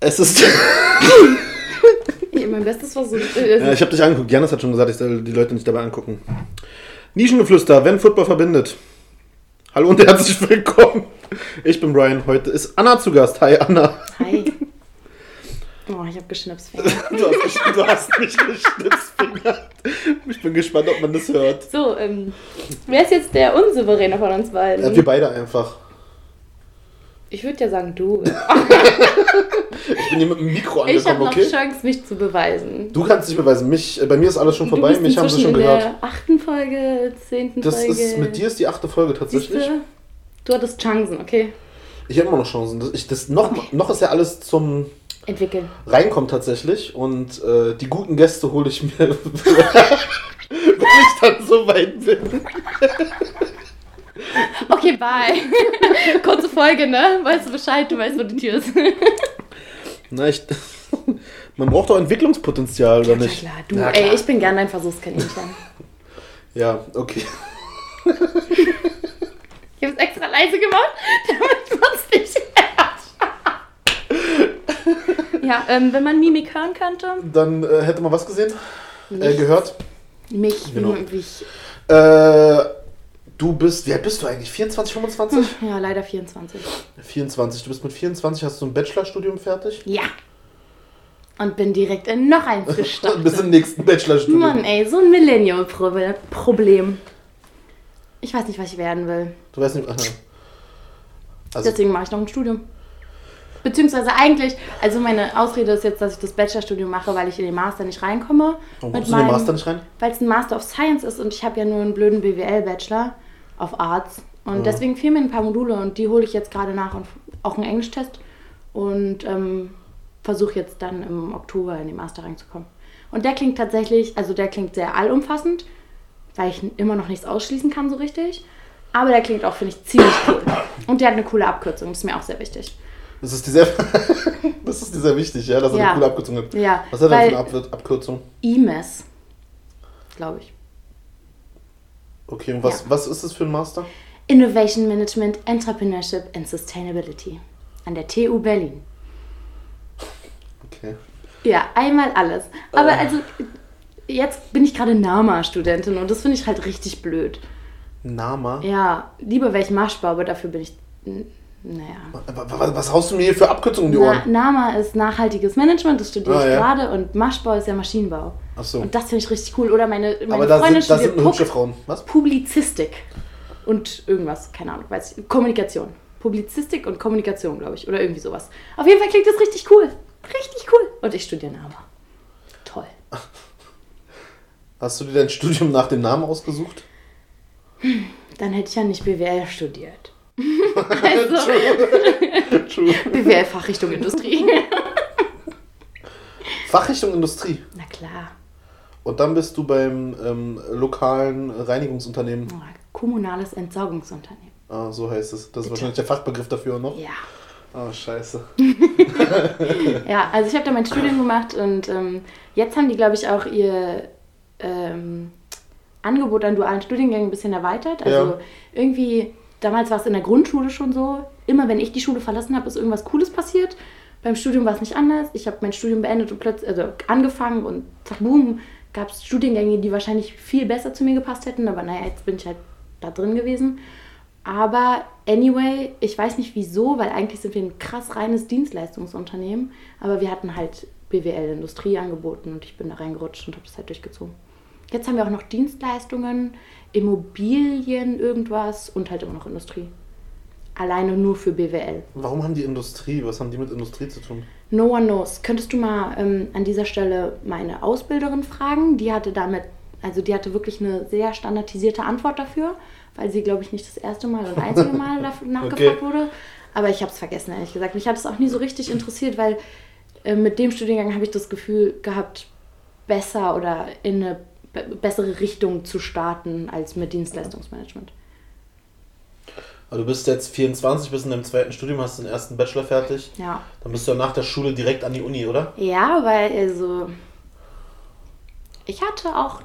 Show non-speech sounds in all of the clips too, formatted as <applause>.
Es ist. Ja, mein Bestes. Äh, <laughs> ja, ich habe dich angeguckt. Janis hat schon gesagt, ich soll die Leute nicht dabei angucken. Nischengeflüster, wenn Football verbindet. Hallo und herzlich willkommen. Ich bin Brian. Heute ist Anna zu Gast. Hi, Anna. Hi. <laughs> Oh, ich habe geschnipst. Du hast, du hast mich geschnipst. Ich bin gespannt, ob man das hört. So, ähm, wer ist jetzt der Unsouveräne von uns beiden? Ja, wir beide einfach. Ich würde ja sagen, du. ich bin hier mit dem Mikro Ich habe angekommen, noch okay? Chance, mich zu beweisen. Du kannst dich beweisen. Mich, äh, bei mir ist alles schon vorbei. Mich haben sie schon in gehört. der achten Folge, zehnten Das Folge. ist mit dir ist die achte Folge tatsächlich. Siehste? Du hattest Chancen, okay. Ich habe immer noch Chancen. Ich, das noch, noch ist ja alles zum Entwickeln. Reinkommen tatsächlich. Und äh, die guten Gäste hole ich mir, <laughs> wenn ich dann so weit bin. Okay, bye. <laughs> Kurze Folge, ne? Weißt du Bescheid, du weißt, wo die Tür ist. Na, ich, man braucht doch Entwicklungspotenzial, oder Ja, nicht? klar, du, Na, ey, klar. ich bin gern dein Versuchskaninchen. Ja, okay. Ich habe es extra leise gemacht, damit man es nicht hört. ja, ähm, wenn man Mimik hören könnte. Dann äh, hätte man was gesehen? Äh, Mich. gehört? Mich, Genau. wie ich. Äh, du bist, wie alt bist du eigentlich? 24, 25? Ja, leider 24. 24. Du bist mit 24, hast du ein Bachelorstudium fertig? Ja. Und bin direkt in noch eins <laughs> Und bist im gestartet. nächsten Bachelorstudium. Mann, ey, so ein Millennial-Problem. Ich weiß nicht, was ich werden will. Du weißt nicht. Aha. <laughs> Also, Deswegen mache ich noch ein Studium. Beziehungsweise eigentlich, also meine Ausrede ist jetzt, dass ich das Bachelorstudium mache, weil ich in den Master nicht reinkomme. warum kommst du in den Master nicht rein? Weil es ein Master of Science ist und ich habe ja nur einen blöden BWL-Bachelor auf Arts. Und deswegen fehlen mir ein paar Module und die hole ich jetzt gerade nach und auch einen Englisch-Test und ähm, versuche jetzt dann im Oktober in den Master reinzukommen. Und der klingt tatsächlich, also der klingt sehr allumfassend, weil ich immer noch nichts ausschließen kann so richtig. Aber der klingt auch, finde ich, ziemlich cool. Und der hat eine coole Abkürzung, das ist mir auch sehr wichtig. Das ist dir sehr, <laughs> das ist dir sehr wichtig, ja, dass er Ja. eine coole Abkürzung hat. Ja, Was hat er für eine Ab Abkürzung? IMES, glaube ich. Okay, und was, Ja. was ist das für ein Master? Innovation Management, Entrepreneurship and Sustainability an der TU Berlin. Okay. Ja, einmal alles. Aber Äh. also, jetzt bin ich gerade NAMA-Studentin und das finde ich halt richtig blöd. Nama? Ja, lieber wäre ich Maschbau, aber dafür bin ich, naja. Was, was, was haust du mir hier für Abkürzungen um die Na, Ohren? NAMA ist nachhaltiges Management, das studiere Ah, ich ja. gerade und Maschbau ist ja Maschinenbau. Ach so. Und das finde ich richtig cool. Oder meine, meine Aber da Freundin sind, da sind nur hübsche Frauen. Was? Publizistik und irgendwas, keine Ahnung, weiß ich. Kommunikation. Publizistik und Kommunikation, glaube ich. Oder irgendwie sowas. Auf jeden Fall klingt das richtig cool. Richtig cool. Und ich studiere NAMA. Toll. <laughs> Hast du dir dein Studium nach dem Namen ausgesucht? Dann hätte ich ja nicht BWL studiert. <laughs> also, True. <laughs> BWL Fachrichtung Industrie. Fachrichtung Industrie. Na klar. Und dann bist du beim ähm, lokalen Reinigungsunternehmen. Oh, Kommunales Entsorgungsunternehmen. Ah, so heißt es. Das ist wahrscheinlich der Fachbegriff dafür noch. Ja. Ah, scheiße. <laughs> Ja, also ich habe da mein Studium gemacht und ähm, jetzt haben die, glaube ich, auch ihr ähm, Angebot an dualen Studiengängen ein bisschen erweitert. Also Ja. irgendwie, damals war es in der Grundschule schon so, immer wenn ich die Schule verlassen habe, ist irgendwas Cooles passiert. Beim Studium war es nicht anders. Ich habe mein Studium beendet und plötzlich, also angefangen und zack, boom, gab es Studiengänge, die wahrscheinlich viel besser zu mir gepasst hätten. Aber naja, jetzt bin ich halt da drin gewesen. Aber anyway, ich weiß nicht wieso, weil eigentlich sind wir ein krass reines Dienstleistungsunternehmen. Aber wir hatten halt BWL-Industrie angeboten und ich bin da reingerutscht und habe das halt durchgezogen. Jetzt haben wir auch noch Dienstleistungen, Immobilien, irgendwas und halt immer noch Industrie. Alleine nur für BWL. Warum haben die Industrie? Was haben die mit Industrie zu tun? No one knows. Könntest du mal ähm, an dieser Stelle meine Ausbilderin fragen? Die hatte damit, also die hatte wirklich eine sehr standardisierte Antwort dafür, weil sie, glaube ich, nicht das erste Mal und einzige <laughs> Mal dafür nachgefragt wurde. Aber ich habe es vergessen, ehrlich gesagt. Mich hat es auch nie so richtig interessiert, weil äh, mit dem Studiengang habe ich das Gefühl gehabt, besser oder in eine be- bessere Richtung zu starten als mit Dienstleistungsmanagement. Aber du bist jetzt 24, bist in deinem zweiten Studium, hast den ersten Bachelor fertig. Ja. Dann bist du ja nach der Schule direkt an die Uni, oder? Ja, weil also ich hatte auch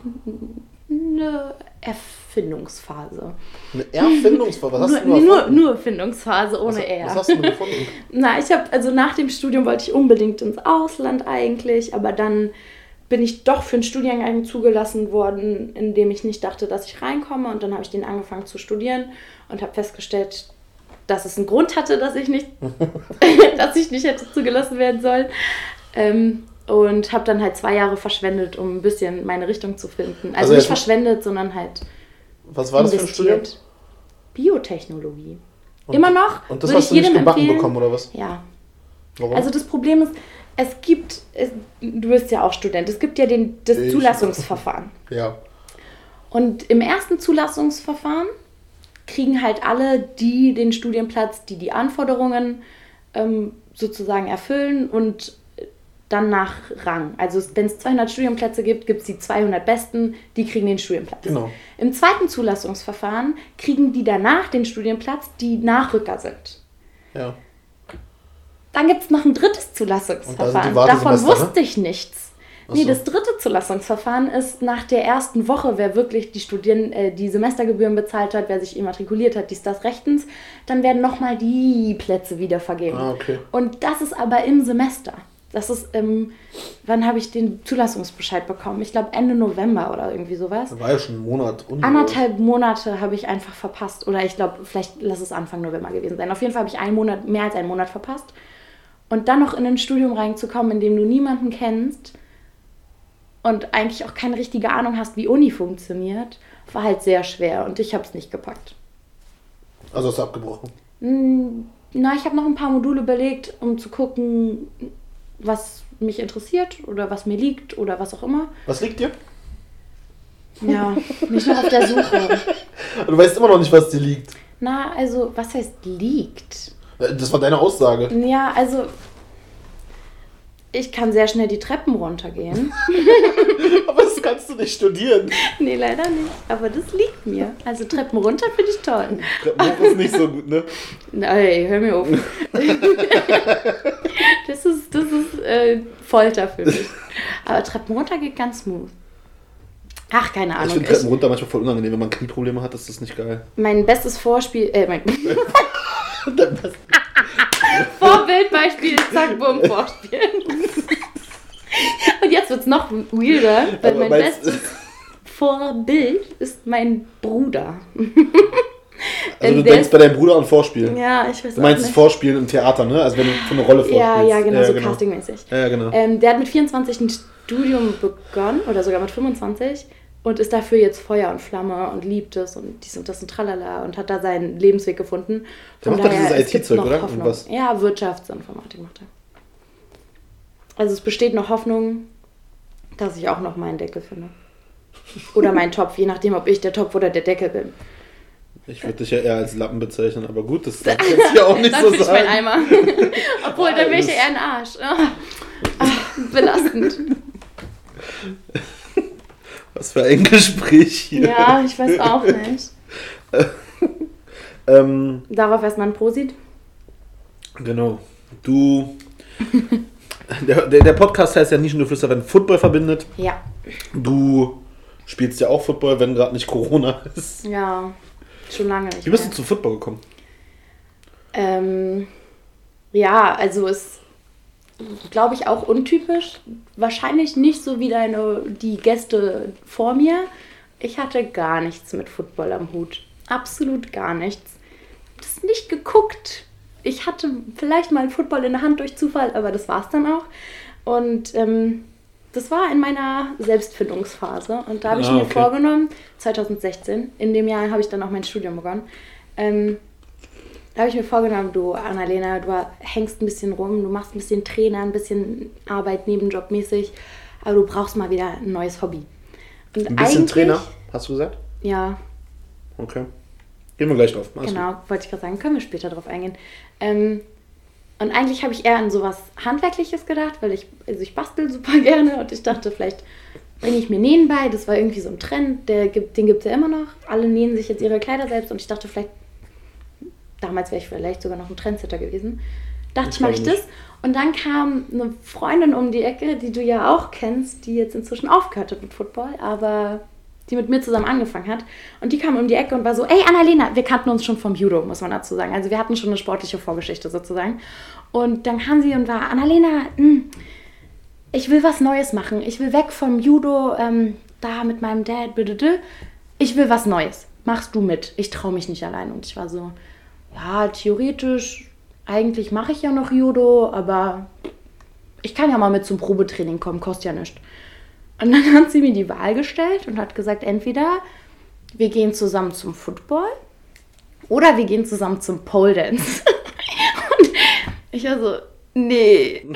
eine Erfindungsphase. Eine Erfindungsphase? Was hast nur, du nur, nur, nur Erfindungsphase ohne was, R. was hast du denn gefunden? <laughs> Na, ich habe, also nach dem Studium wollte ich unbedingt ins Ausland eigentlich, aber dann bin ich doch für einen Studiengang zugelassen worden, in dem ich nicht dachte, dass ich reinkomme. Und dann habe ich den angefangen zu studieren und habe festgestellt, dass es einen Grund hatte, dass ich nicht, <laughs> <laughs> dass ich nicht hätte zugelassen werden sollen. Ähm, und habe dann halt zwei Jahre verschwendet, um ein bisschen meine Richtung zu finden. Also, Also nicht verschwendet, sondern halt Was war das für ein Studium? Biotechnologie. Und- Immer noch. Und das hast du ich nicht jedem gebacken empfehlen. bekommen, oder was? Ja. Warum? Also das Problem ist, es gibt, es, du bist ja auch Student, es gibt ja den, das Ich- Zulassungsverfahren. <laughs> ja. Und im ersten Zulassungsverfahren kriegen halt alle, die den Studienplatz, die die Anforderungen ähm, sozusagen erfüllen und dann nach Rang. Also wenn es 200 Studienplätze gibt, gibt es die 200 Besten, die kriegen den Studienplatz. Genau. Im zweiten Zulassungsverfahren kriegen die danach den Studienplatz, die Nachrücker sind. Ja. Dann gibt es noch ein drittes Zulassungsverfahren. Davon Wartesemester, wusste ich nichts. Ach Nee, so. das dritte Zulassungsverfahren ist nach der ersten Woche, wer wirklich die Studien, äh, die Semestergebühren bezahlt hat, wer sich immatrikuliert hat, dies, das, rechtens, dann werden nochmal die Plätze wieder vergeben. Ah, okay. Und das ist aber im Semester. Das ist, ähm, wann habe ich den Zulassungsbescheid bekommen? Ich glaube Ende November oder irgendwie sowas. Da war ja schon ein Monat. Uni, Anderthalb Monate habe ich einfach verpasst. Oder ich glaube, vielleicht lass es Anfang November gewesen sein. Auf jeden Fall habe ich einen Monat, mehr als einen Monat verpasst. Und dann noch in ein Studium reinzukommen, in dem du niemanden kennst und eigentlich auch keine richtige Ahnung hast, wie Uni funktioniert, war halt sehr schwer. Und ich habe es nicht gepackt. Also hast du abgebrochen. Hm, Na, ich habe noch ein paar Module überlegt, um zu gucken, was mich interessiert oder was mir liegt oder was auch immer. Was liegt dir? Ja, <laughs> nicht noch auf der Suche. Du weißt immer noch nicht, was dir liegt. Na, also, was heißt liegt? Das war deine Aussage. Ja, also ich kann sehr schnell die Treppen runtergehen. <laughs> Aber das kannst du nicht studieren. nee, leider nicht. Aber das liegt mir. Also Treppen runter finde ich toll. Treppen hoch ist nicht so gut, ne? Nein, hör mir auf. <laughs> das ist, das ist äh, Folter für mich. Aber Treppen runter geht ganz smooth. Ach, keine Ich Ahnung. finde Treppen runter manchmal voll unangenehm. Wenn man Knieprobleme hat, ist das nicht geil. mein bestes Vorspiel, äh, mein <laughs> Das- Vorbildbeispiel Zack, Bumm, Vorspiel. Und jetzt wird es noch weirder, weil Aber mein bestes Vorbild ist mein Bruder. Also du denkst bei deinem Bruder an Vorspielen. Ja, ich weiß Du meinst nicht. Vorspielen im Theater, ne? Also wenn du für eine Rolle vorspielst. Ja, ja, genau, so genau. castingmäßig. Ja, ja, genau. Ähm, der hat mit 24 ein Studium begonnen, oder sogar mit 25, und ist dafür jetzt Feuer und Flamme und liebt es und dies und das und tralala und hat da seinen Lebensweg gefunden. Der macht doch dieses IT-Zeug, oder? Hoffnung. Und was? Ja, Wirtschaftsinformatik macht er. Also es besteht noch Hoffnung, dass ich auch noch meinen Deckel finde. Oder meinen Topf, je nachdem, ob ich der Topf oder der Deckel bin. Ich würde dich ja eher als Lappen bezeichnen, aber gut, das <laughs> darf ich jetzt hier auch nicht dann so bin ich mein sagen. Eimer. <laughs> Obwohl, dann bin ich ja eher ein Arsch. Ah, belastend. <laughs> Was für ein <laughs> Gespräch hier. Ja, ich weiß auch nicht. <laughs> Ähm, Darauf erstmal ein Prosit. genau. Du. Der, der, der Podcast heißt ja Nischengeflüster, wenn Football verbindet. Ja. Du spielst ja auch Football, wenn gerade nicht Corona ist. Ja, schon lange nicht. Wie bist du zu Football gekommen? Ähm, ja, also ist, glaube ich, auch untypisch. Wahrscheinlich nicht so wie deine, die Gäste vor mir. Ich hatte gar nichts mit Football am Hut. Absolut gar nichts. Das nicht geguckt. Ich hatte vielleicht mal einen Football in der Hand durch Zufall, aber das war es dann auch. Und ähm, das war in meiner Selbstfindungsphase. Und da habe ich Ah, mir okay. vorgenommen, 2016, in dem Jahr habe ich dann auch mein Studium begonnen, ähm, da habe ich mir vorgenommen, du Annalena, du hängst ein bisschen rum, du machst ein bisschen Trainer, ein bisschen Arbeit nebenjobmäßig, aber du brauchst mal wieder ein neues Hobby. Und Ein bisschen Trainer, hast du gesagt? Ja, Okay. Gehen wir gleich drauf. Alles genau, wollte ich gerade sagen, können wir später drauf eingehen. Ähm, und eigentlich habe ich eher an sowas Handwerkliches gedacht, weil ich, also ich bastel super <laughs> gerne und ich dachte, vielleicht bringe ich mir Nähen bei. Das war irgendwie so ein Trend, der gibt, den gibt es ja immer noch. Alle nähen sich jetzt ihre Kleider selbst und ich dachte, vielleicht, damals wäre ich vielleicht sogar noch ein Trendsetter gewesen. Dachte Ich ich, mache ich das. Und dann kam eine Freundin um die Ecke, die du ja auch kennst, die jetzt inzwischen aufgehört hat mit Football, aber die mit mir zusammen angefangen hat. Und die kam um die Ecke und war so, ey Annalena, wir kannten uns schon vom Judo, muss man dazu sagen. Also wir hatten schon eine sportliche Vorgeschichte sozusagen. Und dann kam sie und war, Annalena, mh, hm, ich will was Neues machen. Ich will weg vom Judo, ähm, da mit meinem Dad, bitte, ich will was Neues. Machst du mit? Ich traue mich nicht allein. Und ich war so, ja, theoretisch, eigentlich mache ich ja noch Judo, aber ich kann ja mal mit zum Probetraining kommen, kostet ja nichts. Und dann <laughs> hat sie mir die Wahl gestellt und hat gesagt, entweder wir gehen zusammen zum Football oder wir gehen zusammen zum Pole Dance. <laughs> und ich war so, nee. <laughs>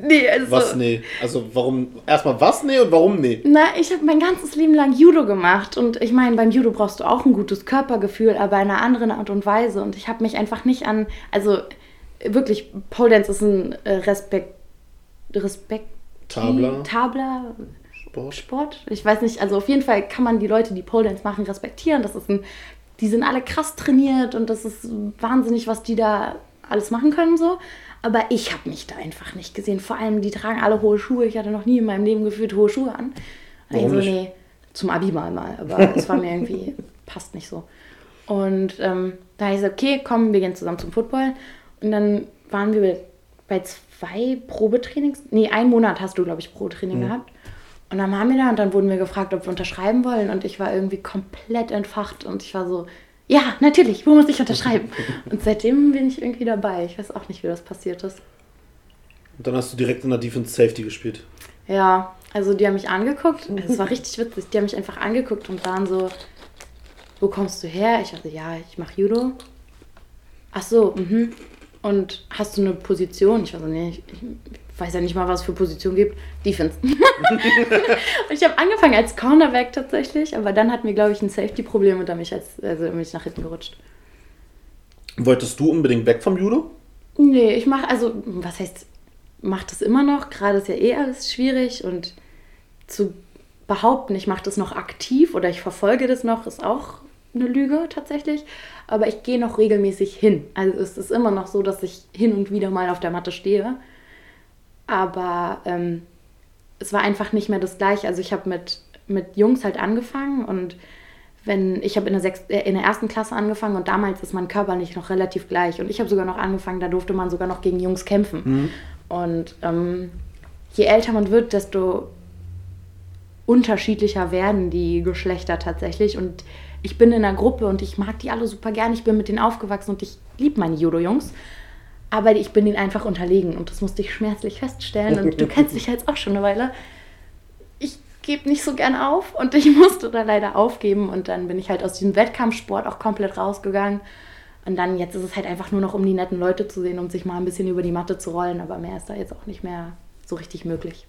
Nee, also. Was nee? Also warum. Erstmal was nee und warum nee? Na, ich habe mein ganzes Leben lang Judo gemacht. Und ich meine, beim Judo brauchst du auch ein gutes Körpergefühl, aber in einer anderen Art und Weise. Und ich habe mich einfach nicht an. Also wirklich, Pole Dance ist ein äh, Respekt. Respekt. Tabler. Tabler. Sport. Sport. Ich weiß nicht, also auf jeden Fall kann man die Leute, die Pole Dance machen, respektieren. Das ist ein. Die sind alle krass trainiert und das ist wahnsinnig, was die da alles machen können so. Aber ich habe mich da einfach nicht gesehen. Vor allem, die tragen alle hohe Schuhe. Ich hatte noch nie in meinem Leben gefühlt hohe Schuhe an. Warum also, nee, zum Abi mal mal. Aber es war mir <laughs> irgendwie, passt nicht so. Und ähm, da habe ich gesagt, okay, komm, wir gehen zusammen zum Football. Und dann waren wir bei zwei Probetrainings. Nee, einen Monat hast du, glaube ich, Probetraining mhm. gehabt. Und dann waren wir da und dann wurden wir gefragt, ob wir unterschreiben wollen. Und ich war irgendwie komplett entfacht. Und ich war so, ja, natürlich, wo muss ich unterschreiben? <laughs> Und seitdem bin ich irgendwie dabei. Ich weiß auch nicht, wie das passiert ist. Und dann hast du direkt in der Defense Safety gespielt. Ja, also die haben mich angeguckt. Es war richtig witzig. Die haben mich einfach angeguckt und waren so, wo kommst du her? Ich dachte, ja, ich mache Judo. Ach so, mhm. Und hast du eine Position? Ich war so, nee, ich, ich weiß ja nicht mal, was es für Positionen gibt. Defense. <laughs> und ich habe angefangen als Cornerback tatsächlich, aber dann hatten wir, glaube ich, ein Safety-Problem und dann bin ich, als, also bin ich nach hinten gerutscht. Wolltest du unbedingt weg vom Judo? Nee, ich mache, also, was heißt, mache das immer noch. Gerade ist ja eh alles schwierig und zu behaupten, ich mache das noch aktiv oder ich verfolge das noch, ist auch eine Lüge tatsächlich. Aber ich gehe noch regelmäßig hin. Also es ist immer noch so, dass ich hin und wieder mal auf der Matte stehe. Aber ähm, es war einfach nicht mehr das Gleiche. Also ich habe mit, mit Jungs halt angefangen und wenn ich habe in, der äh, in der ersten Klasse angefangen und damals ist mein Körper nicht noch relativ gleich. Und ich habe sogar noch angefangen, da durfte man sogar noch gegen Jungs kämpfen. Mhm. Und ähm, je älter man wird, desto unterschiedlicher werden die Geschlechter tatsächlich. Und ich bin in einer Gruppe und ich mag die alle super gern. Ich bin mit denen aufgewachsen und ich liebe meine Judo-Jungs. Aber ich bin ihnen einfach unterlegen und das musste ich schmerzlich feststellen. Und du kennst mich jetzt auch schon eine Weile. Ich gebe nicht so gern auf und ich <laughs> musste da leider aufgeben. Und dann bin ich halt aus diesem Wettkampfsport auch komplett rausgegangen. Und dann jetzt ist es halt einfach nur noch, um die netten Leute zu sehen, um sich mal ein bisschen über die Matte zu rollen. Aber mehr ist da jetzt auch nicht mehr so richtig möglich.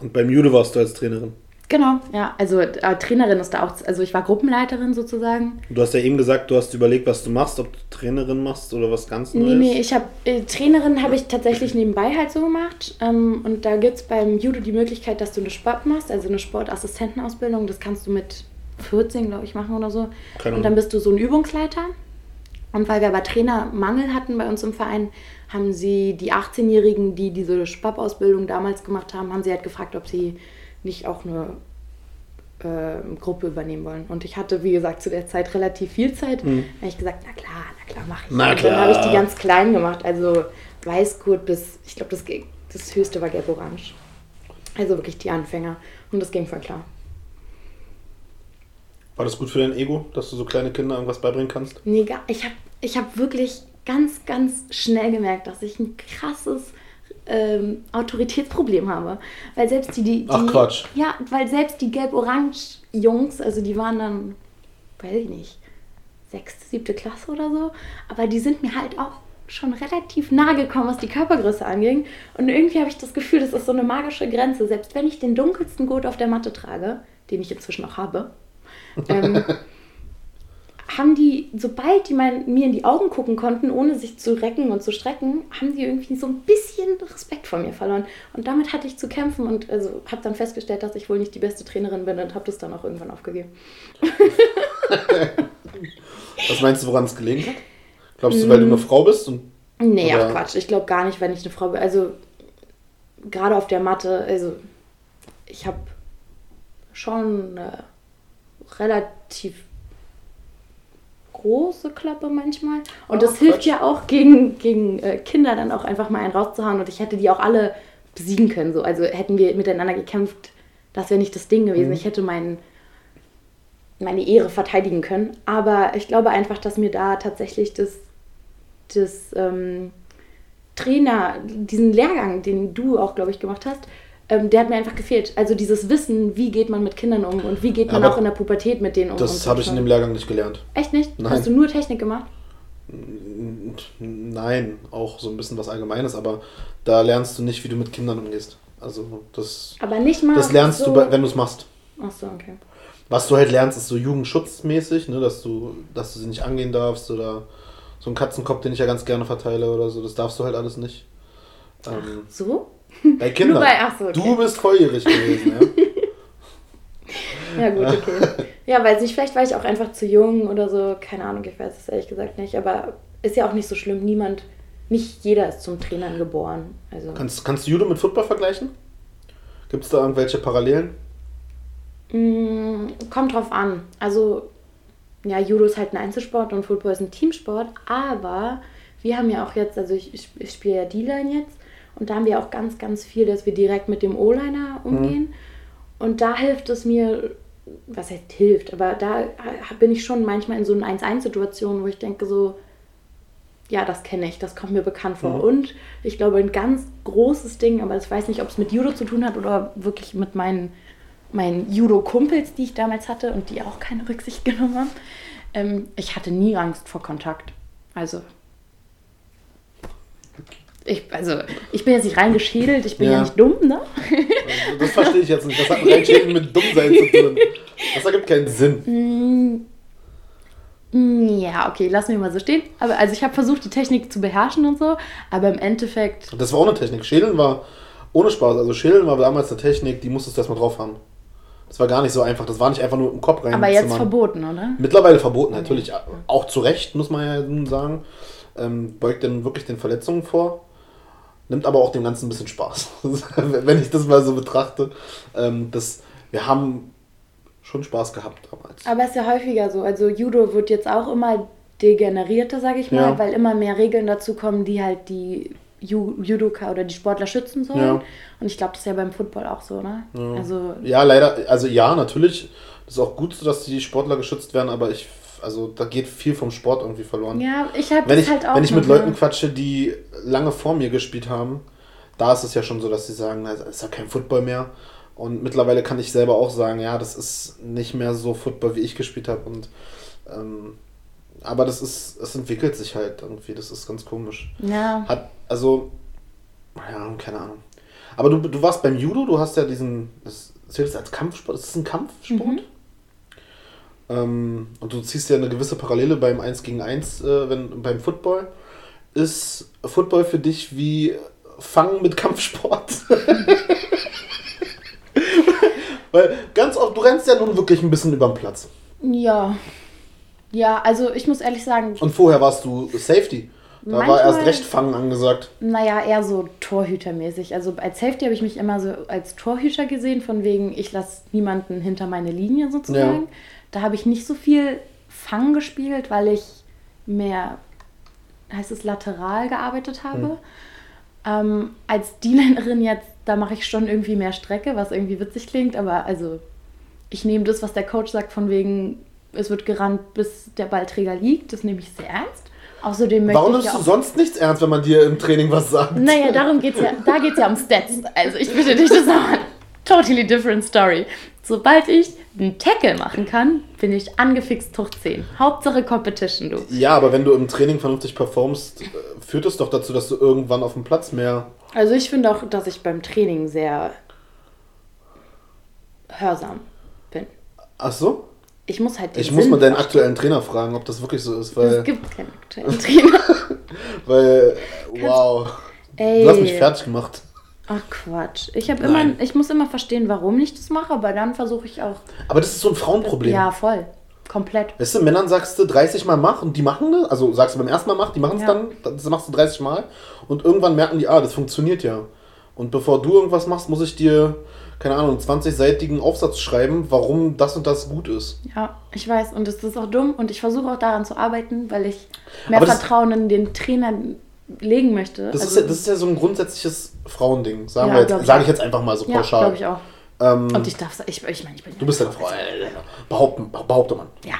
Und beim Judo warst du als Trainerin? Genau, ja. Also äh, Trainerin ist da auch, also ich war Gruppenleiterin sozusagen. Du hast ja eben gesagt, du hast überlegt, was du machst, ob du Trainerin machst oder was ganz Neues. Nee, nee, ich habe, äh, Trainerin habe ich tatsächlich nebenbei halt so gemacht. Ähm, und da gibt es beim Judo die Möglichkeit, dass du eine Sport machst, also eine Sportassistentenausbildung. Das kannst du mit 14, glaube ich, machen oder so. Keine und dann bist du so ein Übungsleiter. Und weil wir aber Trainermangel hatten bei uns im Verein, haben sie die 18-Jährigen, die diese Spap-Ausbildung damals gemacht haben, haben sie halt gefragt, ob sie nicht auch eine äh, Gruppe übernehmen wollen. Und ich hatte, wie gesagt, zu der Zeit relativ viel Zeit. Mhm. Da habe ich gesagt, na klar, na klar, mache ich. Na klar. dann habe ich die ganz klein gemacht. Also Weißgurt bis, ich glaube, das, das höchste war gelb-orange. Also wirklich die Anfänger. Und das ging voll klar. War das gut für dein Ego, dass du so kleine Kinder irgendwas beibringen kannst? Nee, ich habe ich hab wirklich ganz, ganz schnell gemerkt, dass ich ein krasses ähm, Autoritätsproblem habe. Weil selbst die, die, die Ach Quatsch. Ja, weil selbst die Gelb-Orange-Jungs, also die waren dann, weiß ich nicht, sechste, siebte Klasse oder so, aber die sind mir halt auch schon relativ nah gekommen, was die Körpergröße anging. Und irgendwie habe ich das Gefühl, das ist so eine magische Grenze. Selbst wenn ich den dunkelsten Gurt auf der Matte trage, den ich inzwischen auch habe, ähm, <laughs> haben die, sobald die mein, mir in die Augen gucken konnten, ohne sich zu recken und zu strecken, haben die irgendwie so ein bisschen Respekt vor mir verloren. Und damit hatte ich zu kämpfen und also habe dann festgestellt, dass ich wohl nicht die beste Trainerin bin und habe das dann auch irgendwann aufgegeben. <laughs> Was meinst du, woran es gelegen hat? Glaubst du, weil du eine Frau bist? Und, nee, ach Quatsch. Ich glaube gar nicht, wenn ich eine Frau bin. Also gerade auf der Matte, also ich habe schon eine relativ große Klappe manchmal. Und Oh, das hilft Quatsch. ja auch gegen, gegen äh, Kinder dann auch einfach mal einen rauszuhauen. Und ich hätte die auch alle besiegen können. So. Also hätten wir miteinander gekämpft, das wäre nicht das Ding gewesen. Ich hätte meinen meine Ehre verteidigen können. Aber ich glaube einfach, dass mir da tatsächlich das, das ähm, Trainer, diesen Lehrgang, den du auch, glaube ich, gemacht hast, ähm, der hat mir einfach gefehlt. Also dieses Wissen, wie geht man mit Kindern um und wie geht man Aber auch in der Pubertät mit denen um. Das habe ich in dem Lehrgang nicht gelernt. Echt nicht? Nein. Hast du nur Technik gemacht? Nein, auch so ein bisschen was Allgemeines, aber da lernst du nicht, wie du mit Kindern umgehst. Also das, Aber nicht mal. das lernst so du, wenn du es machst. Ach so, okay. Was du halt lernst, ist so jugendschutzmäßig, ne, dass du, dass du sie nicht angehen darfst oder so ein Katzenkopf, den ich ja ganz gerne verteile oder so, das darfst du halt alles nicht. Ähm, So? Bei Kindern. Bei- ach so, okay. Du bist volljährig gewesen, ja. <laughs> Ja, gut, okay. ja, weiß nicht, vielleicht war ich auch einfach zu jung oder so. Keine Ahnung, ich weiß es ehrlich gesagt nicht. Aber ist ja auch nicht so schlimm. Niemand, nicht jeder ist zum Trainern geboren. Also. Kannst, kannst du Judo mit Football vergleichen? Gibt es da irgendwelche Parallelen? Mm, kommt drauf an. Also, ja, Judo ist halt ein Einzelsport und Football ist ein Teamsport, aber wir haben ja auch jetzt, also ich, ich, ich spiele ja D-Line jetzt und da haben wir auch ganz, ganz viel, dass wir direkt mit dem O-Liner umgehen. Und da hilft es mir, was heißt hilft, aber da bin ich schon manchmal in so einer 1-1-Situation, wo ich denke so, ja, das kenne ich, das kommt mir bekannt vor. Mhm. Und ich glaube, ein ganz großes Ding, aber ich weiß nicht, ob es mit Judo zu tun hat oder wirklich mit meinen, meinen Judo-Kumpels, die ich damals hatte und die auch keine Rücksicht <laughs> genommen haben. Ähm, ich hatte nie Angst vor Kontakt. Also. Ich, also, ich bin jetzt nicht reingeschädelt, ich bin ja, Ja. nicht dumm, ne? Also, Das verstehe ich jetzt nicht. Das hat mit Reinschäden mit Dummsein zu tun. Das ergibt keinen Sinn. Mm, Ja, okay, lassen wir mal so stehen. Aber also ich habe versucht, die Technik zu beherrschen und so, aber im Endeffekt, Das war auch eine Technik. Schädeln war ohne Spaß. Also Schädeln war damals eine Technik, die musstest du erstmal drauf haben. Das war gar nicht so einfach. Das war nicht einfach nur im Kopf rein. aber jetzt zimmern. verboten, oder? Mittlerweile verboten, natürlich. Auch zu Recht, muss man ja nun sagen. Ähm, beugt dann wirklich den Verletzungen vor. Nimmt aber auch dem Ganzen ein bisschen Spaß. <laughs> Wenn ich das mal so betrachte. Ähm, das, wir haben schon Spaß gehabt damals. Aber es ist ja häufiger so. Also Judo wird jetzt auch immer degenerierter, sage ich mal, Ja. weil immer mehr Regeln dazu kommen, die halt die Ju Judoka oder die Sportler schützen sollen. Ja. Und ich glaube, das ist ja beim Football auch so, ne? Also Ja, leider, also ja, natürlich. Das ist auch gut, so, dass die Sportler geschützt werden, aber ich, also da geht viel vom Sport irgendwie verloren. ja, ich habe wenn das ich, halt auch wenn ich mit Leuten ne? quatsche, die lange vor mir gespielt haben, da ist es ja schon so, dass sie sagen, das ist ja kein Football mehr. Und mittlerweile kann ich selber auch sagen, ja, das ist nicht mehr so Football, wie ich gespielt habe. Und ähm, aber das ist, es entwickelt sich halt irgendwie, das ist ganz komisch. Ja, Hat, also, ja, keine Ahnung. Aber du, du warst beim Judo, du hast ja diesen, das zählt das als Kampfsport, ist das ein Kampfsport? Mhm. Ähm, und du ziehst ja eine gewisse Parallele beim 1 gegen 1, äh, wenn, beim Football. Ist Football für dich wie Fangen mit Kampfsport? <laughs> Weil ganz oft, du rennst ja nun wirklich ein bisschen über den Platz. ja. Ja, also ich muss ehrlich sagen, Und vorher warst du Safety. Da war Manchmal- erst recht Fangen angesagt. Naja, eher so Torhütermäßig. Also als Safety habe ich mich immer so als Torhüter gesehen, von wegen, ich lasse niemanden hinter meine Linie sozusagen. Ja. Da habe ich nicht so viel Fang gespielt, weil ich mehr, heißt es, lateral gearbeitet habe. Ähm, als D-Linerin jetzt, da mache ich schon irgendwie mehr Strecke, was irgendwie witzig klingt, aber also ich nehme das, was der Coach sagt, von wegen, es wird gerannt, bis der Ballträger liegt. Das nehme ich sehr ernst. Außerdem möchte Warum ich nimmst ja du sonst nichts ernst, wenn man dir im Training was sagt? naja, darum geht's ja. Da geht's ja um Stats. Also ich bitte dich, das ist nochmal totally different story. Sobald ich einen Tackle machen kann, bin ich angefixt hoch 10. Hauptsache Competition, du. Ja, aber wenn du im Training vernünftig performst, äh, führt es doch dazu, dass du irgendwann auf dem Platz mehr. Also ich finde auch, dass ich beim Training sehr hörsam bin. Ach so? Ich muss halt den Ich muss Sinn mal deinen verstehen. aktuellen Trainer fragen, ob das wirklich so ist, Es weil. gibt keinen aktuellen Trainer. <laughs> Weil. Wow. Ey. Du hast mich fertig gemacht. Ach Quatsch. Ich habe immer, ich muss immer verstehen, warum ich das mache, aber dann versuche ich auch. Aber das ist so ein Frauenproblem. Ja, voll. Komplett. Weißt du, Männern sagst du 30 Mal mach und die machen das. Also sagst du beim ersten Mal mach, die machen es Ja. dann, das machst du 30 Mal und irgendwann merken die, ah, das funktioniert ja. Und bevor du irgendwas machst, muss ich dir keine Ahnung, 20-seitigen Aufsatz schreiben, warum das und das gut ist. Ja, ich weiß. Und es ist auch dumm. Und ich versuche auch daran zu arbeiten, weil ich mehr Vertrauen in den Trainer legen möchte. Das, also, ist ja, das ist ja so ein grundsätzliches Frauending, sagen ja, wir jetzt, sage ich jetzt einfach mal so pauschal. Ja, glaube ich auch. Ähm, und ich darf ich, ich meine, ich bin Du bist ja eine Frau. Äh, behaupten, behaupte man. Ja,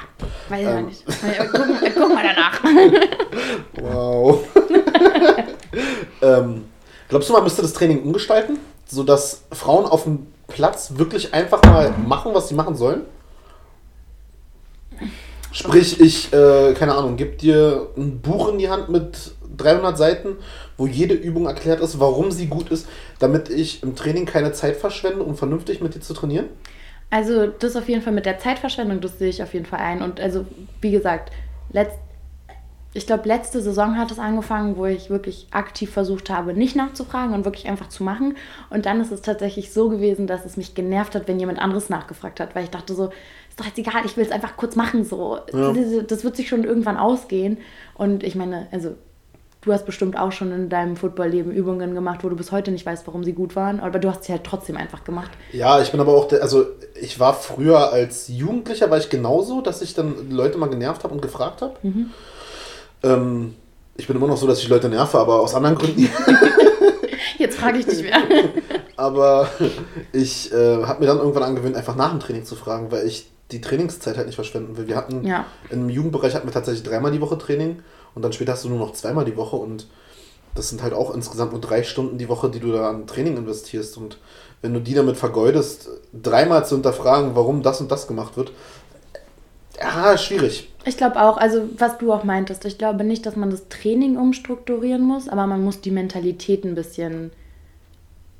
weiß ich ähm. nicht. Guck, guck, mal danach. <laughs> wow. <laughs> ähm, glaubst du, man müsste das Training umgestalten, sodass Frauen auf dem Platz wirklich einfach mal machen, was sie machen sollen? Sprich, ich, äh, keine Ahnung, gebe dir ein Buch in die Hand mit 300 Seiten, wo jede Übung erklärt ist, warum sie gut ist, damit ich im Training keine Zeit verschwende, um vernünftig mit dir zu trainieren? Also das auf jeden Fall mit der Zeitverschwendung, das sehe ich auf jeden Fall ein. Und also wie gesagt, letzt, ich glaube, letzte Saison hat es angefangen, wo ich wirklich aktiv versucht habe, nicht nachzufragen und wirklich einfach zu machen. Und dann ist es tatsächlich so gewesen, dass es mich genervt hat, wenn jemand anderes nachgefragt hat, weil ich dachte so, ist doch jetzt egal, ich will es einfach kurz machen. So. Ja. Das wird sich schon irgendwann ausgehen. Und ich meine, also du hast bestimmt auch schon in deinem Footballleben Übungen gemacht, wo du bis heute nicht weißt, warum sie gut waren, aber du hast sie halt trotzdem einfach gemacht. Ja, ich bin aber auch, der, also ich war früher als Jugendlicher, war ich genauso, dass ich dann Leute mal genervt habe und gefragt habe. Mhm. Ähm, ich bin immer noch so, dass ich Leute nerve, aber aus anderen Gründen. <laughs> Jetzt frage ich dich mehr. <laughs> aber ich äh, habe mir dann irgendwann angewöhnt, einfach nach dem Training zu fragen, weil ich die Trainingszeit halt nicht verschwenden will. Wir hatten ja. im Jugendbereich hatten wir tatsächlich dreimal die Woche Training und dann später hast du nur noch zweimal die Woche und das sind halt auch insgesamt nur drei Stunden die Woche, die du da an Training investierst. Und wenn du die damit vergeudest, dreimal zu hinterfragen, warum das und das gemacht wird, ja, schwierig. Ich glaube auch, also was du auch meintest, ich glaube nicht, dass man das Training umstrukturieren muss, aber man muss die Mentalität ein bisschen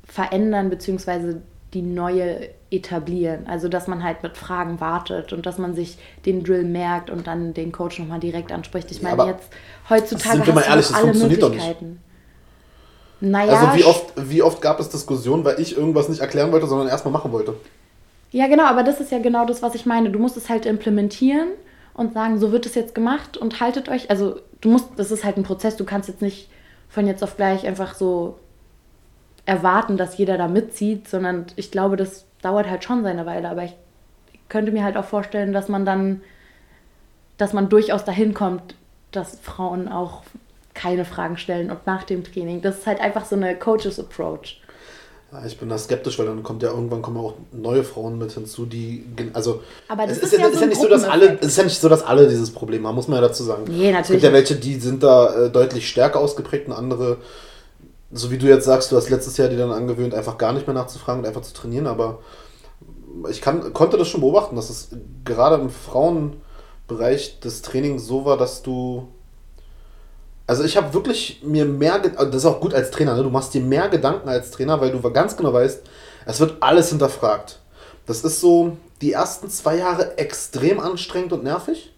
verändern, beziehungsweise die neue etablieren. Also, dass man halt mit Fragen wartet und dass man sich den Drill merkt und dann den Coach nochmal direkt anspricht. Ich meine, ja, jetzt heutzutage sind wir mal ehrlich, das alle funktioniert Möglichkeiten. Doch nicht. Naja, also wie oft, wie oft gab es Diskussionen, weil ich irgendwas nicht erklären wollte, sondern erstmal machen wollte? Ja, genau, aber das ist ja genau das, was ich meine. Du musst es halt implementieren und sagen, so wird es jetzt gemacht und haltet euch. Also du musst, das ist halt ein Prozess, du kannst jetzt nicht von jetzt auf gleich einfach so erwarten, dass jeder da mitzieht, sondern ich glaube, das dauert halt schon seine Weile. Aber ich könnte mir halt auch vorstellen, dass man dann, dass man durchaus dahin kommt, dass Frauen auch keine Fragen stellen und nach dem Training. Das ist halt einfach so eine Coaches Approach. Ja, ich bin da skeptisch, weil dann kommt ja irgendwann kommen auch neue Frauen mit hinzu, die also aber das es ist, ist, ja, ist ja nicht so, dass alle es ist ja nicht so, dass alle dieses Problem haben, muss man ja dazu sagen. Nee, natürlich. Es gibt ja welche, die sind da äh, deutlich stärker ausgeprägt und andere so wie du jetzt sagst, du hast letztes Jahr dir dann angewöhnt, einfach gar nicht mehr nachzufragen und einfach zu trainieren, aber ich kann, konnte das schon beobachten, dass es gerade im Frauenbereich des Trainings so war, dass du. Also ich habe wirklich mir mehr, das ist auch gut als Trainer, ne? du machst dir mehr Gedanken als Trainer, weil du ganz genau weißt, es wird alles hinterfragt. Das ist so die ersten zwei Jahre extrem anstrengend und nervig,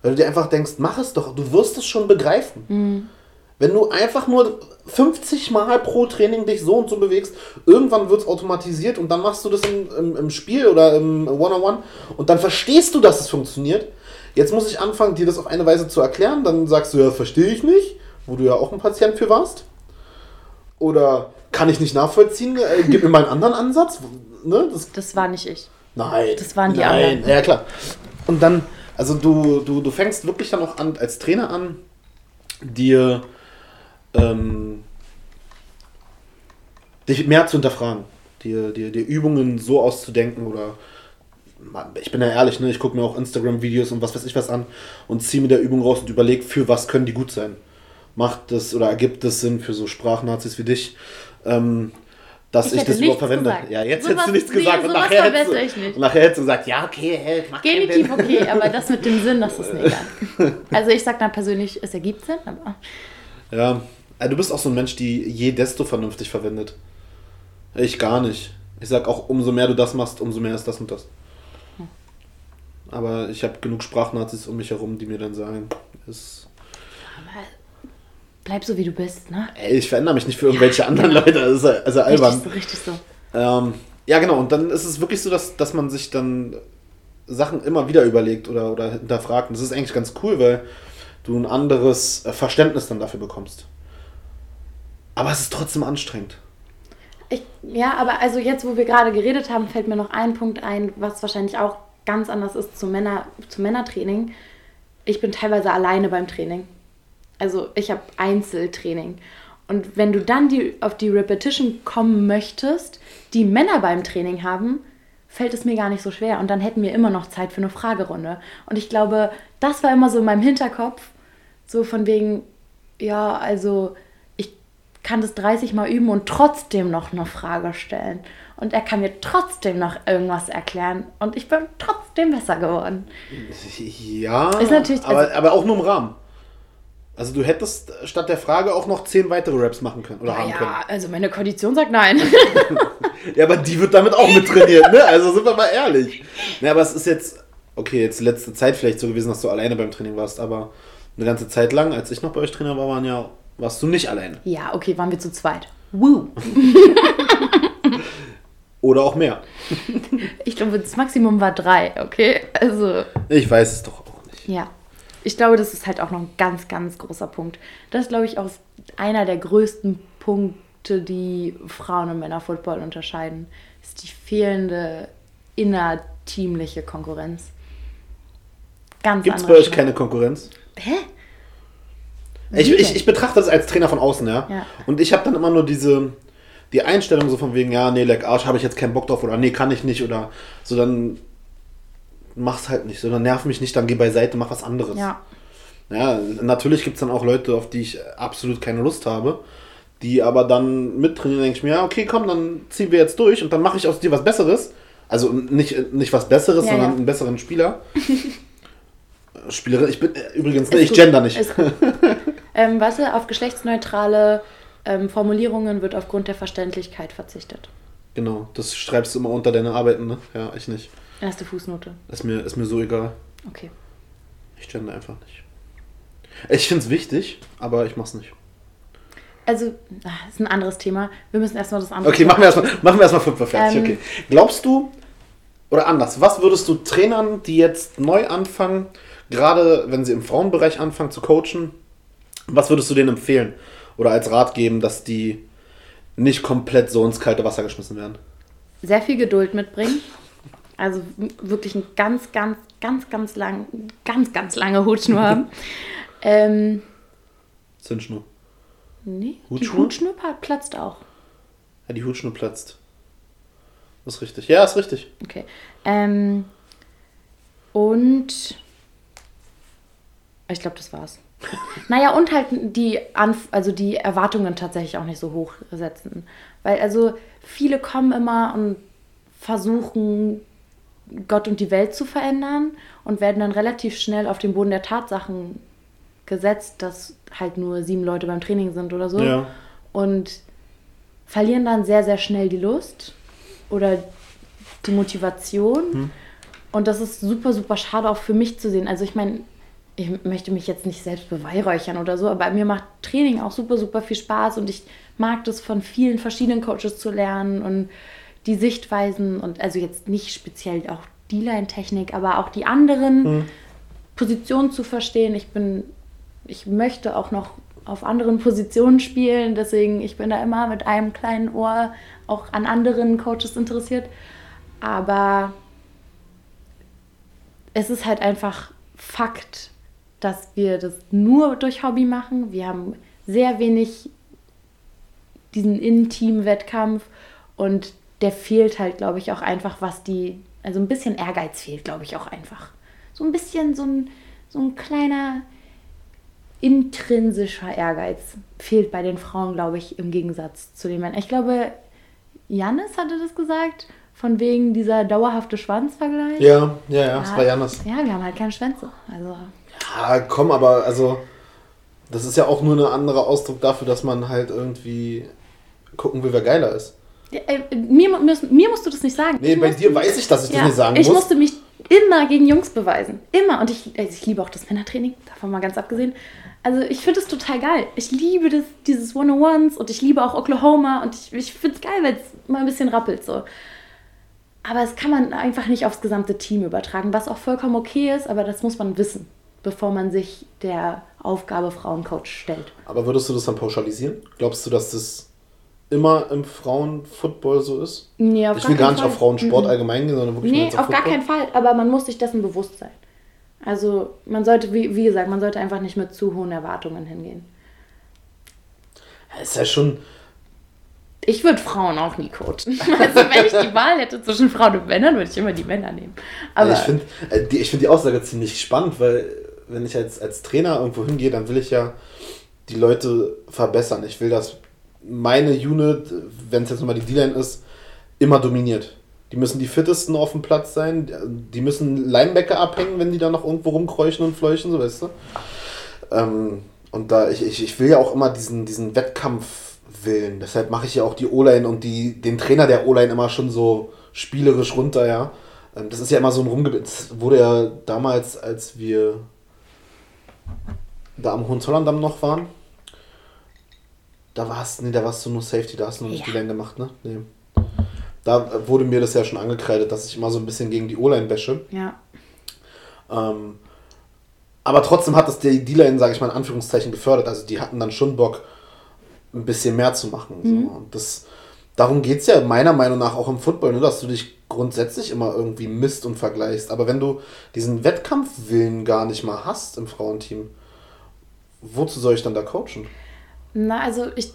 weil du dir einfach denkst, mach es doch, du wirst es schon begreifen. Mhm. Wenn du einfach nur 50 Mal pro Training dich so und so bewegst, irgendwann wird es automatisiert und dann machst du das im, im, im Spiel oder im One-on-One und dann verstehst du, dass es funktioniert. Jetzt muss ich anfangen, dir das auf eine Weise zu erklären. Dann sagst du, ja, verstehe ich nicht, wo du ja auch ein Patient für warst. Oder kann ich nicht nachvollziehen, äh, gib mir mal einen anderen Ansatz. Ne? Das, das war nicht ich. Nein. Das waren die nein. anderen. Ja, klar. Und dann, also du, du, du fängst wirklich dann auch an, als Trainer an, dir ähm, dich mehr zu hinterfragen, dir, dir, dir Übungen so auszudenken oder ich bin ja ehrlich, ne, ich gucke mir auch Instagram-Videos und was weiß ich was an und ziehe mir der Übung raus und überlege, für was können die gut sein. Macht das oder ergibt es Sinn für so Sprachnazis wie dich, ähm, dass ich, ich das überhaupt verwende? Gesagt. Ja, jetzt so hättest was, du nichts gesagt. Nee, und, nachher hättest du, und nachher hättest du gesagt, ja, okay, hey, mach Genitiv okay, aber das mit dem Sinn, das ist mir <laughs> egal. Also ich sage dann persönlich, es ergibt Sinn, aber... Ja, du bist auch so ein Mensch, die je desto vernünftig verwendet. Ich gar nicht. Ich sag auch, umso mehr du das machst, umso mehr ist das und das. Hm. Aber ich habe genug Sprachnazis um mich herum, die mir dann sagen, ist. Aber bleib so wie du bist, ne? Ey, ich verändere mich nicht für irgendwelche ja, anderen genau. Leute. Das ist also albern. Richtig so, richtig so. Ähm, ja, genau. Und dann ist es wirklich so, dass, dass man sich dann Sachen immer wieder überlegt oder, oder hinterfragt. Und das ist eigentlich ganz cool, weil du ein anderes Verständnis dann dafür bekommst. Aber es ist trotzdem anstrengend. Ich, ja, aber also jetzt, wo wir gerade geredet haben, fällt mir noch ein Punkt ein, was wahrscheinlich auch ganz anders ist zum, Männer, zum Männertraining. Ich bin teilweise alleine beim Training. Also ich habe Einzeltraining. Und wenn du dann die, auf die Repetition kommen möchtest, die Männer beim Training haben, fällt es mir gar nicht so schwer. Und dann hätten wir immer noch Zeit für eine Fragerunde. Und ich glaube, das war immer so in meinem Hinterkopf, so von wegen, ja, also kann das 30 Mal üben und trotzdem noch eine Frage stellen. Und er kann mir trotzdem noch irgendwas erklären. Und ich bin trotzdem besser geworden. Ja, ist natürlich, aber, also, aber auch nur im Rahmen. Also du hättest statt der Frage auch noch zehn weitere Raps machen können oder haben ja, können. Ja, also meine Kondition sagt nein. <laughs> ja, aber die wird damit auch mit trainiert, ne? Also sind wir mal ehrlich. Ja, aber es ist jetzt, okay, jetzt letzte Zeit vielleicht so gewesen, dass du alleine beim Training warst, aber eine ganze Zeit lang, als ich noch bei euch Trainer war, waren ja, warst du nicht alleine. Ja, okay, waren wir zu zweit. Woo! <laughs> oder auch mehr. <laughs> ich glaube, das Maximum war drei, okay? Also. Ich weiß es doch auch nicht. Ja ich glaube, das ist halt auch noch ein ganz, ganz großer Punkt. Das ist, glaube ich, auch einer der größten Punkte, die Frauen- und Männerfootball unterscheiden, ist die fehlende innerteamliche Konkurrenz. Ganz Gibt es bei euch keine Konkurrenz? Hä? Ich, ich, ich, betrachte das als Trainer von außen, ja. ja. Und ich habe dann immer nur diese die Einstellung so von wegen, ja, nee, leck Arsch, habe ich jetzt keinen Bock drauf oder nee, kann ich nicht oder so, dann mach's halt nicht, sondern nerv mich nicht, dann geh beiseite, mach was anderes. Ja. Ja, natürlich gibt es dann auch Leute, auf die ich absolut keine Lust habe, die aber dann mittrainieren, denke ich mir, ja, okay, komm, dann ziehen wir jetzt durch und dann mache ich aus dir was Besseres. Also nicht, nicht was Besseres, ja, sondern ja. einen besseren Spieler. <laughs> Spielerin, ich bin äh, übrigens, ne, ich gut. gender nicht. <laughs> ähm, warte, auf geschlechtsneutrale ähm, Formulierungen wird aufgrund der Verständlichkeit verzichtet. Genau, das schreibst du immer unter deine Arbeiten, ne? Ja, ich nicht. Erste Fußnote. Ist mir, ist mir so egal. Okay. Ich gender einfach nicht. Ich finde es wichtig, aber ich mach's nicht. Also, das ah, ist ein anderes Thema. Wir müssen erstmal das andere. Okay, machen wir erstmal, machen wir erstmal Football fertig. Ähm, okay. Glaubst du, oder anders, was würdest du Trainern, die jetzt neu anfangen, gerade wenn sie im Frauenbereich anfangen zu coachen, was würdest du denen empfehlen? Oder als Rat geben, dass die nicht komplett so ins kalte Wasser geschmissen werden? Sehr viel Geduld mitbringen. Also wirklich ein ganz, ganz, ganz, ganz lang, ganz, ganz lange Hutschnur <laughs> haben. ähm, Zündschnur. Nee, Hutschnur? die Hutschnur platzt auch. Ja, die Hutschnur platzt. Das ist richtig. Ja, ist richtig. Okay. Ähm, und ich glaube, das war's. Naja, und halt die, Anf also die Erwartungen tatsächlich auch nicht so hoch setzen. Weil also viele kommen immer und versuchen Gott und die Welt zu verändern und werden dann relativ schnell auf den Boden der Tatsachen gesetzt, dass halt nur sieben Leute beim Training sind oder so. Ja. Und verlieren dann sehr, sehr schnell die Lust oder die Motivation. Hm. Und das ist super, super schade auch für mich zu sehen. Also ich meine, ich möchte mich jetzt nicht selbst beweihräuchern oder so, aber mir macht Training auch super, super viel Spaß und ich mag das von vielen verschiedenen Coaches zu lernen und die Sichtweisen und also jetzt nicht speziell auch D-Line-Technik, aber auch die anderen mhm. Positionen zu verstehen. Ich bin, ich möchte auch noch auf anderen Positionen spielen, deswegen ich bin da immer mit einem kleinen Ohr auch an anderen Coaches interessiert. Aber es ist halt einfach Fakt, dass wir das nur durch Hobby machen. Wir haben sehr wenig diesen In-Team-Wettkampf und der fehlt halt, glaube ich, auch einfach, was die, also ein bisschen Ehrgeiz fehlt, glaube ich, auch einfach. So ein bisschen so ein, so ein kleiner intrinsischer Ehrgeiz fehlt bei den Frauen, glaube ich, im Gegensatz zu den Männern. Ich glaube, Jannis hatte das gesagt, von wegen dieser dauerhafte Schwanzvergleich. Ja, ja, ja, das war Jannis. Ja, wir haben halt keine Schwänze. Also. Ja, komm, aber also, das ist ja auch nur ein anderer Ausdruck dafür, dass man halt irgendwie gucken will, wer geiler ist. Äh, mir, mir, mir, musst du das nicht sagen. Nee, ich bei dir weiß ich, dass ich ja, das nicht sagen muss. Ich musste mich immer gegen Jungs beweisen. Immer. Und ich, also ich liebe auch das Männertraining, davon mal ganz abgesehen. Also ich finde es total geil. Ich liebe das, dieses One-on-Ones und ich liebe auch Oklahoma und ich, ich finde es geil, wenn es mal ein bisschen rappelt so. Aber es kann man einfach nicht aufs gesamte Team übertragen, was auch vollkommen okay ist, aber das muss man wissen, bevor man sich der Aufgabe Frauencoach stellt. Aber würdest du das dann pauschalisieren? Glaubst du, dass das immer im Frauenfootball so ist? Nee, auf ich will gar nicht Fall. auf Frauensport mhm. allgemein gehen, sondern wirklich Nee, auf, auf gar keinen Fall. Aber man muss sich dessen bewusst sein. Also man sollte, wie, wie gesagt, man sollte einfach nicht mit zu hohen Erwartungen hingehen. Das ist ja schon. Ich würde Frauen auch nie coachen. <laughs> Also wenn ich die Wahl hätte zwischen Frauen und Männern, würde ich immer die Männer nehmen. Aber ich finde äh, die, find die Aussage ziemlich spannend, weil wenn ich als, als Trainer irgendwo hingehe, dann will ich ja die Leute verbessern. Ich will, dass meine Unit, wenn es jetzt nochmal die D-Line ist, immer dominiert. Die müssen die fittesten auf dem Platz sein. Die müssen Linebacker abhängen, wenn die da noch irgendwo rumkräuchen und fleuchen, so weißt du. Ähm, und da, ich, ich, ich will ja auch immer diesen, diesen Wettkampf willen. Deshalb mache ich ja auch die O-Line und die, den Trainer der O-Line immer schon so spielerisch runter, ja. Ähm, das ist ja immer so ein Rumgebiet. Das wurde ja damals, als wir da am Hohenzollern-Damm noch waren, da warst nee, da warst du nur Safety, da hast du noch nicht ja. die Line gemacht, ne? Nee. Da wurde mir das ja schon angekreidet, dass ich immer so ein bisschen gegen die O-Line wäsche. Ja. Ähm, aber trotzdem hat das die D-Line, sage ich mal in Anführungszeichen, gefördert. Also die hatten dann schon Bock, ein bisschen mehr zu machen. Mhm. So. Und das, darum geht es ja meiner Meinung nach auch im Football, ne? dass du dich grundsätzlich immer irgendwie misst und vergleichst. Aber wenn du diesen Wettkampfwillen gar nicht mal hast im Frauenteam, wozu soll ich dann da coachen? Na, also ich,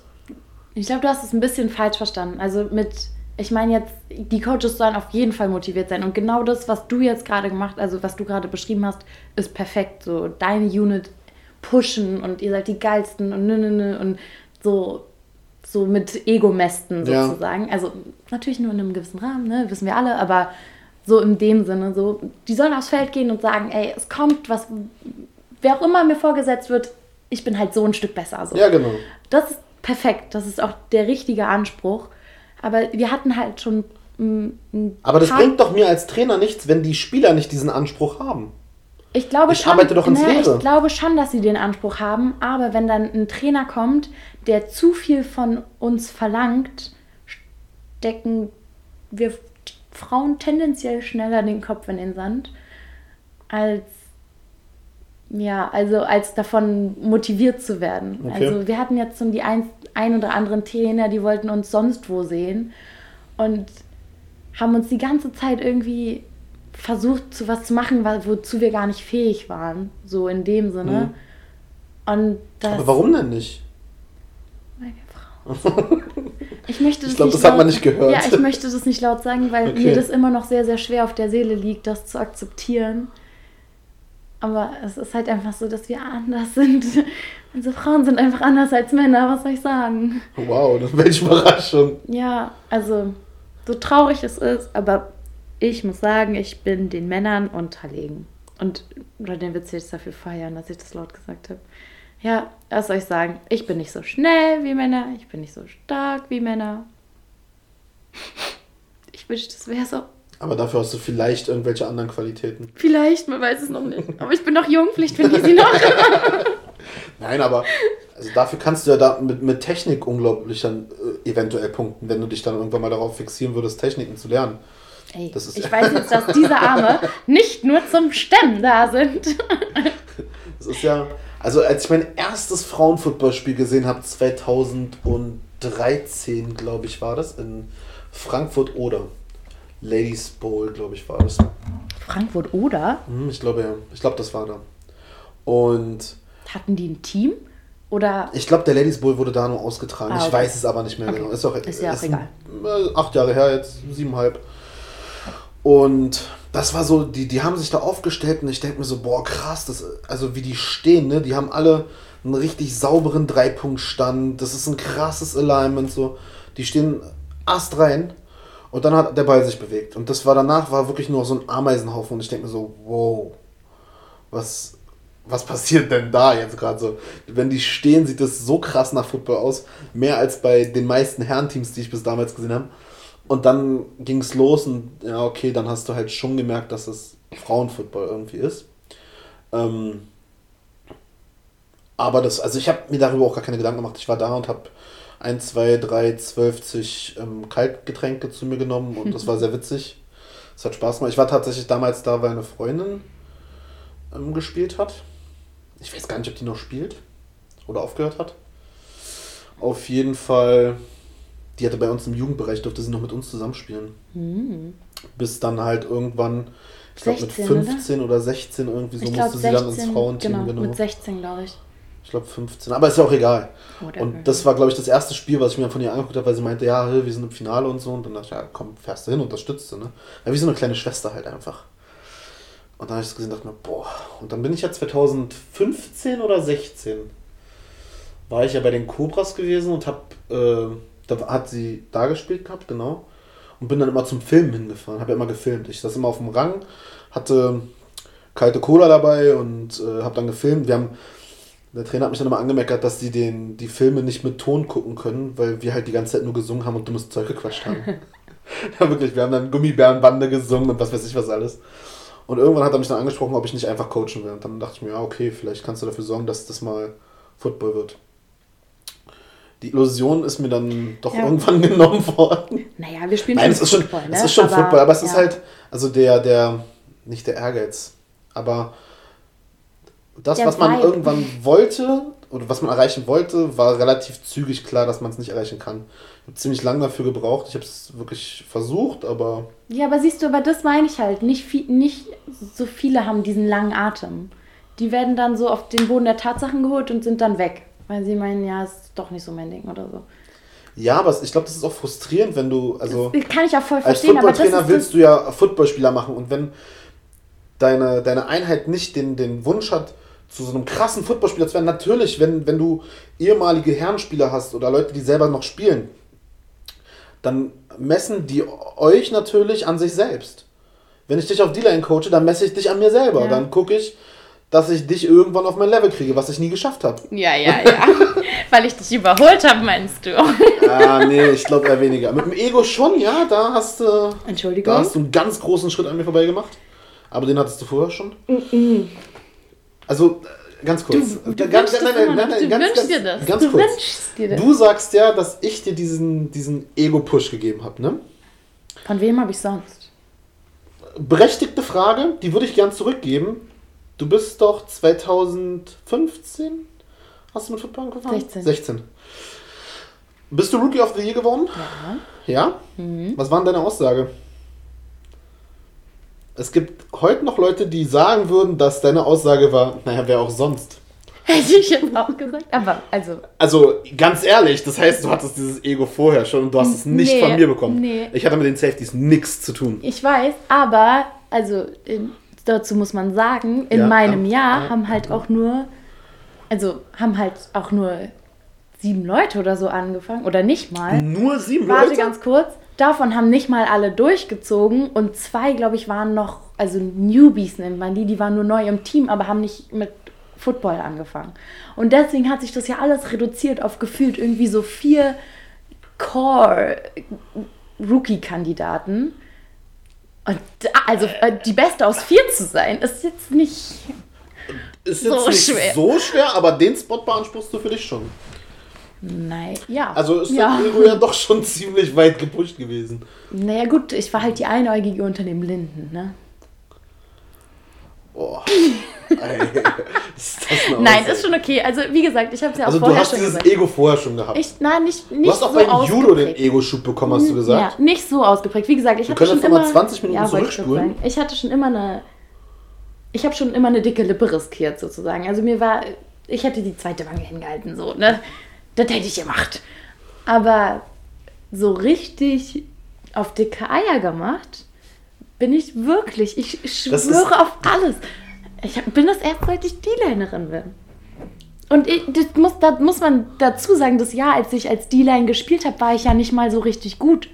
ich glaube, du hast es ein bisschen falsch verstanden. Also mit, ich meine jetzt, die Coaches sollen auf jeden Fall motiviert sein. Und genau das, was du jetzt gerade gemacht, also was du gerade beschrieben hast, ist perfekt. So deine Unit pushen und ihr seid die geilsten und nö, nö, nö und so so mit Ego-Mästen sozusagen. Ja. Also natürlich nur in einem gewissen Rahmen, ne? wissen wir alle, aber so in dem Sinne, so, die sollen aufs Feld gehen und sagen, ey, es kommt was, wer auch immer mir vorgesetzt wird, ich bin halt so ein Stück besser. So. Ja, genau. Das ist perfekt, das ist auch der richtige Anspruch. Aber wir hatten halt schon. Aber das bringt doch mir als Trainer nichts, wenn die Spieler nicht diesen Anspruch haben. Ich glaube ich schon, arbeite doch ins ne, Ich glaube schon, dass sie den Anspruch haben, aber wenn dann ein Trainer kommt, der zu viel von uns verlangt, stecken wir Frauen tendenziell schneller den Kopf in den Sand, als ja, also als davon motiviert zu werden. Okay. Also wir hatten jetzt schon die ein, ein oder anderen Trainer, die wollten uns sonst wo sehen und haben uns die ganze Zeit irgendwie versucht, zu was zu machen, wozu wir gar nicht fähig waren. So in dem Sinne. Mhm. Und das, Aber warum denn nicht? Meine Frau. <laughs> Ich möchte das ich glaube, das laut, hat man nicht gehört. Ja, ich möchte das nicht laut sagen, weil okay. mir das immer noch sehr, sehr schwer auf der Seele liegt, das zu akzeptieren. Aber es ist halt einfach so, dass wir anders sind. <laughs> Unsere Frauen sind einfach anders als Männer, was soll ich sagen? Wow, das welche Überraschung. Ja, also so traurig es ist, aber ich muss sagen, ich bin den Männern unterlegen. Und den Witz jetzt dafür feiern, dass ich das laut gesagt habe. Ja, was soll ich sagen? Ich bin nicht so schnell wie Männer, ich bin nicht so stark wie Männer. Ich wünschte, das wäre so. Aber dafür hast du vielleicht irgendwelche anderen Qualitäten. Vielleicht, man weiß es noch nicht. Aber ich bin noch jung, vielleicht finde ich sie noch. <laughs> Nein, aber also dafür kannst du ja da mit, mit Technik unglaublich dann äh, eventuell punkten, wenn du dich dann irgendwann mal darauf fixieren würdest, Techniken zu lernen. Ey, ich weiß jetzt, dass diese Arme nicht nur zum Stemmen da sind. <laughs> das ist ja, also als ich mein erstes Frauenfußballspiel gesehen habe, 2013, glaube ich, war das, in Frankfurt-Oder. Ladies Bowl, glaube ich, war das. Frankfurt oder? Hm, ich glaube ja. Ich glaube, das war da. Und. Hatten die ein Team? Oder? Ich glaube, der Ladies Bowl wurde da nur ausgetragen. Ah, okay. Ich weiß es aber nicht mehr okay. genau. Ist, auch, ist ja auch egal. Ein, acht Jahre her, jetzt siebeneinhalb. Und das war so, die, die haben sich da aufgestellt und ich denke mir so, boah, krass, das, also wie die stehen, ne? Die haben alle einen richtig sauberen Dreipunktstand. Das ist ein krasses Alignment, so. Die stehen astrein und dann hat der Ball sich bewegt. Und das war danach, war wirklich nur so ein Ameisenhaufen. Und ich denke mir so, wow, was, was passiert denn da jetzt gerade so? Wenn die stehen, sieht das so krass nach Football aus. Mehr als bei den meisten Herrenteams, die ich bis damals gesehen habe. Und dann ging es los und ja, okay, dann hast du halt schon gemerkt, dass es Frauenfootball irgendwie ist. Ähm, aber das, also ich habe mir darüber auch gar keine Gedanken gemacht. Ich war da und habe ein, zwei, drei, zwölfzig ähm, Kaltgetränke zu mir genommen und das war sehr witzig. <laughs> Es hat Spaß gemacht. Ich war tatsächlich damals da, weil eine Freundin ähm, gespielt hat. Ich weiß gar nicht, ob die noch spielt oder aufgehört hat. Auf jeden Fall die hatte bei uns im Jugendbereich, durfte sie noch mit uns zusammenspielen. Hm. Bis dann halt irgendwann, ich glaube mit 16, oder? 15 oder? 16 irgendwie so ich musste glaube sie dann ins 16, Frauenteam, genau, genau. mit 16, glaube ich. Ich glaube 15, aber ist ja auch egal. Whatever. Und das war, glaube ich, das erste Spiel, was ich mir von ihr angeguckt habe, weil sie meinte, ja, wir sind im Finale und so. Und dann dachte ich, ja, komm, fährst du hin, unterstützt du, ne? Ja, wie so eine kleine Schwester halt einfach. Und dann habe ich das gesehen und dachte mir, boah. Und dann bin ich ja 2015 oder 16 war ich ja bei den Cobras gewesen und hab, äh, da hat sie da gespielt gehabt, genau. Und bin dann immer zum Filmen hingefahren, habe ja immer gefilmt. Ich saß immer auf dem Rang, hatte kalte Cola dabei und äh, habe dann gefilmt. Wir haben, der Trainer hat mich dann immer angemeckert, dass die den, die Filme nicht mit Ton gucken können, weil wir halt die ganze Zeit nur gesungen haben und dummes Zeug gequatscht haben. <laughs> ja, wirklich, wir haben dann Gummibärenbande gesungen und was weiß ich was alles. Und irgendwann hat er mich dann angesprochen, ob ich nicht einfach coachen will. Und dann dachte ich mir, ja, okay, vielleicht kannst du dafür sorgen, dass das mal Football wird. Die Illusion ist mir dann doch Ja. irgendwann <laughs> genommen worden. Naja, wir spielen Nein, schon es ist schon, Football, ne? es ist schon Football, aber es ist ja. halt, also der, der, nicht der Ehrgeiz, aber das, Der was man Vibe. irgendwann wollte oder was man erreichen wollte, war relativ zügig klar, dass man es nicht erreichen kann. Ich habe ziemlich lange dafür gebraucht. Ich habe es wirklich versucht, aber Ja, aber siehst du, aber das meine ich halt. Nicht, viel, nicht so viele haben diesen langen Atem. Die werden dann so auf den Boden der Tatsachen geholt und sind dann weg. Weil sie meinen, ja, ist doch nicht so mein Ding oder so. ja, aber ich glaube, das ist auch frustrierend, wenn du, also Das kann ich auch voll als verstehen, aber das Footballtrainer willst du ja Footballspieler machen und wenn deine, deine Einheit nicht den, den Wunsch hat, zu so einem krassen Footballspieler zu werden, natürlich, wenn, wenn du ehemalige Herrenspieler hast oder Leute, die selber noch spielen, dann messen die euch natürlich an sich selbst. Wenn ich dich auf D-Line coache, dann messe ich dich an mir selber. Ja. Dann gucke ich, dass ich dich irgendwann auf mein Level kriege, was ich nie geschafft habe. Ja, ja, ja. <laughs> Weil ich dich überholt habe, meinst du. ah, nee, ich glaube eher weniger. Mit dem Ego schon, ja, da hast du. Entschuldigung. Da hast du einen ganz großen Schritt an mir vorbei gemacht. Aber den hattest du vorher schon. Also, äh, ganz kurz. Du, du Äh, ganz, wünschst, nein, nein, nein, nein, du ganz, wünschst ganz, dir das. Ganz du kurz. wünschst dir das. Du sagst ja, dass ich dir diesen, diesen Ego-Push gegeben habe, ne? Von wem habe ich sonst? Berechtigte Frage, die würde ich gern zurückgeben. Du bist doch 2015? Hast du mit Football angefangen? 16. 16. Bist du Rookie of the Year geworden? Ja. Ja? Was war denn deine Aussage? Es gibt heute noch Leute, die sagen würden, dass deine Aussage war, naja, wer auch sonst. Hätte ich jetzt auch gesagt. Aber, also, Also, ganz ehrlich, das heißt, du hattest dieses Ego vorher schon und du hast es nicht Nee, von mir bekommen. nee. Ich hatte mit den Safeties nichts zu tun. ich weiß, aber, also, in, dazu muss man sagen, in Ja, meinem ja, Jahr ja, haben halt auch nur, also, haben halt auch nur sieben Leute oder so angefangen. Oder nicht mal. Nur sieben Warte Leute? ganz kurz. Davon haben nicht mal alle durchgezogen und zwei, glaube ich, waren noch, also Newbies nennt man die, die waren nur neu im Team, aber haben nicht mit Football angefangen. Und deswegen hat sich das ja alles reduziert auf gefühlt irgendwie so vier Core-Rookie-Kandidaten. Und da, also äh, die beste aus vier zu sein, ist jetzt nicht. Ist jetzt so nicht schwer. so schwer, aber den Spot beanspruchst du für dich schon. Nein, ja. Also ist ja. dein Ego ja doch schon <laughs> ziemlich weit gepusht gewesen. Naja, gut, ich war halt die Einäugige unter den Blinden, ne? Oh. <laughs> Ey, ist das Nein, ist schon okay. Also, wie gesagt, ich habe es ja auch Also du vorher hast schon dieses gesagt. Ego vorher schon gehabt. Ich, nein, nicht, nicht du hast auch so beim Judo den. Ego-Schub bekommen, hast du gesagt. Ja, nicht so ausgeprägt. Wie gesagt, ich Wir hatte können schon mal immer... 20 Minuten ich gerade zurückspulen. sagen. Ich hatte schon immer eine... Ich habe schon immer eine dicke Lippe riskiert, sozusagen. Also mir war... Ich hätte die zweite Wange hingehalten, so, ne? Das hätte ich gemacht. Aber so richtig auf dicke Eier gemacht bin ich wirklich. Ich Das schwöre auf alles. Ich bin das erst, seit ich D-Linerin bin. Und ich, das muss, da muss man dazu sagen, das Jahr, als ich als D-Line gespielt habe, war ich ja nicht mal so richtig gut.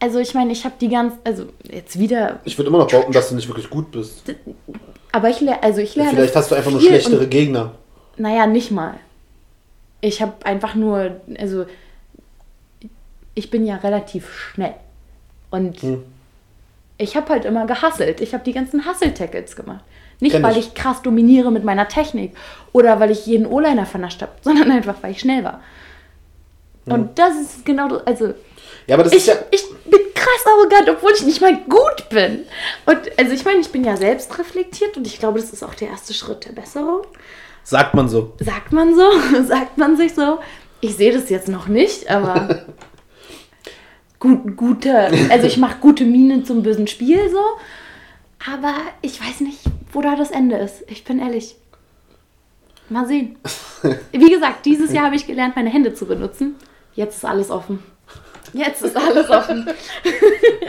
Also ich meine, ich habe die ganz, also jetzt wieder, Ich würde immer noch behaupten, dass du nicht wirklich gut bist. aber ich lerne, also ich lerne Vielleicht hast du einfach nur schlechtere Und, Gegner. naja, nicht mal. Ich habe einfach nur, also ich bin ja relativ schnell. Und Hm. Ich habe halt immer gehasselt. Ich habe die ganzen Hustle-Tackles gemacht. Nicht, Kenn weil ich. ich krass dominiere mit meiner Technik oder weil ich jeden O-Liner vernascht habe, <laughs> sondern einfach, weil ich schnell war. Und das ist genau, das- also Ja, aber das ich, ist ja. ich bin krass arrogant, obwohl ich nicht mal gut bin. Und also ich meine, ich bin ja selbst reflektiert und ich glaube, das ist auch der erste Schritt der Besserung. Sagt man so. Sagt man so? <laughs> Sagt man sich so? Ich sehe das jetzt noch nicht, aber <laughs> gute, also ich mache gute Mienen zum bösen Spiel so. Aber ich weiß nicht, wo da das Ende ist. Ich bin ehrlich. Mal sehen. <laughs> Wie gesagt, dieses Jahr habe ich gelernt, meine Hände zu benutzen. Jetzt ist alles offen. Jetzt ist alles offen.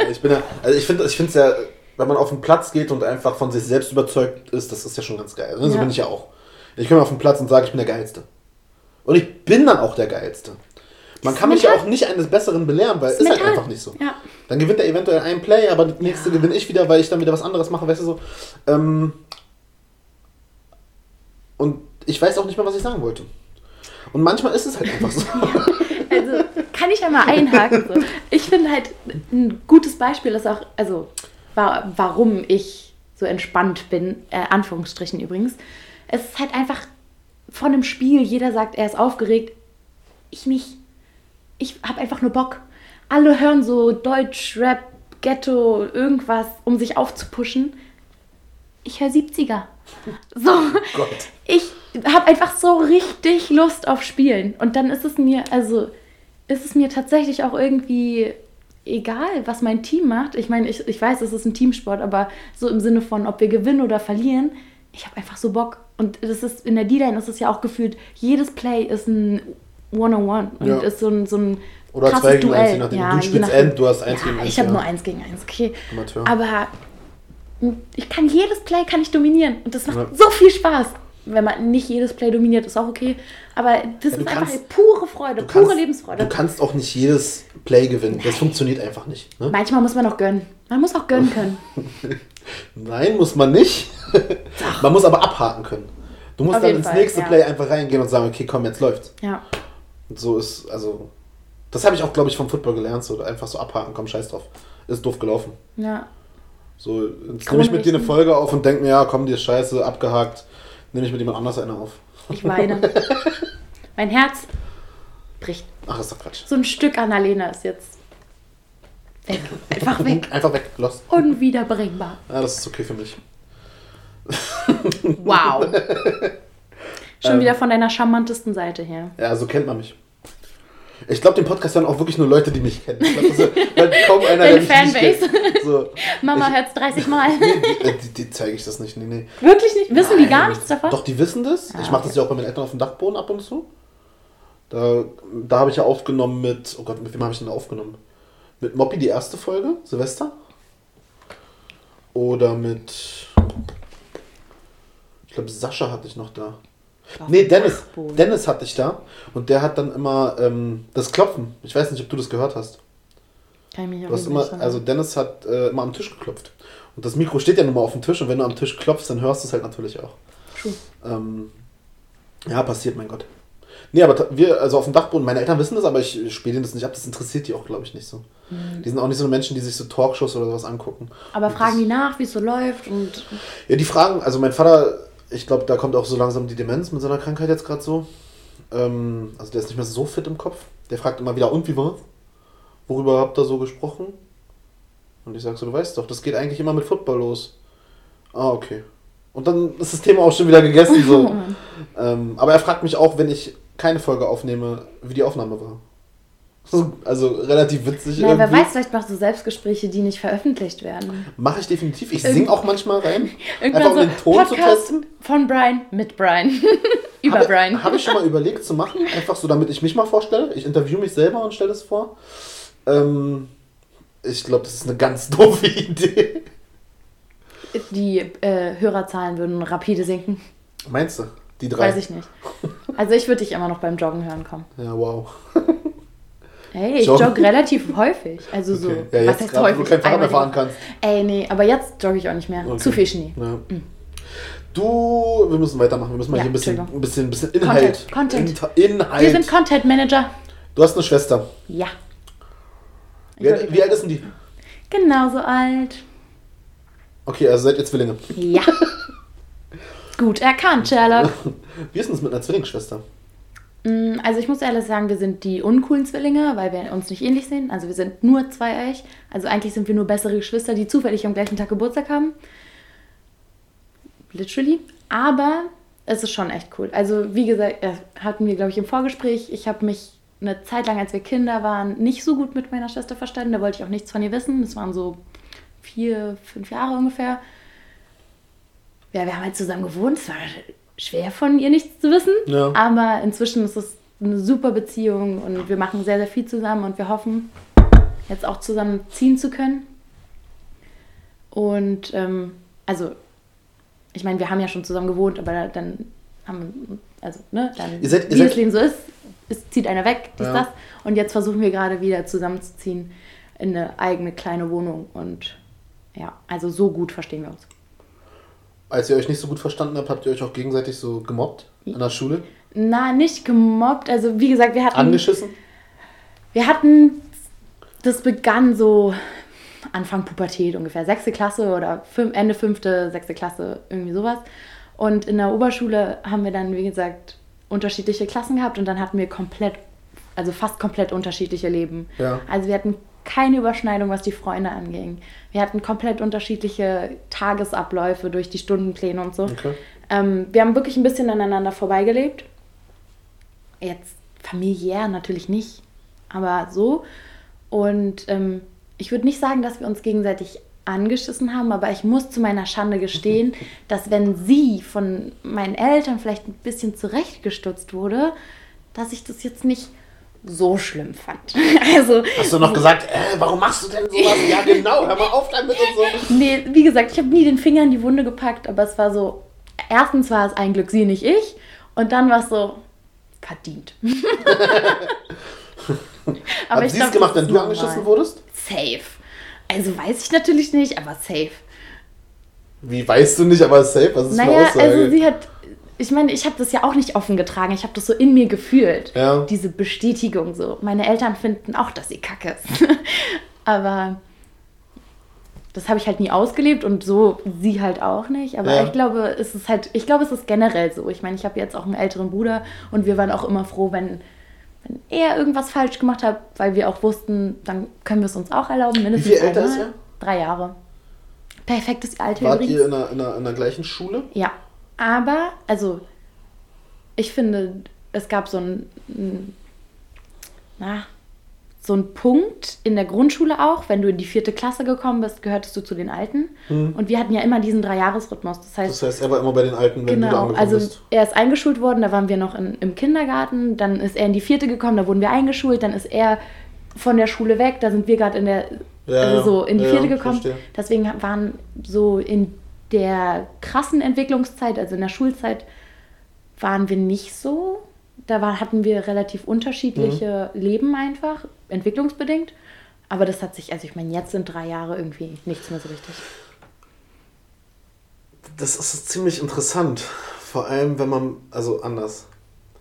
Ich bin ja, also ich finde es ja, wenn man auf den Platz geht und einfach von sich selbst überzeugt ist, das ist ja schon ganz geil. Ne? So Ja. bin ich ja auch. Ich komme auf den Platz und sage, ich bin der Geilste. Und ich bin dann auch der Geilste. Man kann mich ja mental. auch nicht eines Besseren belehren, weil es ist ist halt mental. einfach nicht so. Ja. Dann gewinnt er eventuell ein Play, aber das nächste gewinne ich wieder, weil ich dann wieder was anderes mache, weißt du so. Ähm, und ich weiß auch nicht mehr, was ich sagen wollte. Und manchmal ist es halt einfach so. <laughs> Also kann ich ja mal einhaken. So. Ich finde halt ein gutes Beispiel ist auch, also wa warum ich so entspannt bin, äh, Anführungsstrichen übrigens. Es ist halt einfach von einem Spiel, jeder sagt, er ist aufgeregt. Ich nicht. Ich habe einfach nur Bock. Alle hören so Deutsch, Rap, Ghetto, irgendwas, um sich aufzupuschen. Ich höre 70er. <laughs> So. Gott. Ich habe einfach so richtig Lust auf Spielen. Und dann ist es mir, also, ist es mir tatsächlich auch irgendwie egal, was mein Team macht. Ich meine, ich, ich weiß, es ist ein Teamsport, aber so im Sinne von, ob wir gewinnen oder verlieren, ich habe einfach so Bock. Und das ist in der D-Line ist es ja auch gefühlt, jedes Play ist ein One-on-One und Ja. ist so ein, so ein Oder krasses zwei gegen Duell. eins, je nachdem. Du je spielst. End, du hast eins ja, gegen eins, Ich habe ja. nur eins gegen eins, okay. Amateur. Aber ich kann jedes Play kann ich dominieren und das macht Ja. so viel Spaß. Wenn man nicht jedes Play dominiert, ist auch okay. Aber das Ja, du ist einfach kannst- pure Freude, Du pure kannst- Lebensfreude. Du kannst auch nicht jedes Play gewinnen. Das funktioniert einfach nicht. Ne? Manchmal muss man auch gönnen. Man muss auch gönnen können. <laughs> Nein, muss man nicht. man muss aber abhaken können. Du musst Auf dann ins Fall, nächste ja. Play einfach reingehen und sagen, okay, komm, jetzt läuft's. Ja. Und so ist, also, das habe ich auch, glaube ich, vom Football gelernt, so einfach so abhaken, komm, scheiß drauf. Ist doof gelaufen. Ja. So, jetzt nehme ich mit dir eine. Folge auf und denke mir, ja, komm, die ist scheiße, abgehakt. Nehme ich mit jemand anders eine auf. Ich weine. <laughs> mein Herz bricht. Ach, ist doch Quatsch. So ein Stück Annalena ist jetzt weg. Einfach weg. <laughs> Einfach weg, lost. Unwiederbringbar. Ja, das ist okay für mich. Wow. <laughs> Schon Ähm. wieder von deiner charmantesten Seite her. Ja, so kennt man mich. Ich glaube, den Podcast hören auch wirklich nur Leute, die mich kennen. Ich glaube, das <laughs> halt kaum einer, Deine der mich nicht Fanbase. kennt. So. Mama Ich- hört's 30 <laughs> Mal. Nee, die, äh, die, die zeige ich das nicht. Nee, nee. Wirklich nicht? Wissen die gar Nein. nichts davon? Doch, die wissen das. Ah, ich mache das okay. ja auch bei meinen Eltern auf dem Dachboden ab und zu. Da, da habe ich ja aufgenommen mit, oh Gott, mit wem habe ich denn aufgenommen? Mit Moppy die erste Folge, Silvester. Oder mit, ich glaube, Sascha hatte ich noch da. Nee, Dennis. Dachboden. Dennis hatte ich da. Und der hat dann immer ähm, das Klopfen. Ich weiß nicht, ob du das gehört hast. Kann ich mich Du auch hast nicht immer, also Dennis hat äh, immer am Tisch geklopft. Und das Mikro steht ja nun mal auf dem Tisch und wenn du am Tisch klopfst, dann hörst du es halt natürlich auch. Ähm, ja, passiert, mein Gott. Nee, aber wir, also auf dem Dachboden, meine Eltern wissen das, aber ich spiele denen das nicht ab. Das interessiert die auch, glaube ich, nicht so. Mhm. Die sind auch nicht so Menschen, die sich so Talkshows oder sowas angucken. Aber Und fragen das- die nach, wie es so läuft und Ja, die fragen, also mein Vater, ich glaube, da kommt auch so langsam die Demenz mit seiner Krankheit jetzt gerade so. Ähm, also der ist nicht mehr so fit im Kopf. Der fragt immer wieder, und wie war's? Worüber habt ihr so gesprochen? Und ich sag so, du weißt doch, das geht eigentlich immer mit Football los. Ah, okay. Und dann ist das Thema auch schon wieder gegessen. So. <laughs> Ähm, aber er fragt mich auch, wenn ich keine Folge aufnehme, wie die Aufnahme war. Also relativ witzig. Na, wer weiß, vielleicht machst du Selbstgespräche, die nicht veröffentlicht werden. Mache ich definitiv. Ich singe auch manchmal rein. <laughs> Irgendwann Einfach um so den Ton zu Podcast testen. von Brian mit Brian. <laughs> Über Habe- Brian. Habe ich schon mal überlegt zu machen, <laughs> einfach so, damit ich mich mal vorstelle. Ich interview mich selber und stelle es vor. Ähm, ich glaube, das ist eine ganz doofe Idee. Die äh, Hörerzahlen würden rapide sinken. Meinst du? Die drei? Weiß ich nicht. Also ich würde dich immer noch beim Joggen hören kommen. Ja, wow. Hey, ich jogge relativ häufig. Also so, Okay. Ja, was heißt gerade, wo häufig? du kein Fahrrad mehr fahren kannst. Ey, nee, aber jetzt jogge ich auch nicht mehr. Okay. Zu viel Schnee. Ja. Du, wir müssen weitermachen. Wir müssen mal Ja, hier ein bisschen, ein bisschen, ein bisschen Inhalt. Content, Inta- Inhalt. Wir sind Content Manager. du hast eine Schwester. Ja. Wie, alt- wie alt ist denn die? Genauso alt. Okay, also seid ihr Zwillinge. Ja. <laughs> Gut erkannt, Sherlock. Wie ist denn das mit einer Zwillingsschwester? Mm, Also ich muss ehrlich sagen, wir sind die uncoolen Zwillinge, weil wir uns nicht ähnlich sehen. Also wir sind nur zweieich. Also eigentlich sind wir nur bessere Geschwister, die zufällig am gleichen Tag Geburtstag haben. Literally. Aber es ist schon echt cool. Also wie gesagt, äh, hatten wir, glaube ich, im Vorgespräch, ich habe mich eine Zeit lang, als wir Kinder waren, nicht so gut mit meiner Schwester verstanden. Da wollte ich auch nichts von ihr wissen. Das waren so vier, fünf Jahre ungefähr. Ja, wir haben halt zusammen gewohnt. Es war schwer von ihr nichts zu wissen. Ja. Aber inzwischen ist es eine super Beziehung und wir machen sehr, sehr viel zusammen und wir hoffen, jetzt auch zusammen ziehen zu können. Und ähm, also, ich meine, wir haben ja schon zusammen gewohnt, aber dann haben also, ne, dann, Ihr seid- ihr wie seid- das Leben so ist, es zieht einer weg, dies, Ja. das. Und jetzt versuchen wir gerade wieder zusammenzuziehen in eine eigene kleine Wohnung. Und ja, also so gut verstehen wir uns. Als ihr euch nicht so gut verstanden habt, habt ihr euch auch gegenseitig so gemobbt in der Schule? Na, nicht gemobbt. Also wie gesagt, wir hatten. Angeschissen? Wir hatten, das begann so Anfang Pubertät ungefähr, sechste Klasse oder fün- Ende fünfte, sechste Klasse, irgendwie sowas. Und in der Oberschule haben wir dann, wie gesagt, unterschiedliche Klassen gehabt und dann hatten wir komplett, also fast komplett unterschiedliche Leben. Ja. Also wir hatten keine Überschneidung, was die Freunde anging. Wir hatten komplett unterschiedliche Tagesabläufe durch die Stundenpläne und so. Okay. Ähm, wir haben wirklich ein bisschen aneinander vorbeigelebt. Jetzt familiär natürlich nicht, aber so. Und ähm, ich würde nicht sagen, dass wir uns gegenseitig angeschissen haben, aber ich muss zu meiner Schande <laughs> gestehen, dass wenn sie von meinen Eltern vielleicht ein bisschen zurechtgestutzt wurde, dass ich das jetzt nicht so schlimm fand. <laughs> Also, Hast du noch gesagt, äh, warum machst du denn sowas? ja, <laughs> genau, hör mal auf damit und so. Nee, wie gesagt, ich habe nie den Finger in die Wunde gepackt, aber es war so, erstens war es ein Glück sie, nicht ich. Und dann war es so, verdient. <laughs> aber Hat sie es gemacht, wenn du angeschissen wurdest? Safe. Also weiß ich natürlich nicht, aber safe. Wie weißt du nicht, aber safe, was ist Naja, Aussage? also sie hat, ich meine, ich habe das ja auch nicht offen getragen. Ich habe das so in mir gefühlt. Ja. Diese Bestätigung so. Meine Eltern finden auch, dass sie kacke ist. <laughs> aber das habe ich halt nie ausgelebt und so sie halt auch nicht. Aber Ja. ich glaube, es ist halt, ich glaube, es ist generell so. Ich meine, ich habe jetzt auch einen älteren Bruder und wir waren auch immer froh, wenn, wenn er irgendwas falsch gemacht hat, weil wir auch wussten, dann können wir es uns auch erlauben. Mindestens viel älter ist er? Drei Jahre. Perfektes Alter Wart übrigens. ihr in der, in, der, in der gleichen Schule? Ja, aber, also, ich finde, es gab so einen, na, so einen Punkt in der Grundschule auch, wenn du in die vierte Klasse gekommen bist, gehörtest du zu den Alten. Und wir hatten ja immer diesen Dreijahresrhythmus. Das heißt, Das heißt, er war immer bei den Alten, wenn du da Genau, angekommen also bist. er ist eingeschult worden, da waren wir noch in, im Kindergarten, dann ist er in die vierte gekommen, da wurden wir eingeschult, dann ist er von der Schule weg, da sind wir gerade in der Ja, also so in die Ja, vierte gekommen. verstehe. Deswegen waren so in der krassen Entwicklungszeit, also in der Schulzeit, waren wir nicht so. Da war, hatten wir relativ unterschiedliche Mhm. Leben einfach, entwicklungsbedingt. Aber das hat sich, also ich meine, jetzt sind drei Jahre irgendwie nichts mehr so richtig. Das ist ziemlich interessant. Vor allem, wenn man, also anders.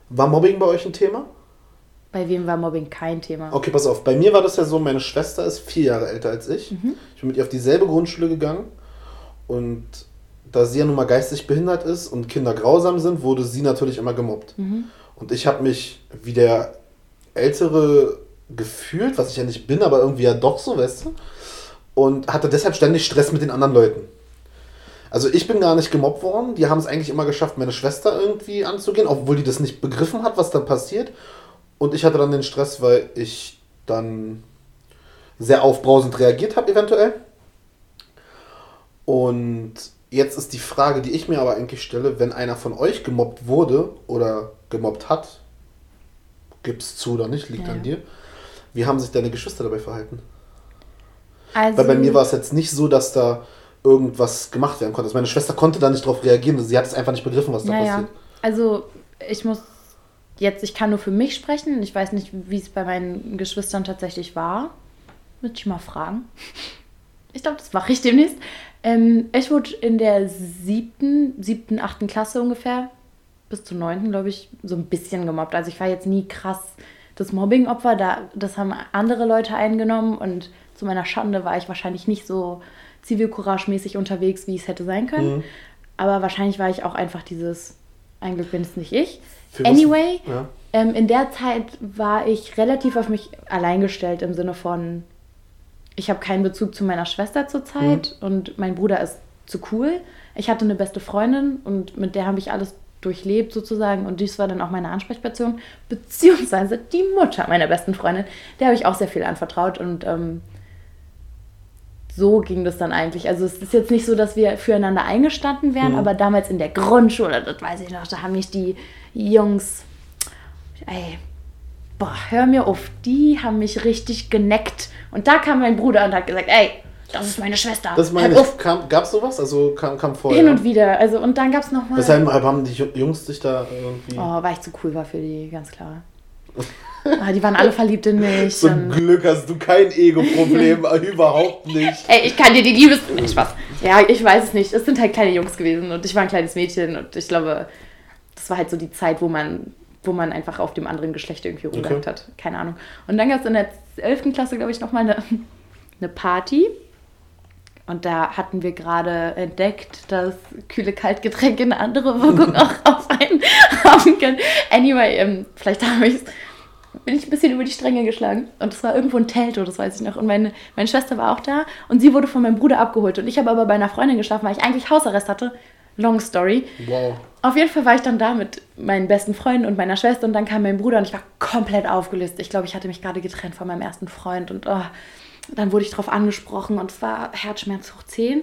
War Mobbing bei euch ein Thema? Bei wem war Mobbing kein Thema? Okay, pass auf. Bei mir war das ja so, meine Schwester ist vier Jahre älter als ich. Mhm. Ich bin mit ihr auf dieselbe Grundschule gegangen. Und da sie ja nun mal geistig behindert ist und Kinder grausam sind, wurde sie natürlich immer gemobbt. Mhm. Und ich habe mich wie der Ältere gefühlt, was ich ja nicht bin, aber irgendwie ja doch so, weißt du? Und hatte deshalb ständig Stress mit den anderen Leuten. Also ich bin gar nicht gemobbt worden. Die haben es eigentlich immer geschafft, meine Schwester irgendwie anzugehen, obwohl die das nicht begriffen hat, was da passiert. Und ich hatte dann den Stress, weil ich dann sehr aufbrausend reagiert habe, eventuell. Und jetzt ist die Frage, die ich mir aber eigentlich stelle, wenn einer von euch gemobbt wurde oder gemobbt hat, gib's zu oder nicht, liegt Ja. an dir. Wie haben sich deine Geschwister dabei verhalten? Also, Weil bei mir war es jetzt nicht so, dass da irgendwas gemacht werden konnte. Also meine Schwester konnte da nicht drauf reagieren. Sie hat es einfach nicht begriffen, was da Ja, ja. passiert. Also ich muss jetzt, ich kann nur für mich sprechen. Ich weiß nicht, wie es bei meinen Geschwistern tatsächlich war. Müsste ich mal fragen. Ich glaube, das mache ich demnächst. Ähm, ich wurde in der siebten, siebten, achten Klasse ungefähr, bis zur neunten, glaube ich, so ein bisschen gemobbt. Also ich war jetzt nie krass das Mobbing-Opfer. Da, das haben andere Leute eingenommen und zu meiner Schande war ich wahrscheinlich nicht so zivilcourage-mäßig unterwegs, wie es hätte sein können. Mhm. Aber wahrscheinlich war ich auch einfach dieses, ein Glück bin es nicht ich. Anyway, Ja. ähm, in der Zeit war ich relativ auf mich allein gestellt im Sinne von, ich habe keinen Bezug zu meiner Schwester zurzeit Mhm. und mein Bruder ist zu cool. Ich hatte eine beste Freundin und mit der habe ich alles durchlebt sozusagen. Und dies war dann auch meine Ansprechperson, beziehungsweise die Mutter meiner besten Freundin. Der habe ich auch sehr viel anvertraut und ähm, so ging das dann eigentlich. Also es ist jetzt nicht so, dass wir füreinander eingestanden wären, mhm. aber damals in der Grundschule, das weiß ich noch, da haben mich die Jungs, ey, boah, hör mir auf, die haben mich richtig geneckt. Und da kam mein Bruder und hat gesagt, ey, das ist meine Schwester. Das meine ich. Gab es sowas? Also kam, kam vorher? Hin und wieder. Also, und dann gab es nochmal. Weshalb haben die Jungs dich da irgendwie. Oh, weil ich zu cool war für die, ganz klar. <laughs> Ah, die waren alle verliebt in mich. Zum Glück hast du kein Ego-Problem, <laughs> überhaupt nicht. Ey, ich kann dir die Liebes... Nee, Spaß. Ja, ich weiß es nicht. Es sind halt kleine Jungs gewesen und ich war ein kleines Mädchen und ich glaube, das war halt so die Zeit, wo man, wo man einfach auf dem anderen Geschlecht irgendwie rumgedacht okay. hat. Keine Ahnung. Und dann gab es in der 11. Klasse, glaube ich, nochmal eine, <laughs> eine Party und da hatten wir gerade entdeckt, dass kühle Kaltgetränke eine andere Wirkung <laughs> auch auf einen haben können. Anyway, ähm, vielleicht habe ich bin ich ein bisschen über die Stränge geschlagen. Und es war irgendwo ein Telto, das weiß ich noch. Und meine, meine Schwester war auch da und sie wurde von meinem Bruder abgeholt. Und ich habe aber bei einer Freundin geschlafen, weil ich eigentlich Hausarrest hatte. Long story. Wow. Auf jeden Fall war ich dann da mit meinen besten Freunden und meiner Schwester und dann kam mein Bruder und ich war komplett aufgelöst. Ich glaube, ich hatte mich gerade getrennt von meinem ersten Freund und oh, dann wurde ich darauf angesprochen und es war Herzschmerz hoch 10.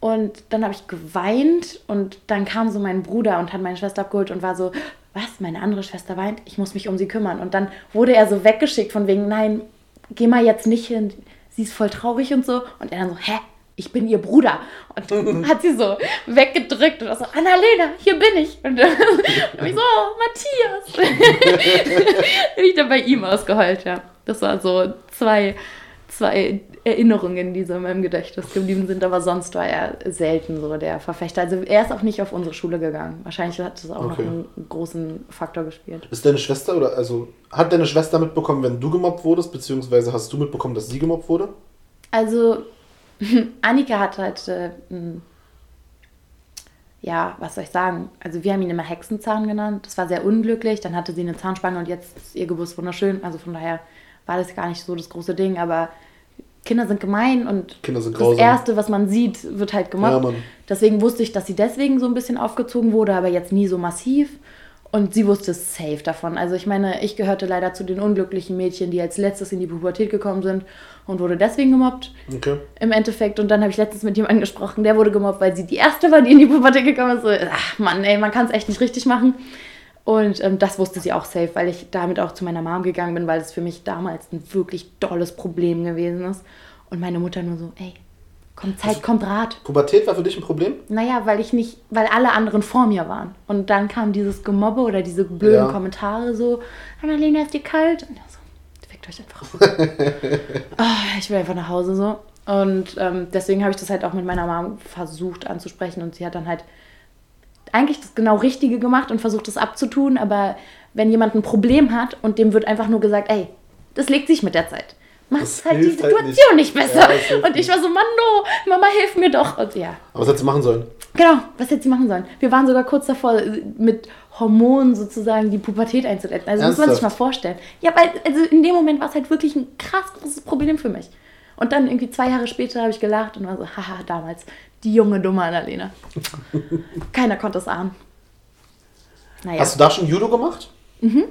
Und dann habe ich geweint und dann kam so mein Bruder und hat meine Schwester abgeholt und war so, was, meine andere Schwester weint, ich muss mich um sie kümmern. Und dann wurde er so weggeschickt von wegen, nein, geh mal jetzt nicht hin, sie ist voll traurig und so. Und er dann so, hä? Ich bin ihr Bruder. Und <laughs> hat sie so weggedrückt und war so, Annalena, hier bin ich. Und dann habe ich so, oh, Matthias. <laughs> bin ich dann bei ihm ausgeheult, ja. Das war so zwei zwei Erinnerungen, die so in meinem Gedächtnis geblieben sind, aber sonst war er selten so der Verfechter. Also er ist auch nicht auf unsere Schule gegangen. Wahrscheinlich hat das auch okay. noch einen großen Faktor gespielt. Ist deine Schwester oder also hat deine Schwester mitbekommen, wenn du gemobbt wurdest, beziehungsweise hast du mitbekommen, dass sie gemobbt wurde? Also <laughs> Annika hat halt äh, ja, was soll ich sagen? Also wir haben ihn immer Hexenzahn genannt. Das war sehr unglücklich. Dann hatte sie eine Zahnspange und jetzt ist ihr Geburts wunderschön. Also von daher war das gar nicht so das große Ding, aber Kinder sind gemein und Kinder sind das Erste, was man sieht, wird halt gemacht. Ja, deswegen wusste ich, dass sie deswegen so ein bisschen aufgezogen wurde, aber jetzt nie so massiv. Und sie wusste safe davon. Also ich meine, ich gehörte leider zu den unglücklichen Mädchen, die als letztes in die Pubertät gekommen sind und wurde deswegen gemobbt. Okay. Im Endeffekt. Und dann habe ich letztens mit jemandem gesprochen, der wurde gemobbt, weil sie die erste war, die in die Pubertät gekommen ist. So, ach Mann, ey, man kann es echt nicht richtig machen. Und ähm, das wusste sie auch safe, weil ich damit auch zu meiner Mom gegangen bin, weil es für mich damals ein wirklich dolles Problem gewesen ist. Und meine Mutter nur so, ey, kommt Zeit, also, kommt Rat. Pubertät war für dich ein Problem? Naja, weil ich nicht, weil alle anderen vor mir waren. Und dann kam dieses Gemobbe oder diese blöden ja. Kommentare so, Annalena, ist dir kalt? Und so, fickt euch einfach. oh, <laughs> ich will einfach nach Hause so. Und ähm, deswegen habe ich das halt auch mit meiner Mom versucht anzusprechen und sie hat dann halt eigentlich das genau Richtige gemacht und versucht es abzutun, aber wenn jemand ein Problem hat und dem wird einfach nur gesagt, ey, das legt sich mit der Zeit. Macht halt die Situation halt nicht. nicht. besser. Ja, und ich war so, Mann, no, Mama, hilf mir doch. Und ja. Aber was hätte sie machen sollen? Genau, was hätte sie machen sollen? Wir waren sogar kurz davor, mit Hormonen sozusagen die Pubertät einzuleiten. Also Ernsthaft? muss man sich mal vorstellen. Ja, weil also in dem Moment war es halt wirklich ein krass großes Problem für mich. Und dann irgendwie zwei Jahre später habe ich gelacht und war so, haha, damals, die junge, dumme Annalena. <laughs> Keiner konnte es ahnen. Naja. Hast du da schon Judo gemacht? Mhm.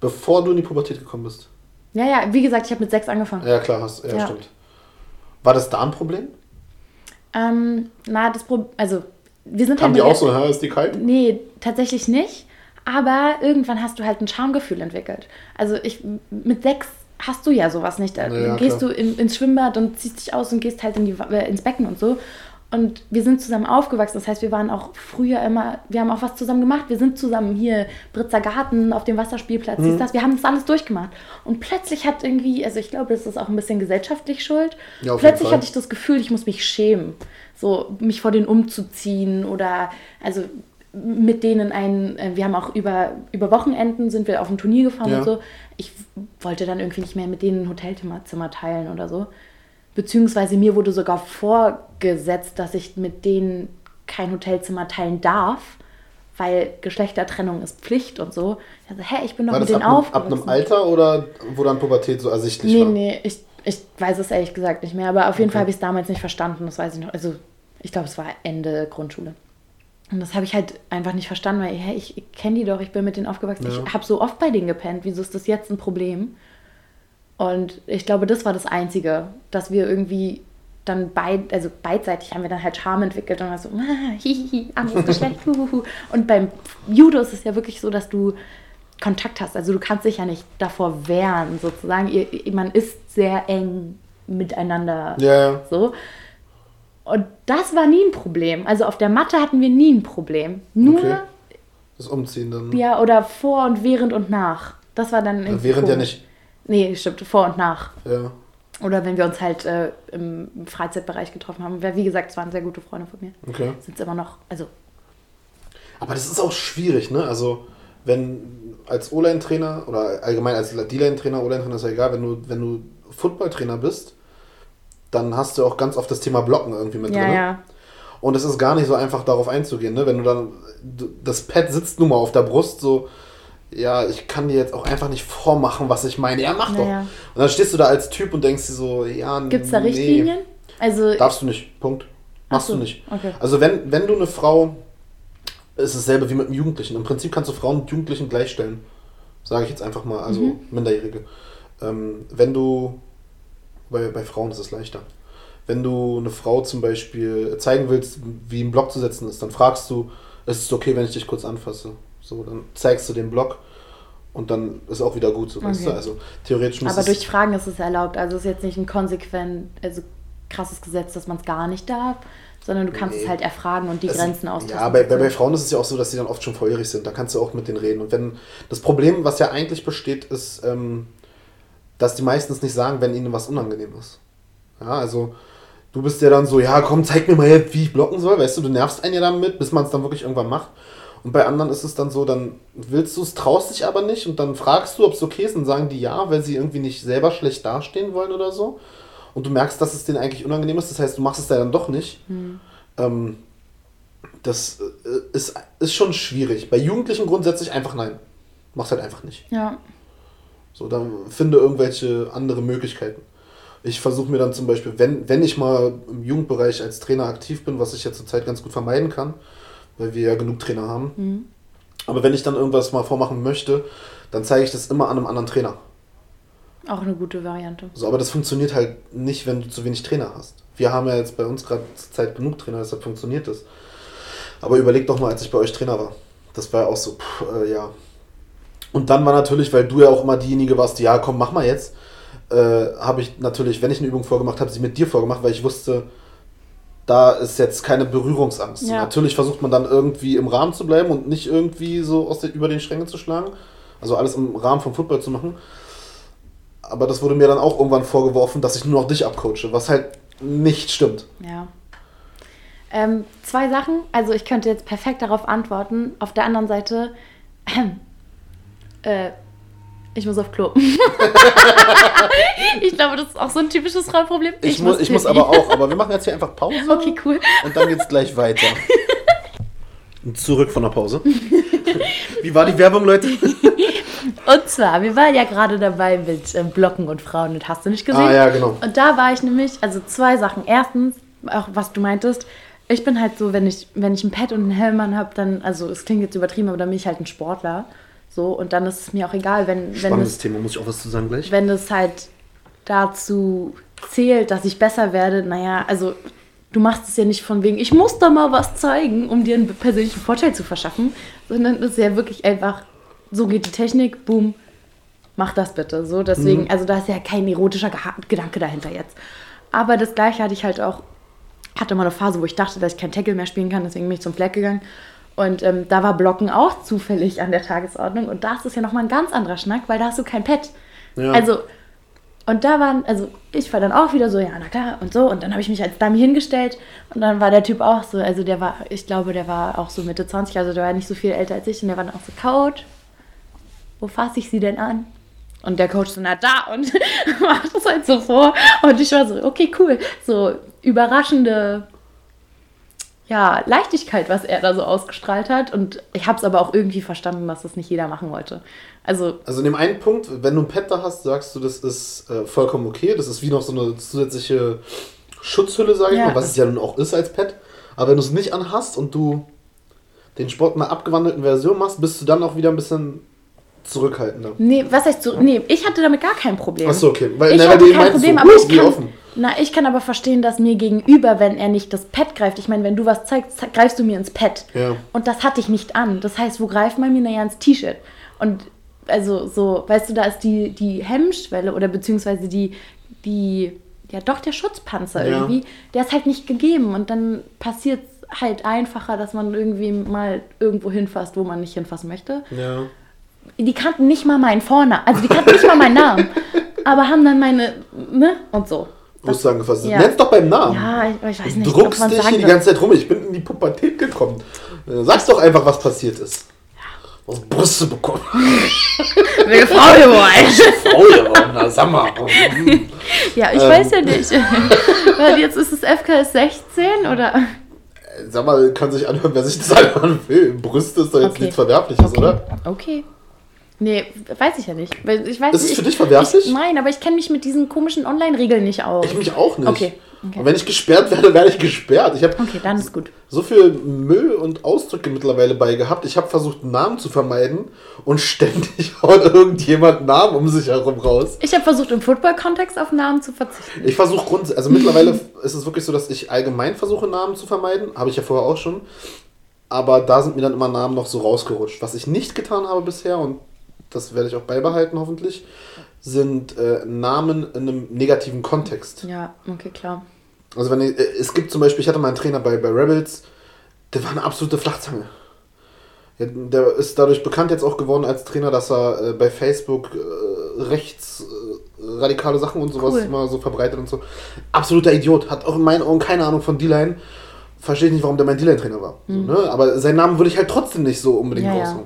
Bevor du in die Pubertät gekommen bist? Ja, ja, wie gesagt, ich habe mit sechs angefangen. Ja, klar, hast, ja, ja. stimmt. War das da ein Problem? Ähm, na, das Problem, also wir sind Haben halt die auch so, ist die kalt? Nee, tatsächlich nicht. Aber irgendwann hast du halt ein Schamgefühl entwickelt. Also ich mit sechs hast du ja sowas nicht. Da ja, gehst klar. du in, ins Schwimmbad und ziehst dich aus und gehst halt in die, äh, ins Becken und so. Und wir sind zusammen aufgewachsen. Das heißt, wir waren auch früher immer, wir haben auch was zusammen gemacht. Wir sind zusammen hier, Britzer Garten, auf dem Wasserspielplatz, mhm. das. Wir haben das alles durchgemacht. Und plötzlich hat irgendwie, also ich glaube, das ist auch ein bisschen gesellschaftlich schuld. Ja, plötzlich hatte ich das Gefühl, ich muss mich schämen. So, mich vor denen umzuziehen oder, also mit denen ein, äh, wir haben auch über, über Wochenenden sind wir auf ein Turnier gefahren ja. und so. Ich wollte dann irgendwie nicht mehr mit denen ein Hotelzimmer teilen oder so. Beziehungsweise mir wurde sogar vorgesetzt, dass ich mit denen kein Hotelzimmer teilen darf, weil Geschlechtertrennung ist Pflicht und so. Ich dachte, hä, ich bin doch war mit denen auf. Ab einem Alter oder wo dann Pubertät so ersichtlich nee, war? Nee, nee, ich, ich weiß es ehrlich gesagt nicht mehr, aber auf jeden okay. Fall habe ich es damals nicht verstanden, das weiß ich noch. Also ich glaube, es war Ende Grundschule. Und das habe ich halt einfach nicht verstanden, weil hey, ich, ich kenne die doch, ich bin mit denen aufgewachsen, Ja. ich habe so oft bei denen gepennt, wieso ist das jetzt ein Problem? Und ich glaube, das war das Einzige, dass wir irgendwie dann beid, also beidseitig haben wir dann halt Charme entwickelt und war so, <laughs> ah, hihihi, anderes <laughs> Geschlecht, huhuhu. Und beim Judo ist es ja wirklich so, dass du Kontakt hast, also du kannst dich ja nicht davor wehren, sozusagen. Ihr, man ist sehr eng miteinander Ja, ja. so. Und das war nie ein Problem. Also auf der Matte hatten wir nie ein Problem. Nur, Okay. Das Umziehen dann. ja, oder vor und während und nach. Das war dann Ja, während ja komisch. nicht. Nee, stimmt, vor und nach. Ja. Oder wenn wir uns halt äh, im Freizeitbereich getroffen haben. Wie gesagt, es waren sehr gute Freunde von mir. Okay. Sind es immer noch, also, Aber das ist auch schwierig, ne? Also, wenn als O-Line-Trainer oder allgemein als D-Line-Trainer, O-Line-Trainer ist ja egal, wenn du, wenn du Football-Trainer bist, dann hast du auch ganz oft das Thema Blocken irgendwie mit ja, drin. ja. Und es ist gar nicht so einfach, darauf einzugehen, ne? Wenn du dann, das Pad sitzt nun mal auf der Brust, so, ja, ich kann dir jetzt auch einfach nicht vormachen, was ich meine. Ja, mach doch. Naja. Und dann stehst du da als Typ und denkst dir so, ja, Gibt es da nee. Richtlinien? Also, Darfst du nicht. Punkt. Machst Ach so, du nicht. okay. Also wenn, wenn du eine Frau, ist es dasselbe wie mit einem Jugendlichen. Im Prinzip kannst du Frauen und Jugendlichen gleichstellen. Sage ich jetzt einfach mal, also Mhm. Minderjährige. Ähm, wenn du, bei, bei Frauen ist es leichter. Wenn du eine Frau zum Beispiel zeigen willst, wie ein Block zu setzen ist, dann fragst du, ist es okay, wenn ich dich kurz anfasse? So, dann zeigst du den Block und dann ist auch wieder gut, so weißt Okay. du? Also theoretisch muss aber durch Fragen ist es erlaubt. Also, es ist jetzt nicht ein konsequent, also krasses Gesetz, dass man es gar nicht darf, sondern du kannst Nee. es halt erfragen und die Es- Grenzen austesten. Ja, bei, bei, bei Frauen ist es ja auch so, dass sie dann oft schon volljährig sind. Da kannst du auch mit denen reden. Und wenn das Problem, was ja eigentlich besteht, ist, ähm, dass die meistens nicht sagen, wenn ihnen was unangenehm ist. Ja, also du bist ja dann so, ja, komm, zeig mir mal wie ich blocken soll. Weißt du, du nervst einen ja damit, bis man es dann wirklich irgendwann macht. Und bei anderen ist es dann so, dann willst du es, traust dich aber nicht und dann fragst du, ob es okay ist und sagen die ja, weil sie irgendwie nicht selber schlecht dastehen wollen oder so. Und du merkst, dass es denen eigentlich unangenehm ist. Das heißt, du machst es da dann doch nicht. Ähm, das äh, ist, ist schon schwierig. Bei Jugendlichen grundsätzlich einfach nein. Mach's halt einfach nicht. Ja. So, dann finde irgendwelche andere Möglichkeiten. Ich versuche mir dann zum Beispiel, wenn, wenn ich mal im Jugendbereich als Trainer aktiv bin, was ich ja zurzeit ganz gut vermeiden kann, weil wir ja genug Trainer haben. Aber wenn ich dann irgendwas mal vormachen möchte, dann zeige ich das immer an einem anderen Trainer. Auch eine gute Variante. So, aber das funktioniert halt nicht, wenn du zu wenig Trainer hast. Wir haben ja jetzt bei uns gerade zur Zeit genug Trainer, deshalb funktioniert das. Aber überleg doch mal, als ich bei euch Trainer war. Das war ja auch so, pff, äh, ja. Und dann war natürlich, weil du ja auch immer diejenige warst, die, ja, komm, mach mal jetzt, äh, habe ich natürlich, wenn ich eine Übung vorgemacht habe, sie mit dir vorgemacht, weil ich wusste, da ist jetzt keine Berührungsangst. Ja. Natürlich versucht man dann irgendwie im Rahmen zu bleiben und nicht irgendwie so aus den, über den Strängen zu schlagen. Also alles im Rahmen vom Football zu machen. Aber das wurde mir dann auch irgendwann vorgeworfen, dass ich nur noch dich abcoache, was halt nicht stimmt. Ja. Ähm, zwei Sachen. Also ich könnte jetzt perfekt darauf antworten. Auf der anderen Seite, <clears throat> äh, ich muss auf Klo. <laughs> ich glaube, das ist auch so ein typisches Frauenproblem. Ich, muss, ich muss aber auch, aber wir machen jetzt hier einfach Pause Okay, cool. und dann geht's gleich weiter. <laughs> Zurück von der Pause. Wie war die Werbung, Leute? <laughs> Und zwar, wir waren ja gerade dabei mit ähm, Blocken und Frauen und hast du nicht gesehen? Ah, ja, genau. Und da war ich nämlich, also zwei Sachen. Erstens, auch was du meintest, ich bin halt so, wenn ich, wenn ich ein Pad und einen Helm habe, dann, also es klingt jetzt übertrieben, aber dann bin ich halt ein Sportler. So, und dann ist es mir auch egal, wenn, wenn Spannendes es, Thema, muss ich auch was zu sagen gleich? wenn es halt dazu zählt, dass ich besser werde, naja, also du machst es ja nicht von wegen, ich muss da mal was zeigen, um dir einen persönlichen Vorteil zu verschaffen, sondern es ist ja wirklich einfach, so geht die Technik, boom, mach das bitte. So, deswegen, also da ist ja kein erotischer Gedanke dahinter jetzt. Aber das gleiche hatte ich halt auch, hatte mal eine Phase, wo ich dachte, dass ich kein Tackle mehr spielen kann, deswegen bin ich zum Fleck gegangen. Und ähm, da war Blocken auch zufällig an der Tagesordnung. Und da ist es ja nochmal ein ganz anderer Schnack, weil da hast du kein Pad. Ja. Also, und da waren, also ich war dann auch wieder so, ja, na klar, und so. Und dann habe ich mich als Dummy hingestellt. Und dann war der Typ auch so, also der war, ich glaube, der war auch so Mitte 20, also der war nicht so viel älter als ich. Und der war dann auch so, Coach, wo fasse ich sie denn an? Und der Coach so, na da, und <laughs> macht das halt so vor. Und ich war so, okay, cool. So überraschende, ja, Leichtigkeit, was er da so ausgestrahlt hat. Und ich habe es aber auch irgendwie verstanden, dass das nicht jeder machen wollte. Also, Also in dem einen Punkt, wenn du ein Pad da hast, sagst du, das ist äh, vollkommen okay. Das ist wie noch so eine zusätzliche Schutzhülle, sage ich Ja. mal, was es ja nun auch ist als Pad. Aber wenn du es nicht anhast und du den Sport in einer abgewandelten Version machst, bist du dann auch wieder ein bisschen zurückhaltender. Nee, was heißt so? Nee, ich hatte damit gar kein Problem. Achso, okay. Weil, ich na, hatte kein Problem, so, aber ich kann, offen. Na, ich kann aber verstehen, dass mir gegenüber, wenn er nicht das Pad greift, ich meine, wenn du was zeigst, ze- greifst du mir ins Pad. Ja. Und das hatte ich nicht an. Das heißt, wo greift man mir naja ins T-Shirt? Und also so, weißt du, da ist die, die Hemmschwelle oder beziehungsweise die, die, ja doch, der Schutzpanzer Ja. irgendwie, der ist halt nicht gegeben. Und dann passiert es halt einfacher, dass man irgendwie mal irgendwo hinfasst, wo man nicht hinfassen möchte Ja. die kannten nicht mal meinen Vornamen, also die kannten nicht mal meinen Namen, <laughs> aber haben dann meine, ne, und so. Musst du angefasst Ja. Nenn's doch beim Namen. Ja, ich, ich weiß Du nicht, druckst dich hier die ganze Zeit rum. Ich bin in die Pubertät gekommen. Äh, Sag's doch einfach, was passiert ist. Aus Brüste bekommen. <laughs> Will Frau gewollt. Oh ja, na sag mal. <laughs> Ja, ich Ähm. weiß ja nicht. <laughs> Weil jetzt ist es FKS 16 oder? Sag mal, kann sich anhören, wer sich das anhören will. Brüste ist doch jetzt Okay. nichts Verwerfliches, Okay. oder? Okay. Nee, weiß ich ja nicht. Ich weiß Ist es nicht, für ich- dich verwerflich? Ich, nein, aber ich kenne mich mit diesen komischen Online-Regeln nicht aus. Ich mich auch nicht. Okay, okay. Und wenn ich gesperrt werde, werde ich gesperrt. Ich habe Okay, dann ist gut. so viel Müll und Ausdrücke mittlerweile bei gehabt. Ich habe versucht, Namen zu vermeiden und ständig <laughs> haut irgendjemand Namen um sich herum raus. Ich habe versucht, im Football-Kontext auf Namen zu verzichten. Ich versuche grundsätzlich, also mittlerweile <laughs> ist es wirklich so, dass ich allgemein versuche, Namen zu vermeiden. Habe ich ja vorher auch schon. Aber da sind mir dann immer Namen noch so rausgerutscht. Was ich nicht getan habe bisher, und das werde ich auch beibehalten hoffentlich, sind äh, Namen in einem negativen Kontext. Ja, okay, klar. Also wenn ich, äh, es gibt zum Beispiel, ich hatte mal einen Trainer bei, bei Rebels, der war eine absolute Flachzange. Der ist dadurch bekannt jetzt auch geworden als Trainer, dass er äh, bei Facebook äh, rechts äh, radikale Sachen und sowas Cool. immer so verbreitet und so. Absoluter Idiot. Hat auch in meinen Augen keine Ahnung von D-Line. Verstehe ich nicht, warum der mein D-Line-Trainer war. So, ne? Aber seinen Namen würde ich halt trotzdem nicht so unbedingt Mhm. Ja, ja.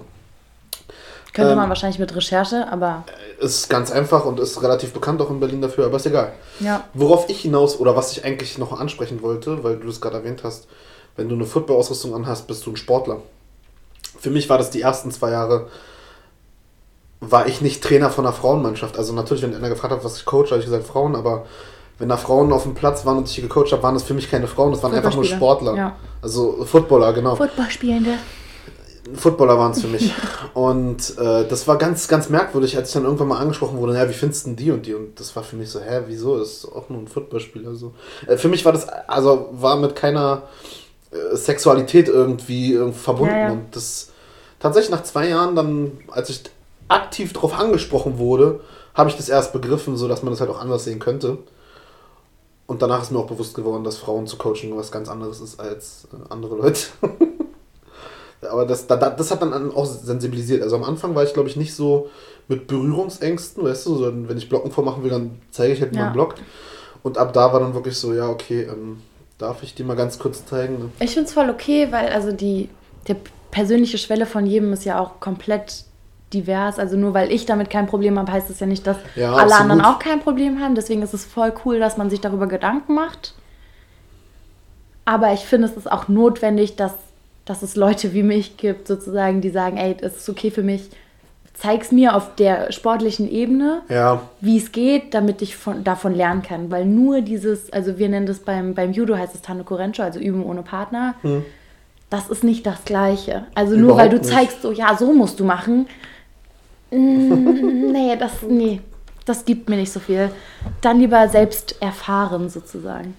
Könnte Ähm, man wahrscheinlich mit Recherche, aber Ist ganz einfach und ist relativ bekannt auch in Berlin dafür, aber ist egal. ja. Worauf ich hinaus oder was ich eigentlich noch ansprechen wollte, weil du das gerade erwähnt hast, wenn du eine Football-Ausrüstung anhast, bist du ein Sportler. Für mich war das die ersten zwei Jahre, war ich nicht Trainer von einer Frauenmannschaft. Also natürlich, wenn einer gefragt hat, was ich coach, habe ich gesagt Frauen, aber wenn da Frauen auf dem Platz waren und ich gecoacht habe, waren das für mich keine Frauen, das waren einfach nur Sportler. ja. Also Footballer, genau. Footballspielende. Footballer waren es für mich. Und äh, das war ganz, ganz merkwürdig, als ich dann irgendwann mal angesprochen wurde, ja, wie findest du denn die und die? Und das war für mich so, hä, wieso? Das ist auch nur ein Footballspieler. So. Äh, für mich war das, also war mit keiner äh, Sexualität irgendwie, verbunden. Ja, ja. Und das tatsächlich nach zwei Jahren, dann, als ich aktiv darauf angesprochen wurde, habe ich das erst begriffen, so dass man das halt auch anders sehen könnte. Und danach ist mir auch bewusst geworden, dass Frauen zu coachen was ganz anderes ist als äh, andere Leute. <laughs> Aber das, da, da- das hat dann auch sensibilisiert. Also am Anfang war ich, glaube ich, nicht so mit Berührungsängsten, weißt du, so, wenn ich Blocken vormachen will, dann zeige ich halt Ja. mal einen Block. Und ab da war dann wirklich so, ja, okay, ähm, darf ich dir mal ganz kurz zeigen? Ne? Ich finde es voll okay, weil also die der persönliche Schwelle von jedem ist ja auch komplett divers. Also nur weil ich damit kein Problem habe, heißt es ja nicht, dass Ja, alle absolut. anderen auch kein Problem haben. Deswegen ist es voll cool, dass man sich darüber Gedanken macht. Aber ich finde, es ist auch notwendig, dass, dass es Leute wie mich gibt, sozusagen, die sagen, ey, es ist okay für mich, zeig's mir auf der sportlichen Ebene Ja, wie es geht, damit ich von, davon lernen kann. Weil nur dieses, also wir nennen das beim, beim Judo heißt es Tano Korencho, also Üben ohne Partner. Das ist nicht das Gleiche. Also nur weil Hm. Überhaupt du nicht. zeigst, so ja, so musst du machen. Mm, <laughs> nee, das, nee, das gibt mir nicht so viel. Dann lieber selbst erfahren sozusagen.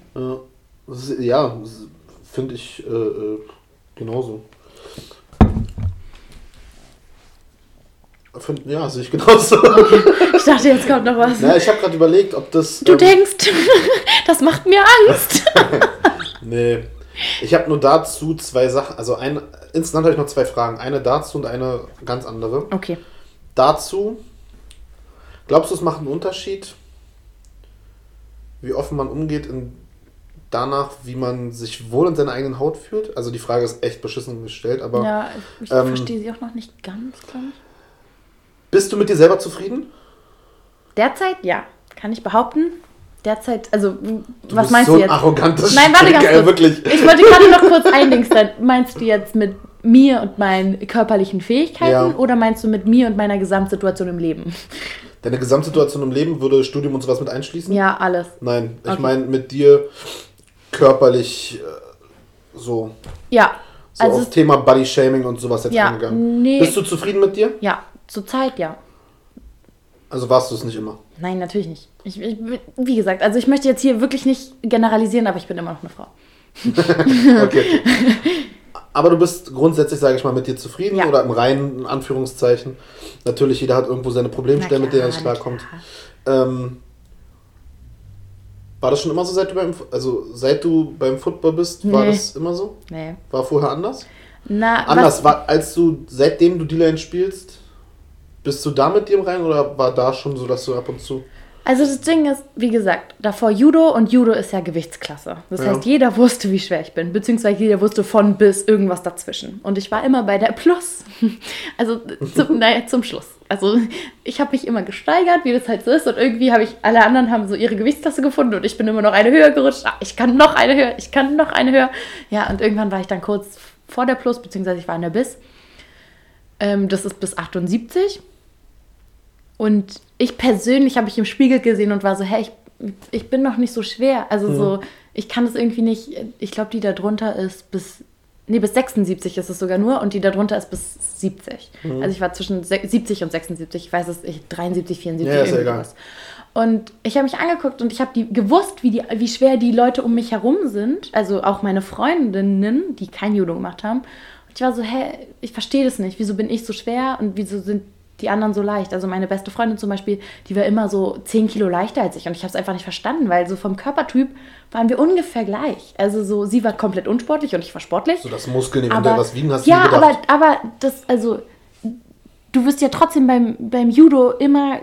das ja, das finde ich äh, äh, genauso. Ja, sehe ich genauso. <laughs> Ich dachte, jetzt kommt noch was. Na, ich habe gerade überlegt, ob das. Du ähm, denkst, <laughs> das macht mir Angst. <laughs> Nee. Ich habe nur dazu zwei Sachen. Also ein, insgesamt habe ich noch zwei Fragen. Eine dazu und eine ganz andere. Okay. Dazu, glaubst du, es macht einen Unterschied, wie offen man umgeht in, danach, wie man sich wohl in seiner eigenen Haut fühlt? Also die Frage ist echt beschissen gestellt, aber Ja, ich ähm, verstehe sie auch noch nicht ganz, glaube ich. bist du mit dir selber zufrieden? Derzeit, ja, kann ich behaupten. Derzeit, also, Du was meinst so du ein jetzt? arrogantes Nein, warte ganz kurz. wirklich. Ich wollte gerade noch kurz eindingsen. Meinst du jetzt mit mir und meinen körperlichen Fähigkeiten Ja. oder meinst du mit mir und meiner Gesamtsituation im Leben? Deine Gesamtsituation im Leben würde Studium und sowas mit einschließen? Ja, alles. Nein, ich Okay. meine mit dir körperlich äh, so. Ja, so Also auf Thema Body Shaming und sowas jetzt Ja, eingegangen. nee. Bist du zufrieden mit dir? Ja, zur Zeit ja. Also warst du es nicht immer. Nein, natürlich nicht. Ich, ich, wie gesagt, also ich möchte jetzt hier wirklich nicht generalisieren, aber ich bin immer noch eine Frau. <laughs> Okay. Aber du bist grundsätzlich, sage ich mal, mit dir zufrieden Ja. oder im reinen in Anführungszeichen. Natürlich, jeder hat irgendwo seine Problemstelle, Na mit der er klar, nicht klarkommt. klar. Ähm, war das schon immer so, seit du beim, also seit du beim Football bist, war Nee. das immer so? Nee. War vorher anders? Na, Anders, war, als du, seitdem du D-Line spielst, bist du da mit dir im Rein oder war da schon so, dass du ab und zu. Also das Ding ist, wie gesagt, davor Judo und Judo ist ja Gewichtsklasse. Das Ja. heißt, jeder wusste, wie schwer ich bin, beziehungsweise jeder wusste von bis irgendwas dazwischen. Und ich war immer bei der Plus. <laughs> Also zum, <laughs> naja, zum Schluss. Also ich habe mich immer gesteigert, wie das halt so ist. Und irgendwie habe ich, alle anderen haben so ihre Gewichtsklasse gefunden und ich bin immer noch eine höher gerutscht. Ah, ich kann noch eine höher, ich kann noch eine höher. Ja, und irgendwann war ich dann kurz vor der Plus, beziehungsweise ich war in der Bis. Ähm, das ist bis 78. Und ich persönlich habe mich im Spiegel gesehen und war so, hey, ich, ich bin noch nicht so schwer. Also so, ich kann das irgendwie nicht, ich glaube, die da drunter ist bis, nee, bis 76 ist es sogar nur und die da drunter ist bis 70. Also ich war zwischen se- 70 und 76, ich weiß es, ich, 73, 74, Ja, ist ja irgendwie egal. was. Und ich habe mich angeguckt und ich habe die gewusst, wie, die, wie schwer die Leute um mich herum sind. Also auch meine Freundinnen, die kein Judo gemacht haben. Und ich war so, hä, ich verstehe das nicht. Wieso bin ich so schwer und wieso sind die anderen so leicht? Also meine beste Freundin zum Beispiel, die war immer so 10 Kilo leichter als ich. Und ich habe es einfach nicht verstanden, weil so vom Körpertyp waren wir ungefähr gleich. Also so, sie war komplett unsportlich und ich war sportlich. So das Muskeln, wenn du was wiegen hast, du ja, gedacht. aber, aber das, also, du wirst ja trotzdem beim, beim Judo immer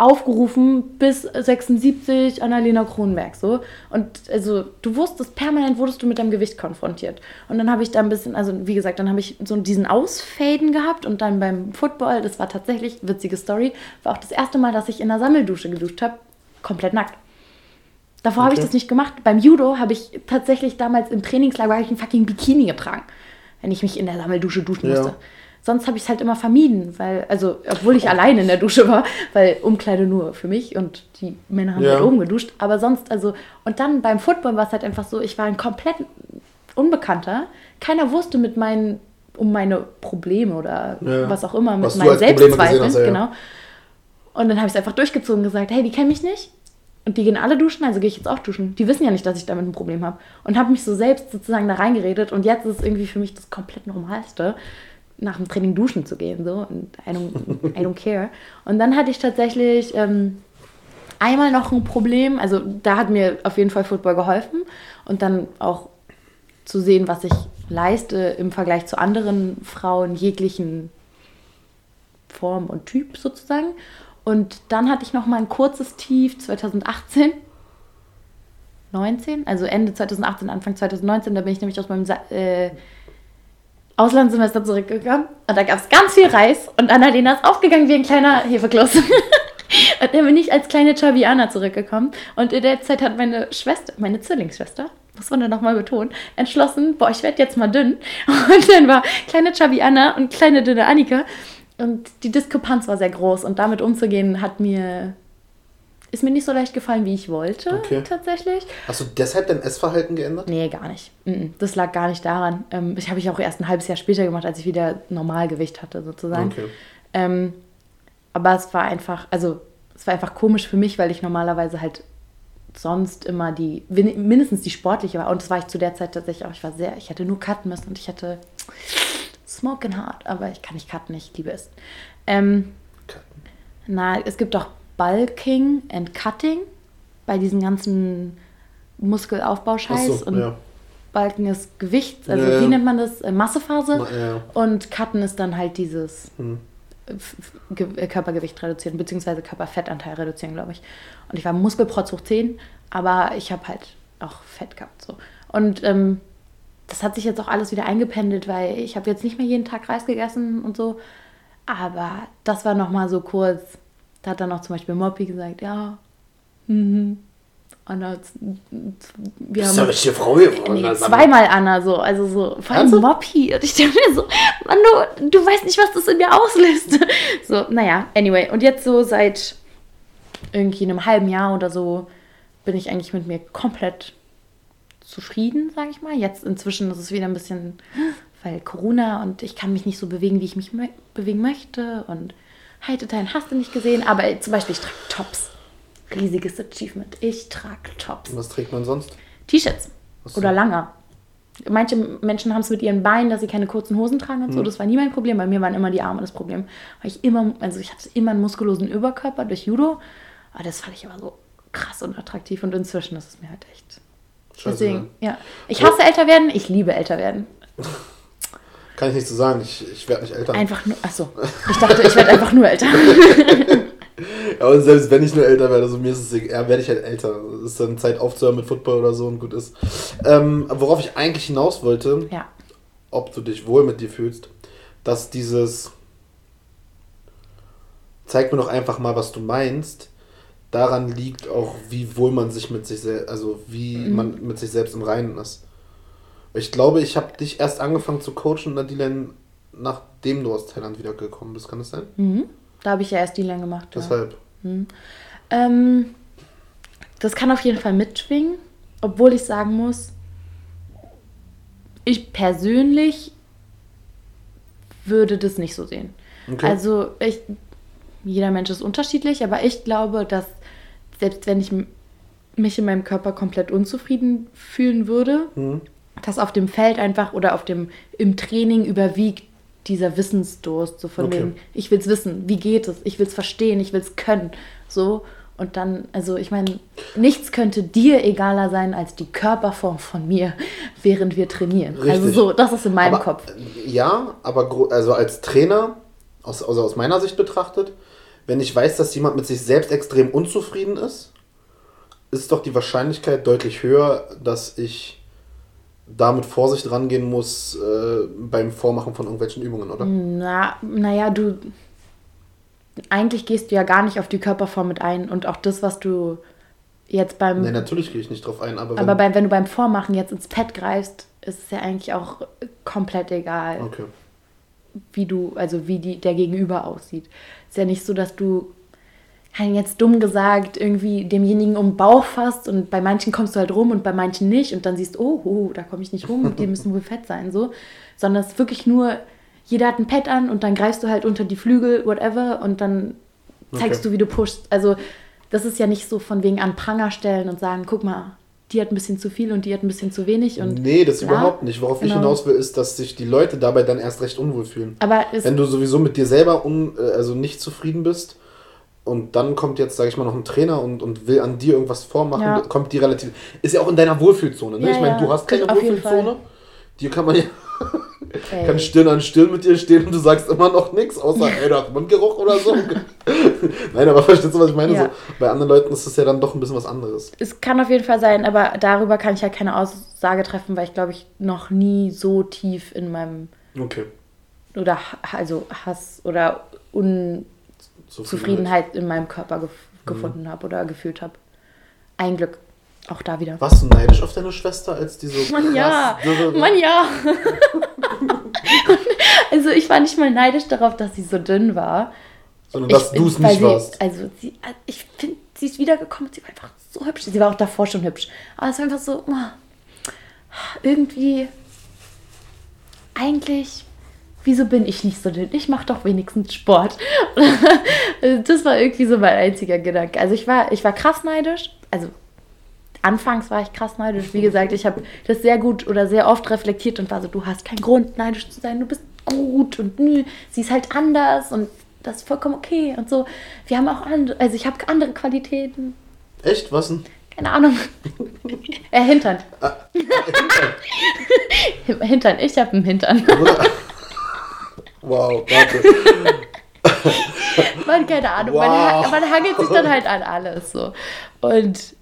aufgerufen bis 76 Annalena Kronberg so und also du wusstest permanent wurdest du mit deinem Gewicht konfrontiert und dann habe ich da ein bisschen also wie gesagt dann habe ich so diesen Ausfaden gehabt und dann beim Football das war tatsächlich witzige Story war auch das erste Mal dass ich in der Sammeldusche geduscht habe komplett nackt Davor habe ich Okay. das nicht gemacht. Beim Judo habe ich tatsächlich damals im Trainingslager ich ein fucking Bikini getragen, wenn ich mich in der Sammeldusche duschen Ja. musste. Sonst habe ich es halt immer vermieden, weil, also, obwohl ich alleine in der Dusche war, weil Umkleide nur für mich und die Männer haben Ja. halt oben geduscht. Aber sonst, also, und dann beim Football war es halt einfach so, ich war ein komplett Unbekannter. Keiner wusste mit meinen, um meine Probleme oder Ja. was auch immer, mit Was meinen Selbstzweifeln, hast, ja. genau. Und dann habe ich es einfach durchgezogen und gesagt, hey, die kennen mich nicht. Und die gehen alle duschen, also gehe ich jetzt auch duschen. Die wissen ja nicht, dass ich damit ein Problem habe. Und habe mich so selbst sozusagen da reingeredet. Und jetzt ist es irgendwie für mich das komplett Normalste, nach dem Training duschen zu gehen. So. Und I don't, I don't care. Und dann hatte ich tatsächlich ähm, einmal noch ein Problem. Also da hat mir auf jeden Fall Football geholfen. Und dann auch zu sehen, was ich leiste im Vergleich zu anderen Frauen jeglichen Form und Typ sozusagen. Und dann hatte ich noch mal ein kurzes Tief 2018, 19, also Ende 2018, Anfang 2019. Da bin ich nämlich aus meinem äh, Auslandssemester zurückgekommen. Und da gab es ganz viel Reis. Und Annalena ist aufgegangen wie ein kleiner Hefekloß. <laughs> und dann bin ich als kleine Chaviana zurückgekommen. Und in der Zeit hat meine Schwester, meine Zwillingsschwester, muss man da nochmal betonen, entschlossen, boah, ich werde jetzt mal dünn. <laughs> Und dann war kleine Chaviana und kleine dünne Annika. Und die Diskrepanz war sehr groß. Und damit umzugehen, hat mir. Ist mir nicht so leicht gefallen, wie ich wollte, Okay. tatsächlich. Hast du deshalb dein Essverhalten geändert? Nee, gar nicht. Das lag gar nicht daran. Ähm, ich habe ich auch erst ein halbes Jahr später gemacht, als ich wieder Normalgewicht hatte, sozusagen. Okay. Ähm, aber es war einfach, also es war einfach komisch für mich, weil ich normalerweise halt sonst immer die, mindestens die sportliche war. Und das war ich zu der Zeit tatsächlich auch. Ich war sehr, ich hätte nur cutten müssen und ich hatte smoking hard, aber ich kann nicht cutten, ich liebe es. Ähm, na, es gibt auch Bulking and Cutting bei diesen ganzen Muskelaufbauscheiß. Achso, und ja. Balken ist Gewicht, also Ja, wie nennt man das? Äh, Massephase. Ma- ja. Und Cutten ist dann halt dieses Hm. Körpergewicht reduzieren, beziehungsweise Körperfettanteil reduzieren, glaube ich. Und ich war Muskelprotz hoch 10, aber ich habe halt auch Fett gehabt. So. Und ähm, das hat sich jetzt auch alles wieder eingependelt, weil ich habe jetzt nicht mehr jeden Tag Reis gegessen und so. Aber das war noch mal so kurz. Da hat dann auch zum Beispiel Moppy gesagt, ja, mhm. Anna, wir haben du eine richtige Frau geworden? Nee, also- zweimal Anna so, also so, vor allem Ernsthaft? Moppy. Und ich dachte mir so, Mann, du, du weißt nicht, was das in mir auslöst. <laughs> So, naja, anyway. Und jetzt so seit irgendwie einem halben Jahr oder so bin ich eigentlich mit mir komplett zufrieden, sage ich mal. Jetzt inzwischen ist es wieder ein bisschen, weil Corona und ich kann mich nicht so bewegen, wie ich mich bewegen möchte und Heiteteil hast du nicht gesehen, aber zum Beispiel ich trage Tops. Riesiges Achievement. Ich trage Tops. Was trägt man sonst? T-Shirts oder Langer. Manche Menschen haben es mit ihren Beinen, dass sie keine kurzen Hosen tragen und so. Das war nie mein Problem. Bei mir waren immer die Arme das Problem. Weil ich immer, also ich hatte immer einen muskulosen Überkörper durch Judo. Aber das fand ich immer so krass und attraktiv und inzwischen ist es mir halt echt. Scheiße. Deswegen, ja. Ich hasse älter werden, ich liebe älter werden. <laughs> Kann ich nicht so sagen. Ich, ich werde nicht älter. Einfach nur, achso. Ich dachte, ich werde einfach nur älter. <laughs> Ja, und selbst wenn ich nur älter werde, also mir ist es egal, werde ich halt älter. Es ist dann Zeit aufzuhören mit Football oder so und gut ist. Ähm, worauf ich eigentlich hinaus wollte, Ja. ob du dich wohl mit dir fühlst, dass dieses zeig mir doch einfach mal, was du meinst, daran liegt auch, wie wohl man sich mit sich selbst, also wie man mit sich selbst im Reinen ist. Ich glaube, ich habe dich erst angefangen zu coachen, Nadine, nachdem du aus Thailand wiedergekommen bist. Kann das sein? Mhm. Da habe ich ja erst die lang gemacht. Ja. Deshalb. Ähm, das kann auf jeden Fall mitschwingen, obwohl ich sagen muss, ich persönlich würde das nicht so sehen. Okay. Also ich, jeder Mensch ist unterschiedlich, aber ich glaube, dass selbst wenn ich mich in meinem Körper komplett unzufrieden fühlen würde, Mhm. Dass auf dem Feld einfach oder auf dem im Training überwiegt dieser Wissensdurst, so von Okay. wegen, ich will es wissen, wie geht es, ich will es verstehen, ich will es können, so. Und dann, also ich meine, nichts könnte dir egaler sein als die Körperform von mir, <laughs> während wir trainieren. Also Richtig. so, das ist in meinem aber, Kopf. äh, Ja, aber also als Trainer, aus, also aus meiner Sicht betrachtet, wenn ich weiß, dass jemand mit sich selbst extrem unzufrieden ist, ist doch die Wahrscheinlichkeit deutlich höher, dass ich da mit Vorsicht rangehen muss äh, beim Vormachen von irgendwelchen Übungen, oder? Na, naja, du. Eigentlich gehst du ja gar nicht auf die Körperform mit ein und auch das, was du jetzt beim. Nee, natürlich gehe ich nicht drauf ein, aber wenn, aber beim, wenn du beim Vormachen jetzt ins Pad greifst, ist es ja eigentlich auch komplett egal, Okay. wie du, also wie die, der Gegenüber aussieht. Ist ja nicht so, dass du jetzt dumm gesagt irgendwie demjenigen um den Bauch fasst und bei manchen kommst du halt rum und bei manchen nicht und dann siehst oh, oh da komme ich nicht rum, die müssen wohl fett sein, so. Sondern es ist wirklich nur, jeder hat ein Pad an und dann greifst du halt unter die Flügel, whatever, und dann zeigst Okay. du, wie du pushst. Also das ist ja nicht so von wegen an Pranger stellen und sagen, guck mal, die hat ein bisschen zu viel und die hat ein bisschen zu wenig und Nee, das bla. überhaupt nicht. Worauf ich Genau. hinaus will, ist, dass sich die Leute dabei dann erst recht unwohl fühlen. Aber Wenn du sowieso mit dir selber un, äh, also nicht zufrieden bist und dann kommt jetzt, sage ich mal, noch ein Trainer und, und will an dir irgendwas vormachen, Ja. kommt die relativ. Ist ja auch in deiner Wohlfühlzone. Ne? Ja, ich meine, du hast keine Wohlfühlzone. Die kann man ja ey, kann Stirn an Stirn mit dir stehen und du sagst immer noch nichts, außer ey, du hast Mundgeruch oder so. <laughs> Nein, aber verstehst du, was ich meine? Ja. So, bei anderen Leuten ist es ja dann doch ein bisschen was anderes. es kann auf jeden Fall sein, aber darüber kann ich ja keine Aussage treffen, weil ich glaube ich noch nie so tief in meinem Okay. oder also Hass oder Unzufriedenheit in meinem Körper gef gefunden habe oder gefühlt habe. Ein Glück. Auch da wieder. Warst du neidisch auf deine Schwester, als die so Mann, ja. Mann, ja. <laughs> also ich war nicht mal neidisch darauf, dass sie so dünn war. Sondern dass du es nicht sie, warst. Also sie, ich finde, sie ist wiedergekommen sie war einfach so hübsch. Sie war auch davor schon hübsch. Aber es war einfach so, oh, irgendwie, eigentlich, wieso bin ich nicht so dünn? Ich mache doch wenigstens Sport. <laughs> das war irgendwie so mein einziger Gedanke. Also ich war, ich war krass neidisch. Also anfangs war ich krass neidisch. Wie gesagt, ich habe das sehr gut oder sehr oft reflektiert und war so, du hast keinen Grund neidisch zu sein, du bist gut und nö, sie ist halt anders und das ist vollkommen okay und so. Wir haben auch andere, also ich habe andere Qualitäten. Echt? Was denn? Keine Ahnung. äh, Hintern. Ah, Hintern. <laughs> Ich habe einen Hintern. Wow, warte. <laughs> Man, keine Ahnung. Wow. Man, man hangelt sich dann halt an alles so. Und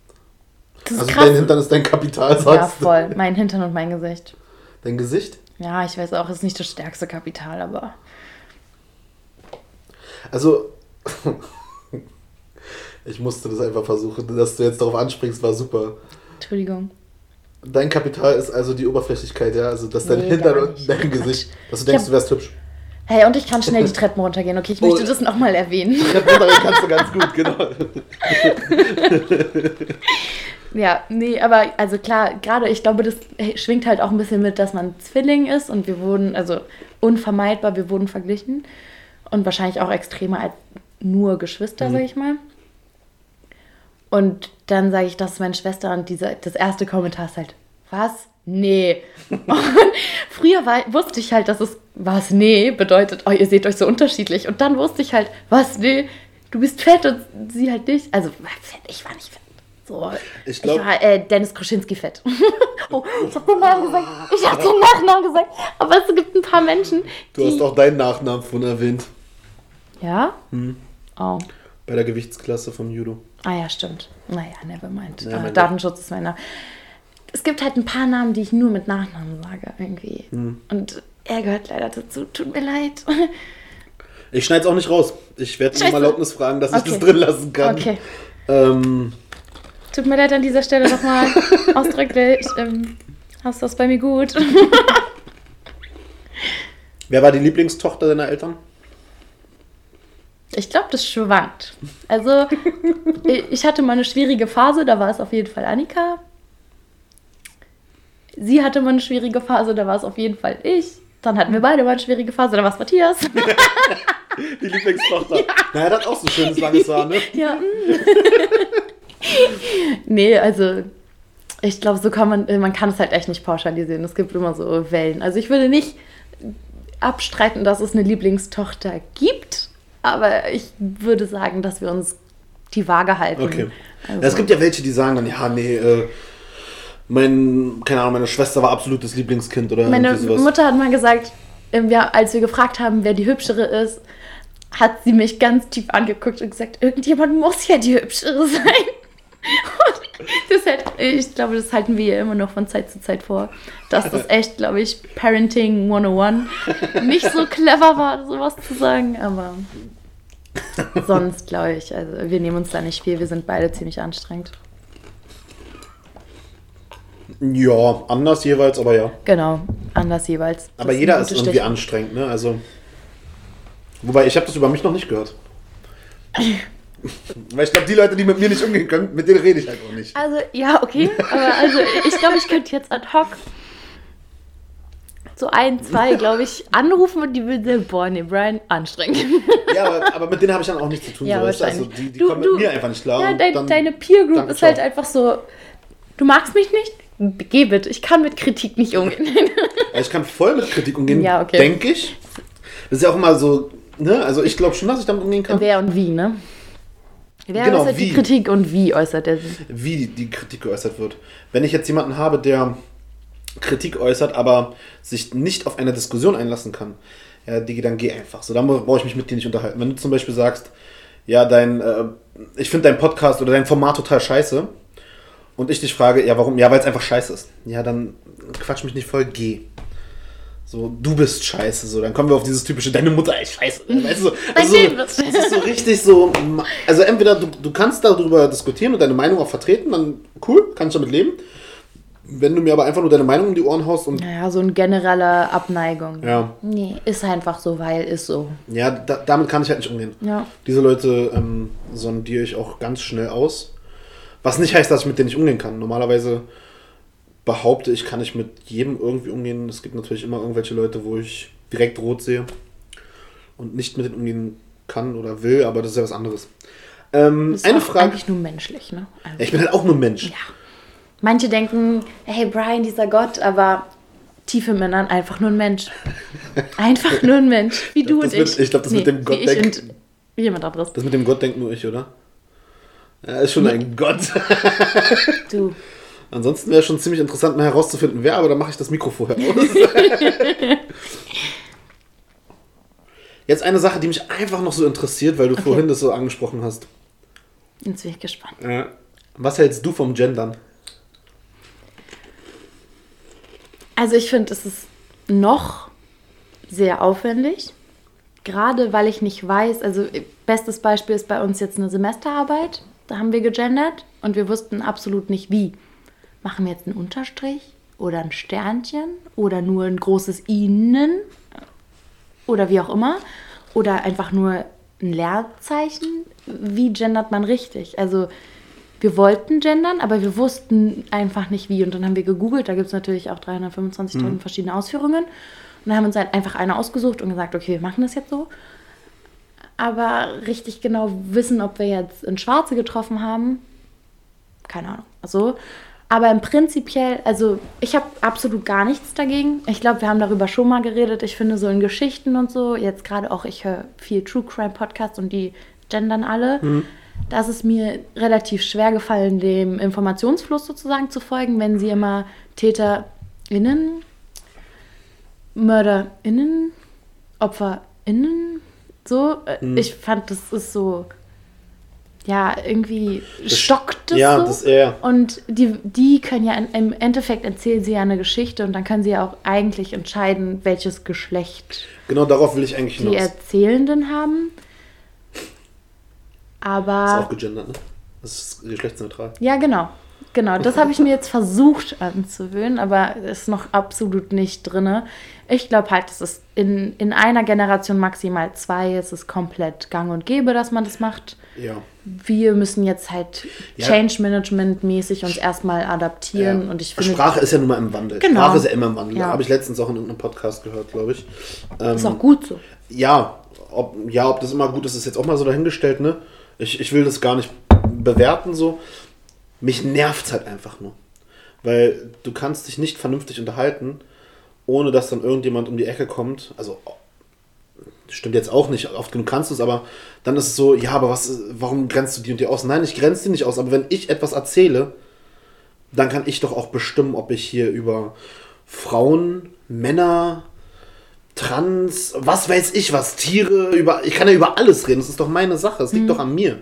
das Also krass. dein Hintern ist dein Kapital, ja, sagst du. voll. Mein Hintern und mein Gesicht. Dein Gesicht? Ja, ich weiß auch, ist nicht das stärkste Kapital, aber Also, <laughs> ich musste das einfach versuchen. Dass du jetzt darauf anspringst, war super. Entschuldigung. Dein Kapital ist also die Oberflächlichkeit, ja? Also, dass dein Nee, Hintern und dein Quatsch. Gesicht, dass du denkst, hab- du wärst hübsch. Hey, und ich kann schnell die Treppen runtergehen, okay? Ich möchte Oh. das nochmal erwähnen. Treppenuntergehen kannst du ganz gut, genau. <laughs> Ja, nee, aber also klar, gerade ich glaube, das schwingt halt auch ein bisschen mit, dass man Zwilling ist und wir wurden, also unvermeidbar, wir wurden verglichen und wahrscheinlich auch extremer als nur Geschwister, mhm. sag ich mal. Und dann sage ich das zu meiner Schwester und diese, das erste Kommentar ist halt, was? Nee. <laughs> früher war, wusste ich halt, dass es was nee bedeutet, oh, ihr seht euch so unterschiedlich. Und dann wusste ich halt, was nee, du bist fett und sie halt nicht. Also, fett, ich war nicht fett. So, ich, glaub, ich war äh, Dennis Kroschinski fett. <laughs> oh, ich habe den Namen gesagt. Ich habe den Nachnamen gesagt. Aber es gibt ein paar Menschen. Du hast auch deinen Nachnamen von erwähnt. Ja? Hm. Oh. Bei der Gewichtsklasse vom Judo. Ah ja, stimmt. Naja, never mind. Ja, äh, Datenschutz ist meiner. Es gibt halt ein paar Namen, die ich nur mit Nachnamen sage, irgendwie. Hm. Und er gehört leider dazu. Tut mir leid. <laughs> Ich schneide es auch nicht raus. Ich werde um Erlaubnis fragen, dass okay. ich das drin lassen kann. Okay. Ähm, Tut mir leid an dieser Stelle nochmal <laughs> ausdrücklich. Ähm, hast das bei mir gut. <laughs> Wer war die Lieblingstochter deiner Eltern? Ich glaube, das schwankt. Also, ich hatte mal eine schwierige Phase, da war es auf jeden Fall Annika. Sie hatte mal eine schwierige Phase, da war es auf jeden Fall ich. Dann hatten wir beide mal eine schwierige Phase, da war es Matthias. <laughs> Die Lieblingstochter. Ja. Naja, das hat auch so schönes langes Haar, ne? <laughs> Ja. <laughs> Nee, also ich glaube, so kann man, man kann es halt echt nicht pauschalisieren. Es gibt immer so Wellen. Also ich würde nicht abstreiten, dass es eine Lieblingstochter gibt, aber ich würde sagen, dass wir uns die Waage halten. Okay. Also. Es gibt ja welche, die sagen dann, ja, nee, äh, mein, keine Ahnung, meine Schwester war absolutes Lieblingskind oder Meine Mutter hat mal gesagt, ähm, als wir gefragt haben, wer die hübschere ist, hat sie mich ganz tief angeguckt und gesagt, irgendjemand muss ja die hübschere sein. das halt, ich glaube, das halten wir ja immer noch von Zeit zu Zeit vor, dass das echt, glaube ich, Parenting 101 nicht so clever war, sowas zu sagen, aber sonst glaube ich, also wir nehmen uns da nicht viel, wir sind beide ziemlich anstrengend. Ja, anders jeweils, aber ja. Genau, anders jeweils. Das aber jeder ist irgendwie Stich. anstrengend, ne? Also. Wobei, ich habe das über mich noch nicht gehört. <laughs> Weil ich glaube, die Leute, die mit mir nicht umgehen können, mit denen rede ich halt auch nicht. Also, ja, okay. Aber also, ich glaube, ich könnte jetzt ad hoc so ein, zwei, glaube ich, anrufen und die würden sagen, boah, nee, Brian, anstrengend. Ja, aber, aber mit denen habe ich dann auch nichts zu tun. Ja, so, also, die, die du, kommen du, mit mir einfach nicht klar. Ja, dein, deine Peer Group ist halt einfach so, du magst mich nicht? Geh bitte, ich kann mit Kritik nicht umgehen. <laughs> ich kann voll mit Kritik umgehen, ja, okay. denke ich. Das ist ja auch immer so, ne? Also ich glaube schon, dass ich damit umgehen kann. Wer und wie, ne? Wer genau, äußert wie, die Kritik und wie äußert er sie? Wie die Kritik geäußert wird. Wenn ich jetzt jemanden habe, der Kritik äußert, aber sich nicht auf eine Diskussion einlassen kann, ja, Digi, dann geh einfach. So, dann brauche ich mich mit dir nicht unterhalten. Wenn du zum Beispiel sagst, ja, dein, äh, ich finde dein Podcast oder dein Format total scheiße und ich dich frage, ja, warum? Ja, weil es einfach scheiße ist. Ja, dann quatsch mich nicht voll, geh. So, du bist scheiße, so, dann kommen wir auf dieses typische, deine Mutter ist scheiße. Weißt du, so, also, das ist so richtig so, also entweder du, du kannst darüber diskutieren und deine Meinung auch vertreten, dann cool, kann ich damit leben. Wenn du mir aber einfach nur deine Meinung um die Ohren haust und. Naja, so eine generelle Abneigung. Ja. Nee, ist einfach so, weil ist so. Ja, da, damit kann ich halt nicht umgehen. Ja. Diese Leute ähm, sondiere ich auch ganz schnell aus. Was nicht heißt, dass ich mit denen nicht umgehen kann. Normalerweise behaupte ich, kann ich mit jedem irgendwie umgehen. Es gibt natürlich immer irgendwelche Leute, wo ich direkt rot sehe und nicht mit denen umgehen kann oder will, aber das ist ja was anderes. Ähm, das ist eine Frage. eigentlich nur menschlich, ne? Also, ich bin halt auch nur Mensch. Ja. Manche denken, hey Brian, dieser Gott, aber tiefe Männern einfach nur ein Mensch. <laughs> Einfach nur ein Mensch, wie du und ich. ich glaube, das nee, mit dem Gott denkt. Jemand anderes. Das mit dem Gott denkt nur ich, oder? Er ist schon nee. ein Gott. <laughs> du. Ansonsten wäre es schon ziemlich interessant, mal herauszufinden, wer, aber dann mache ich das Mikro vorher aus. <laughs> Jetzt eine Sache, die mich einfach noch so interessiert, weil du okay. vorhin das so angesprochen hast. Jetzt bin ich gespannt. Was hältst du vom Gendern? Also ich finde, es ist noch sehr aufwendig. Gerade weil ich nicht weiß, also bestes Beispiel ist bei uns jetzt eine Semesterarbeit. Da haben wir gegendert und wir wussten absolut nicht wie machen wir jetzt einen Unterstrich oder ein Sternchen oder nur ein großes Innen oder wie auch immer oder einfach nur ein Leerzeichen. Wie gendert man richtig? Also wir wollten gendern, aber wir wussten einfach nicht wie. Und dann haben wir gegoogelt, da gibt es natürlich auch 325.000 Mhm. verschiedene Ausführungen. Und dann haben wir uns halt einfach eine ausgesucht und gesagt, okay, wir machen das jetzt so. Aber richtig genau wissen, ob wir jetzt in Schwarze getroffen haben, keine Ahnung. Also, aber im Prinzipiell, also ich habe absolut gar nichts dagegen. Ich glaube, wir haben darüber schon mal geredet. Ich finde so in Geschichten und so, jetzt gerade auch, ich höre viel True Crime Podcasts und die gendern alle. Da ist es mir relativ schwer gefallen, dem Informationsfluss sozusagen zu folgen, wenn sie immer TäterInnen, MörderInnen, OpferInnen, so. Äh, Ich fand, das ist so, ja, irgendwie stockt es ja, so. das eher. Und die, die können ja in, im Endeffekt erzählen sie ja eine Geschichte und dann können sie ja auch eigentlich entscheiden, welches Geschlecht Genau darauf will ich eigentlich die hinaus. Erzählenden haben. Ist Aber auch gegendert, ne? Das ist geschlechtsneutral. ja, genau. Genau, das habe ich mir jetzt versucht anzuwöhnen, aber ist noch absolut nicht drin. Ich glaube halt, es ist in, in einer Generation maximal zwei, es ist komplett gang und gäbe, dass man das macht. Ja. Wir müssen jetzt halt Ja. Change Management mäßig uns erstmal adaptieren Ja. und ich finde, Sprache ist ja nun mal im Wandel. Genau. Sprache ist ja immer im Wandel. Ja. Habe ich letztens auch in irgendeinem Podcast gehört, glaube ich. Ähm, ist auch gut so. ja, ob, ja, ob das immer gut ist, ist jetzt auch mal so dahingestellt, ne? Ich, ich will das gar nicht bewerten so. Mich nervt halt einfach nur. Weil du kannst dich nicht vernünftig unterhalten, ohne dass dann irgendjemand um die Ecke kommt. Also stimmt jetzt auch nicht, oft genug kannst du es, aber dann ist es so, ja, aber was, warum grenzt du die und die aus? Nein, ich grenze die nicht aus, aber wenn ich etwas erzähle, dann kann ich doch auch bestimmen, ob ich hier über Frauen, Männer, Trans, was weiß ich was, Tiere, über, ich kann ja über alles reden, das ist doch meine Sache, es liegt doch an mir.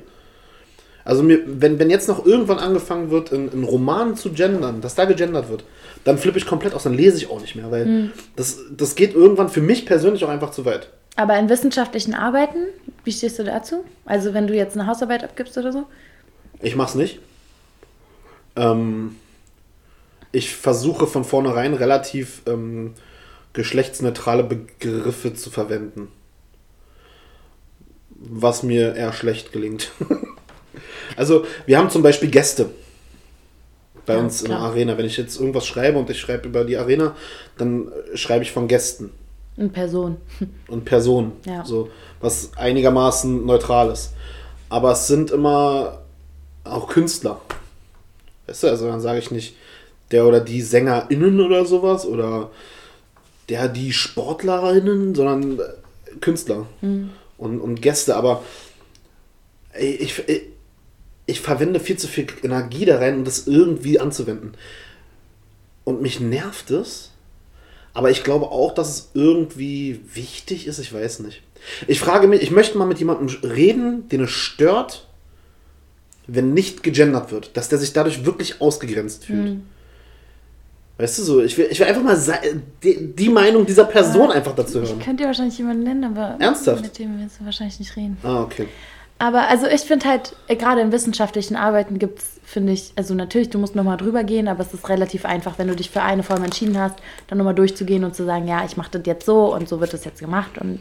Also mir, wenn, wenn jetzt noch irgendwann angefangen wird, in, in Romanen zu gendern, dass da gegendert wird, dann flippe ich komplett aus, dann lese ich auch nicht mehr, weil das, das geht irgendwann für mich persönlich auch einfach zu weit. Aber in wissenschaftlichen Arbeiten, wie stehst du dazu? Also wenn du jetzt eine Hausarbeit abgibst oder so? Ich mach's nicht. Ähm, ich versuche von vornherein relativ ähm, geschlechtsneutrale Begriffe zu verwenden. Was mir eher schlecht gelingt. <laughs> also, wir haben zum Beispiel Gäste bei Ja, uns in der klar. Arena. Wenn ich jetzt irgendwas schreibe und ich schreibe über die Arena, dann äh, schreibe ich von Gästen In Person. <laughs> und Personen. Ja. So, was einigermaßen neutral ist. Aber es sind immer auch Künstler. Weißt du, also dann sage ich nicht der oder die SängerInnen oder sowas oder der, die SportlerInnen, sondern äh, Künstler und, und Gäste. Aber ey, ich, ich, ich verwende viel zu viel Energie da rein, um das irgendwie anzuwenden. Und mich nervt es. Aber ich glaube auch, dass es irgendwie wichtig ist. Ich weiß nicht. Ich frage mich, ich möchte mal mit jemandem reden, den es stört, wenn nicht gegendert wird. Dass der sich dadurch wirklich ausgegrenzt fühlt. Weißt du so, ich will, ich will einfach mal die, die Meinung dieser Person einfach dazu hören. Ich könnte dir wahrscheinlich jemanden nennen, aber Ernsthaft? mit dem willst du wahrscheinlich nicht reden. Ah, okay. Aber also ich finde halt, äh, gerade in wissenschaftlichen Arbeiten gibt es, finde ich, also natürlich, du musst nochmal drüber gehen, aber es ist relativ einfach, wenn du dich für eine Form entschieden hast, dann nochmal durchzugehen und zu sagen, ja, ich mache das jetzt so und so wird das jetzt gemacht und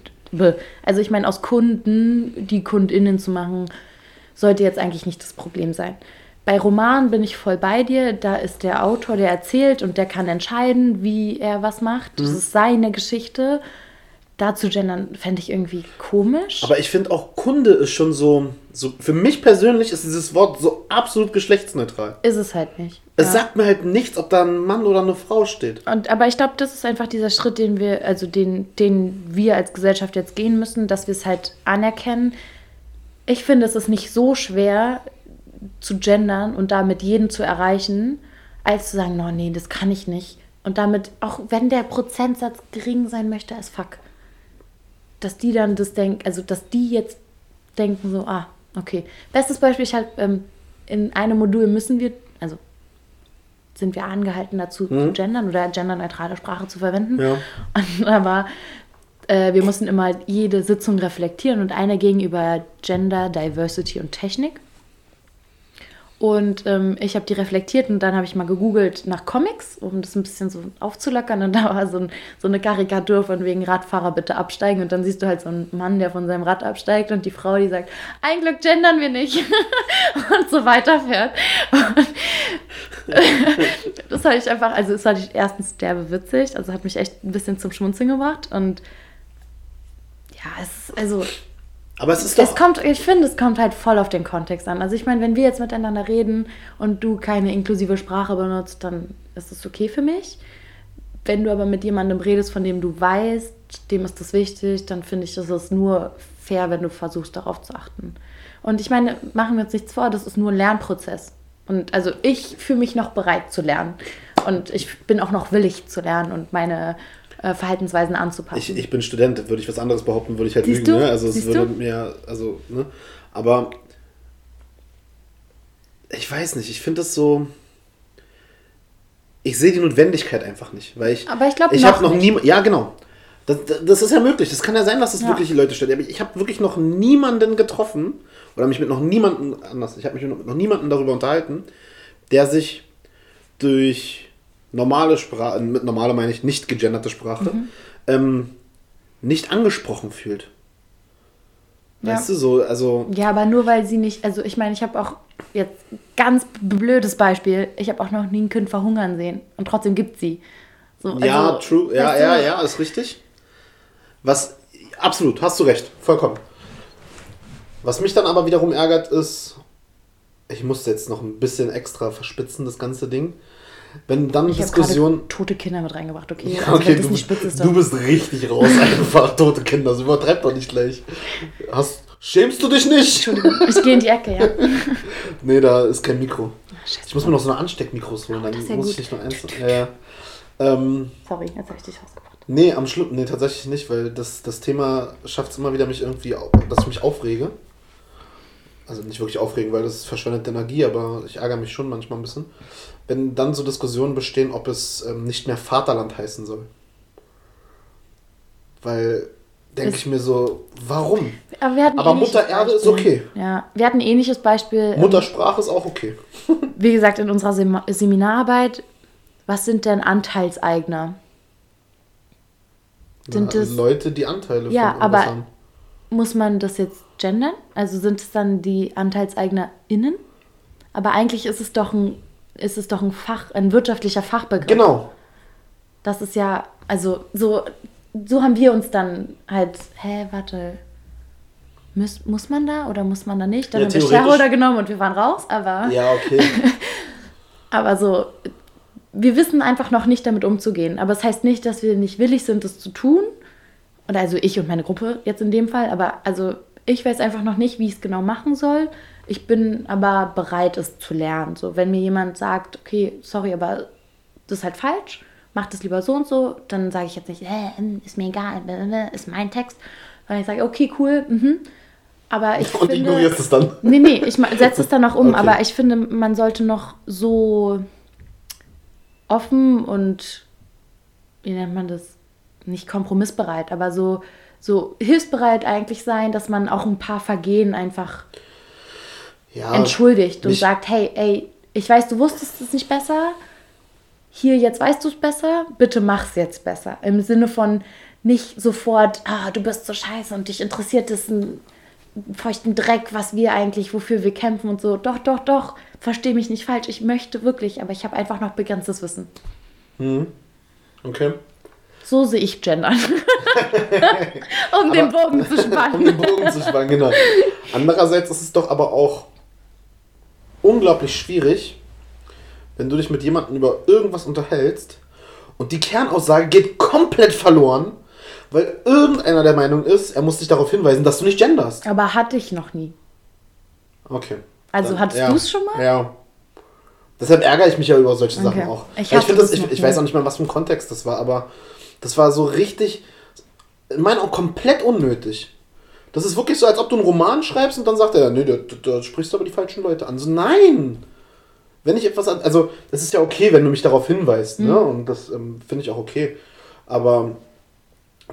also ich meine, aus Kunden, die KundInnen zu machen, sollte jetzt eigentlich nicht das Problem sein. Bei Romanen bin ich voll bei dir. Da ist der Autor, der erzählt und der kann entscheiden, wie er was macht. Das ist seine Geschichte. Dazu gendern fände ich irgendwie komisch. Aber ich finde auch Kunde ist schon so, so. Für mich persönlich ist dieses Wort so absolut geschlechtsneutral. ist es halt nicht. Es Ja. sagt mir halt nichts, ob da ein Mann oder eine Frau steht. Und, aber ich glaube, das ist einfach dieser Schritt, den wir, also den, den wir als Gesellschaft jetzt gehen müssen, dass wir es halt anerkennen. Ich finde, es ist nicht so schwer zu gendern und damit jeden zu erreichen, als zu sagen, no, nee, das kann ich nicht. Und damit, auch wenn der Prozentsatz gering sein möchte, als fuck, dass die dann das denken, also dass die jetzt denken so, ah, okay. Bestes Beispiel, ich halt, ähm, in einem Modul müssen wir, also sind wir angehalten dazu zu gendern oder genderneutrale Sprache zu verwenden. Ja. Und da war, äh, wir mussten immer jede Sitzung reflektieren und eine ging über Gender, Diversity und Technik. Und ähm, ich habe die reflektiert und dann habe ich mal gegoogelt nach Comics, um das ein bisschen so aufzulockern. Und da war so, ein, so eine Karikatur von wegen Radfahrer bitte absteigen. Und dann siehst du halt so einen Mann, der von seinem Rad absteigt und die Frau, die sagt, ein Glück gendern wir nicht. <laughs> und so weiterfährt. Und <laughs> das fand ich einfach, also es war erstens derbe witzig, also hat mich echt ein bisschen zum Schmunzeln gebracht. Und ja, es ist, also aber es ist doch. Es kommt, ich finde, es kommt halt voll auf den Kontext an. Also ich meine, wenn wir jetzt miteinander reden und du keine inklusive Sprache benutzt, dann ist das okay für mich. Wenn du aber mit jemandem redest, von dem du weißt, dem ist das wichtig, dann finde ich, das ist nur fair, wenn du versuchst, darauf zu achten. Und ich meine, machen wir uns nichts vor, das ist nur ein Lernprozess. Und also ich fühle mich noch bereit zu lernen. Und ich bin auch noch willig zu lernen und meine äh, Verhaltensweisen anzupassen. Ich, ich bin Student, würde ich was anderes behaupten, würde ich halt Siehst lügen. Ne? Also Siehst es würde du? mir, also, ne? Aber ich weiß nicht, ich finde das so. Ich sehe die Notwendigkeit einfach nicht, weil ich. Aber ich glaube, ich habe noch nie. Ja, genau. Das, das ist ja möglich. Das kann ja sein, dass es das ja. wirklich die Leute stört. Aber ich habe wirklich noch niemanden getroffen oder mich mit noch niemanden anders. Ich habe mich mit noch niemanden darüber unterhalten, der sich durch normale Sprache, mit normale meine ich nicht gegenderte Sprache, mhm. ähm, nicht angesprochen fühlt. Weißt ja. du, so, also. Ja, aber nur weil sie nicht, also ich meine, ich habe auch jetzt ganz blödes Beispiel, ich habe auch noch nie ein Kind verhungern sehen und trotzdem gibt sie. So, also, ja, true, ja, ja, ja, ist richtig. Was, absolut, hast du recht, vollkommen. Was mich dann aber wiederum ärgert ist, ich muss jetzt noch ein bisschen extra verspitzen, das ganze Ding wenn dann ich Diskussion. tote Kinder mit reingebracht, okay? Ja, also okay du, ist, du bist richtig raus <laughs> einfach, tote Kinder. Das übertreibt doch nicht gleich. Hast, schämst du dich nicht? Entschuldigung, ich gehe in die Ecke, ja. <laughs> nee, da ist kein Mikro. Ich muss mir noch so eine Ansteckmikros holen, dann ja muss gut. ich nicht noch eins. Ja. Ähm, Sorry, jetzt habe ich dich rausgebracht. Nee, am Schluss, nee, tatsächlich nicht, weil das, das Thema schafft es immer wieder, mich irgendwie, dass ich mich aufrege. Also nicht wirklich aufregen, weil das verschwendet Energie, aber ich ärgere mich schon manchmal ein bisschen wenn dann so Diskussionen bestehen, ob es ähm, nicht mehr Vaterland heißen soll. Weil denke ich mir so, warum? Aber, Aber Mutter Erde ist okay. Ja, wir hatten ein ähnliches Beispiel. Ähm, Muttersprache ist auch okay. <laughs> wie gesagt, in unserer Sem Seminararbeit, was sind denn Anteilseigner? Sind Na, es Leute, die Anteile ja, von aber haben. Muss man das jetzt gendern? Also sind es dann die AnteilseignerInnen? Aber eigentlich ist es doch ein ist es doch ein Fach, ein wirtschaftlicher Fachbegriff. Genau. Das ist ja, also so, so haben wir uns dann halt, hä, warte, muss, muss man da oder muss man da nicht? Dann ja, haben wir Shareholder genommen und wir waren raus, aber. Ja, okay. <laughs> aber so, wir wissen einfach noch nicht damit umzugehen. Aber es das heißt nicht, dass wir nicht willig sind, das zu tun. Oder also ich und meine Gruppe jetzt in dem Fall, aber also ich weiß einfach noch nicht, wie ich es genau machen soll. Ich bin aber bereit, es zu lernen. So, wenn mir jemand sagt, okay, sorry, aber das ist halt falsch, mach das lieber so und so, dann sage ich jetzt nicht, äh, ist mir egal, ist mein Text. Weil ich sage, okay, cool, mhm. Aber ich und finde, ignorierst es dann? Nee, nee, ich setze es dann noch um, <laughs> okay. aber ich finde, man sollte noch so offen und, wie nennt man das, nicht kompromissbereit, aber so, so hilfsbereit eigentlich sein, dass man auch ein paar Vergehen einfach ja, entschuldigt und sagt, hey, ey, ich weiß, du wusstest es nicht besser. Hier, jetzt weißt du es besser. Bitte mach's jetzt besser. Im Sinne von nicht sofort, ah, du bist so scheiße und dich interessiert es ein feuchten Dreck, was wir eigentlich, wofür wir kämpfen und so. Doch, doch, doch. Verstehe mich nicht falsch. Ich möchte wirklich, aber ich habe einfach noch begrenztes Wissen. Mhm. Okay. So sehe ich Gendern. <laughs> um aber, den Bogen zu spannen. <laughs> um den Bogen zu spannen, genau. Andererseits ist es doch aber auch unglaublich schwierig, wenn du dich mit jemandem über irgendwas unterhältst und die Kernaussage geht komplett verloren, weil irgendeiner der Meinung ist, er muss dich darauf hinweisen, dass du nicht genderst. Aber hatte ich noch nie. Okay. Also dann, hattest ja, du es schon mal? Ja. Deshalb ärgere ich mich ja über solche okay. Sachen auch. Ich, ich, das, ich, ich weiß auch nicht mal, was für ein Kontext das war, aber das war so richtig, in meinen Augen komplett unnötig. Das ist wirklich so, als ob du einen Roman schreibst und dann sagt er, nee, da, da sprichst du aber die falschen Leute an. So, nein! Wenn ich etwas, an, also, das ist ja okay, wenn du mich darauf hinweist, ne? mhm. ne? Und das ähm, finde ich auch okay. Aber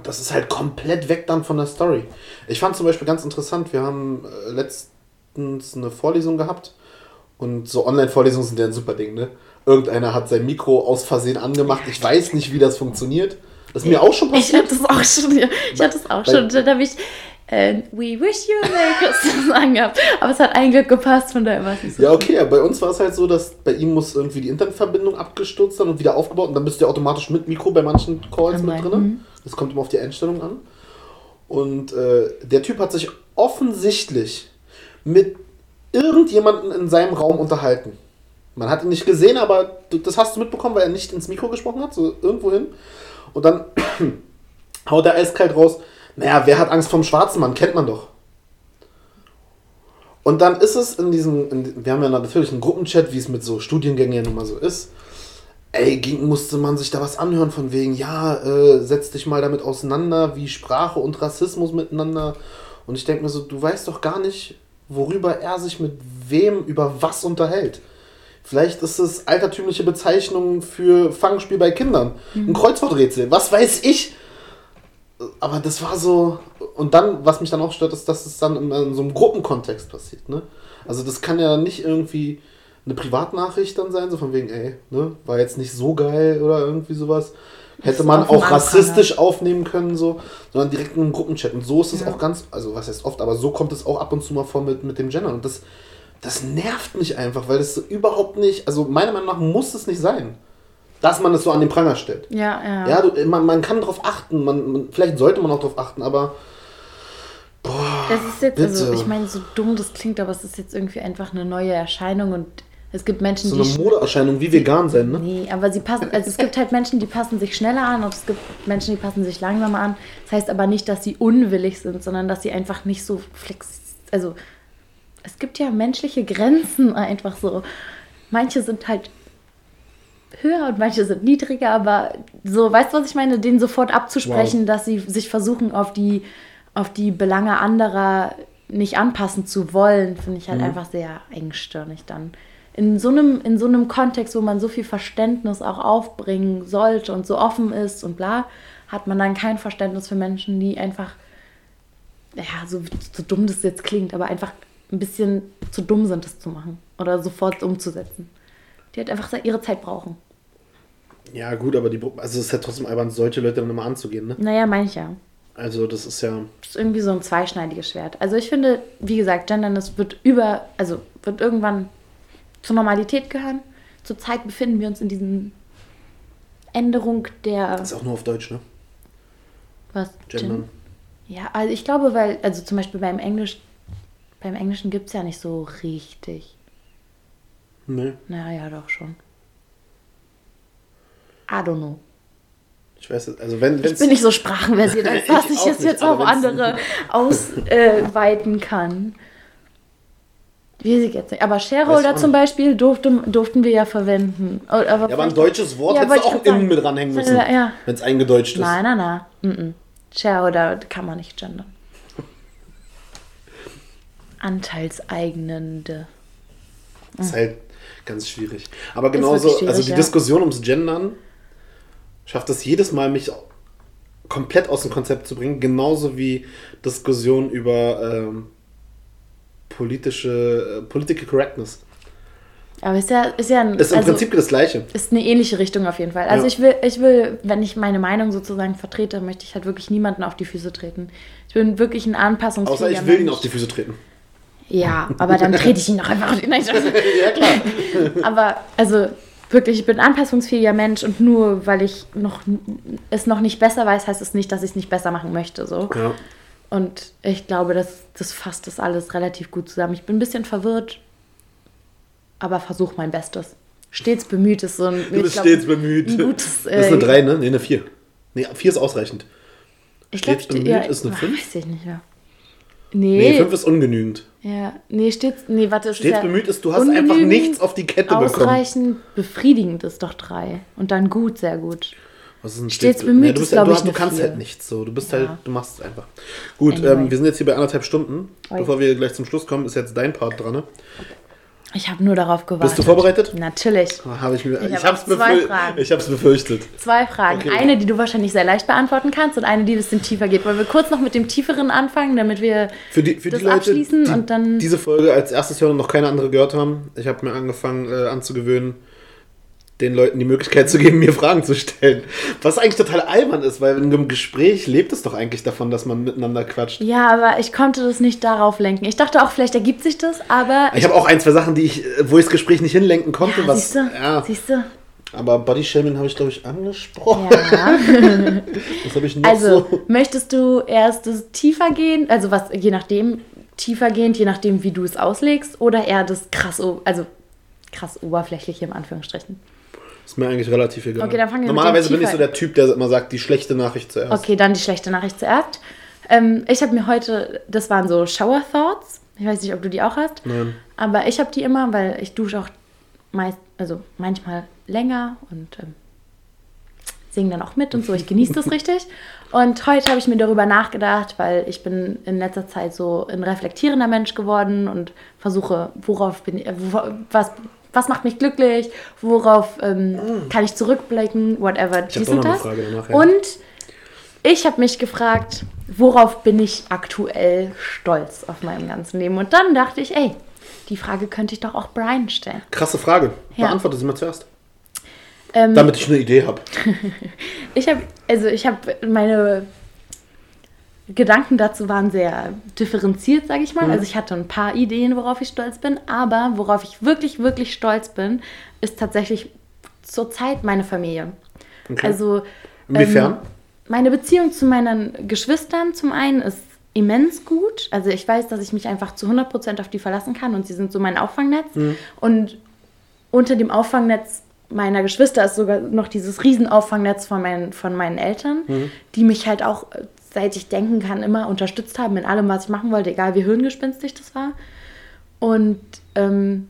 das ist halt komplett weg dann von der Story. Ich fand zum Beispiel ganz interessant, wir haben äh, letztens eine Vorlesung gehabt Und so Online-Vorlesungen sind ja ein super Ding, ne? Irgendeiner hat sein Mikro aus Versehen angemacht. Ich weiß nicht, wie das funktioniert. Das ist mir auch schon passiert. Ich hatte das auch schon. Ja. Ich hatte das auch schon. Dann habe ich äh, We wish you a Merry Christmas <laughs> angehabt. Aber es hat eigentlich gepasst, von daher war es nicht so. Ja, okay. Ja, bei uns war es halt so, dass bei ihm muss irgendwie die Internetverbindung abgestürzt sein und wieder aufgebaut. Und dann bist du ja automatisch mit Mikro bei manchen Calls mit drin. Mhm. Das kommt immer auf die Einstellung an. Und äh, der Typ hat sich offensichtlich mit irgendjemanden in seinem Raum unterhalten. Man hat ihn nicht gesehen, aber das hast du mitbekommen, weil er nicht ins Mikro gesprochen hat, so irgendwo hin. Und dann <clears throat> haut er eiskalt raus, naja, wer hat Angst vom schwarzen Mann? Kennt man doch. Und dann ist es in diesem, in, wir haben ja natürlich einen Gruppenchat, wie es mit so Studiengängen ja nun mal so ist. Ey, ging, musste man sich da was anhören von wegen, ja, äh, setz dich mal damit auseinander, wie Sprache und Rassismus miteinander. Und ich denke mir so, du weißt doch gar nicht, worüber er sich mit wem über was unterhält. Vielleicht ist es altertümliche Bezeichnung für Fangspiel bei Kindern. Mhm. Ein Kreuzworträtsel. Was weiß ich? Aber das war so. Und dann, was mich dann auch stört, ist, dass es dann in, in so einem Gruppenkontext passiert. Ne? Also, das kann ja nicht irgendwie eine Privatnachricht dann sein, so von wegen, ey, ne, war jetzt nicht so geil oder irgendwie sowas. Hätte man auch rassistisch aufnehmen können, so, sondern direkt in einem Gruppenchat. Und so ist es ja. auch ganz, also was heißt oft, aber so kommt es auch ab und zu mal vor mit, mit dem Gender. Und das, das nervt mich einfach, weil das so überhaupt nicht, also meiner Meinung nach muss es nicht sein, dass man es so an den Pranger stellt. Ja, ja. Ja, du, man, man kann darauf achten, man, man, vielleicht sollte man auch darauf achten, aber. Boah, das ist jetzt, also, bitte. also ich meine, so dumm das klingt, aber es ist jetzt irgendwie einfach eine neue Erscheinung und es gibt Menschen, so die. So eine Modeerscheinung wie vegan sein, ne? Nee, aber sie passen, also es gibt halt Menschen, die passen sich schneller an und es gibt Menschen, die passen sich langsamer an. Das heißt aber nicht, dass sie unwillig sind, sondern dass sie einfach nicht so flex. Also es gibt ja menschliche Grenzen einfach so. Manche sind halt höher und manche sind niedriger, aber so, weißt du, was ich meine? Denen sofort abzusprechen, wow. dass sie sich versuchen, auf die, auf die Belange anderer nicht anpassen zu wollen, finde ich halt mhm. einfach sehr engstirnig dann. In so, einem, in so einem Kontext, wo man so viel Verständnis auch aufbringen sollte und so offen ist und bla, hat man dann kein Verständnis für Menschen, die einfach, ja, so, so dumm das jetzt klingt, aber einfach ein bisschen zu dumm sind, das zu machen oder sofort umzusetzen. Die halt einfach ihre Zeit brauchen. Ja, gut, aber die, also es ist ja trotzdem albern, solche Leute dann immer anzugehen, ne? Naja, meine ich ja. Also das ist ja. Das ist irgendwie so ein zweischneidiges Schwert. Also ich finde, wie gesagt, Gendern, das wird über, also wird irgendwann zur Normalität gehören. Zurzeit befinden wir uns in diesen Änderung der. Das ist auch nur auf Deutsch, ne? Was? Gendern. Ja, also ich glaube, weil, also zum Beispiel beim Englisch beim Englischen gibt es ja nicht so richtig. Nee. Naja, doch schon. I don't know. Ich weiß also wenn Ich bin nicht so sprachenversiert, als <laughs> dass ich, ich es jetzt auf andere <laughs> ausweiten äh, kann. Weiß ich jetzt nicht. Aber Shareholder zum Beispiel durfte, durften wir ja verwenden. Aber ja, aber ein deutsches Wort ja, hättest du auch innen mit ranhängen müssen, ja. wenn es eingedeutscht ist. Nein, nein, nein. Mm -mm. Shareholder kann man nicht gendern. Anteilseignende. Das ist halt ganz schwierig. Aber genauso, schwierig, also die ja. Diskussion ums Gendern schafft es jedes Mal, mich komplett aus dem Konzept zu bringen, genauso wie Diskussion über ähm, politische, äh, Political Correctness. Aber ist ja, ist ja ein, ist im also, Prinzip das Gleiche. Ist eine ähnliche Richtung auf jeden Fall. Also ja. ich will, ich will, wenn ich meine Meinung sozusagen vertrete, möchte ich halt wirklich niemanden auf die Füße treten. Ich bin wirklich ein Anpassungsfähiger Außer ich will Mensch. ihn auf die Füße treten. Ja, aber dann trete ich ihn noch einfach. Nein, <laughs> ja, klar. aber also wirklich, ich bin ein anpassungsfähiger Mensch und nur weil ich noch, es noch nicht besser weiß, heißt es nicht, dass ich es nicht besser machen möchte. So. Ja. Und ich glaube, das, das fasst das alles relativ gut zusammen. Ich bin ein bisschen verwirrt, aber versuche mein Bestes. Stets bemüht ist so ein. Du bist glaub, stets bemüht. Gutes, äh, das ist eine 3, ne? Ne, eine 4. Ne, 4 ist ausreichend. Ich stets glaub, bemüht ja, ist eine 5. Weiß ich nicht mehr. Nee. Nee, 5 ist ungenügend. Ja, nee, stets, nee, warte. Stets ja bemüht ist, du hast einfach nichts auf die Kette ausreichend, bekommen. Ausreichend befriedigend ist doch 3. Und dann gut, sehr gut. Was ist ein stets, stets bemüht nee, du bist, ist, glaube ich, Du kannst vier. halt nichts so. Du bist ja. halt, du machst es einfach. Gut, anyway. ähm, wir sind jetzt hier bei anderthalb Stunden. Oi. Bevor wir gleich zum Schluss kommen, ist jetzt dein Part dran. Ne? Ich habe nur darauf gewartet. Bist du vorbereitet? Natürlich. Habe ich mir. Ich Ich, hab auch zwei befür befürchtet. Zwei Fragen. Okay. Eine, die du wahrscheinlich sehr leicht beantworten kannst und eine, die ein bisschen tiefer geht. Wollen wir kurz noch mit dem tieferen anfangen, damit wir Für die, für das die Leute, abschließen die und dann. diese Folge als erstes hören und noch keine andere gehört haben, ich habe mir angefangen äh, anzugewöhnen, den Leuten die Möglichkeit zu geben, mir Fragen zu stellen. Was eigentlich total albern ist, weil in einem Gespräch lebt es doch eigentlich davon, dass man miteinander quatscht. ja, aber ich konnte das nicht darauf lenken. Ich dachte auch, vielleicht ergibt sich das, aber. Ich habe auch ein, zwei Sachen, die ich, wo ich das Gespräch nicht hinlenken konnte. ja, was, siehst du? ja, Siehst du? aber Bodyshaming habe ich, glaube ich, angesprochen. Ja. <laughs> Was habe ich noch Also, so? möchtest du erst das tiefer gehen, also was, je nachdem, tiefer gehend, je nachdem, wie du es auslegst, oder eher das krass, also krass oberflächliche im Anführungsstrichen? Ist mir eigentlich relativ egal. Okay, dann fangen wir Normalerweise bin ich so der Typ, der immer sagt, die schlechte Nachricht zuerst. Okay, dann die schlechte Nachricht zuerst. Ähm, ich habe mir heute, das waren so Shower Thoughts. Ich weiß nicht, ob du die auch hast. Nein. Aber ich habe die immer, weil ich dusche auch meist, also manchmal länger und ähm, singe dann auch mit und so. Ich genieße das <laughs> richtig. Und heute habe ich mir darüber nachgedacht, weil ich bin in letzter Zeit so ein reflektierender Mensch geworden und versuche, worauf bin ich, was, was macht mich glücklich, worauf ähm, kann ich zurückblicken, whatever, Ich dies und das. Danach. ja. Und ich habe mich gefragt, worauf bin ich aktuell stolz auf meinem ganzen Leben? Und dann dachte ich, ey, die Frage könnte ich doch auch Brian stellen. Krasse Frage. Ja. Beantworte sie mal zuerst. Ähm, Damit ich eine Idee habe. <laughs> ich habe, also ich habe meine Gedanken dazu waren sehr differenziert, sage ich mal. Also ich hatte ein paar Ideen, worauf ich stolz bin, aber worauf ich wirklich, wirklich stolz bin, ist tatsächlich zurzeit meine Familie. Okay. Also Inwiefern? Ähm, meine Beziehung zu meinen Geschwistern zum einen ist immens gut. Also ich weiß, dass ich mich einfach zu 100% auf die verlassen kann und sie sind so mein Auffangnetz. Und unter dem Auffangnetz meiner Geschwister ist sogar noch dieses Riesenauffangnnetz von meinen, von meinen Eltern, die mich halt auch, seit ich denken kann, immer unterstützt haben in allem, was ich machen wollte, egal wie hirngespinstlich das war. Und ähm,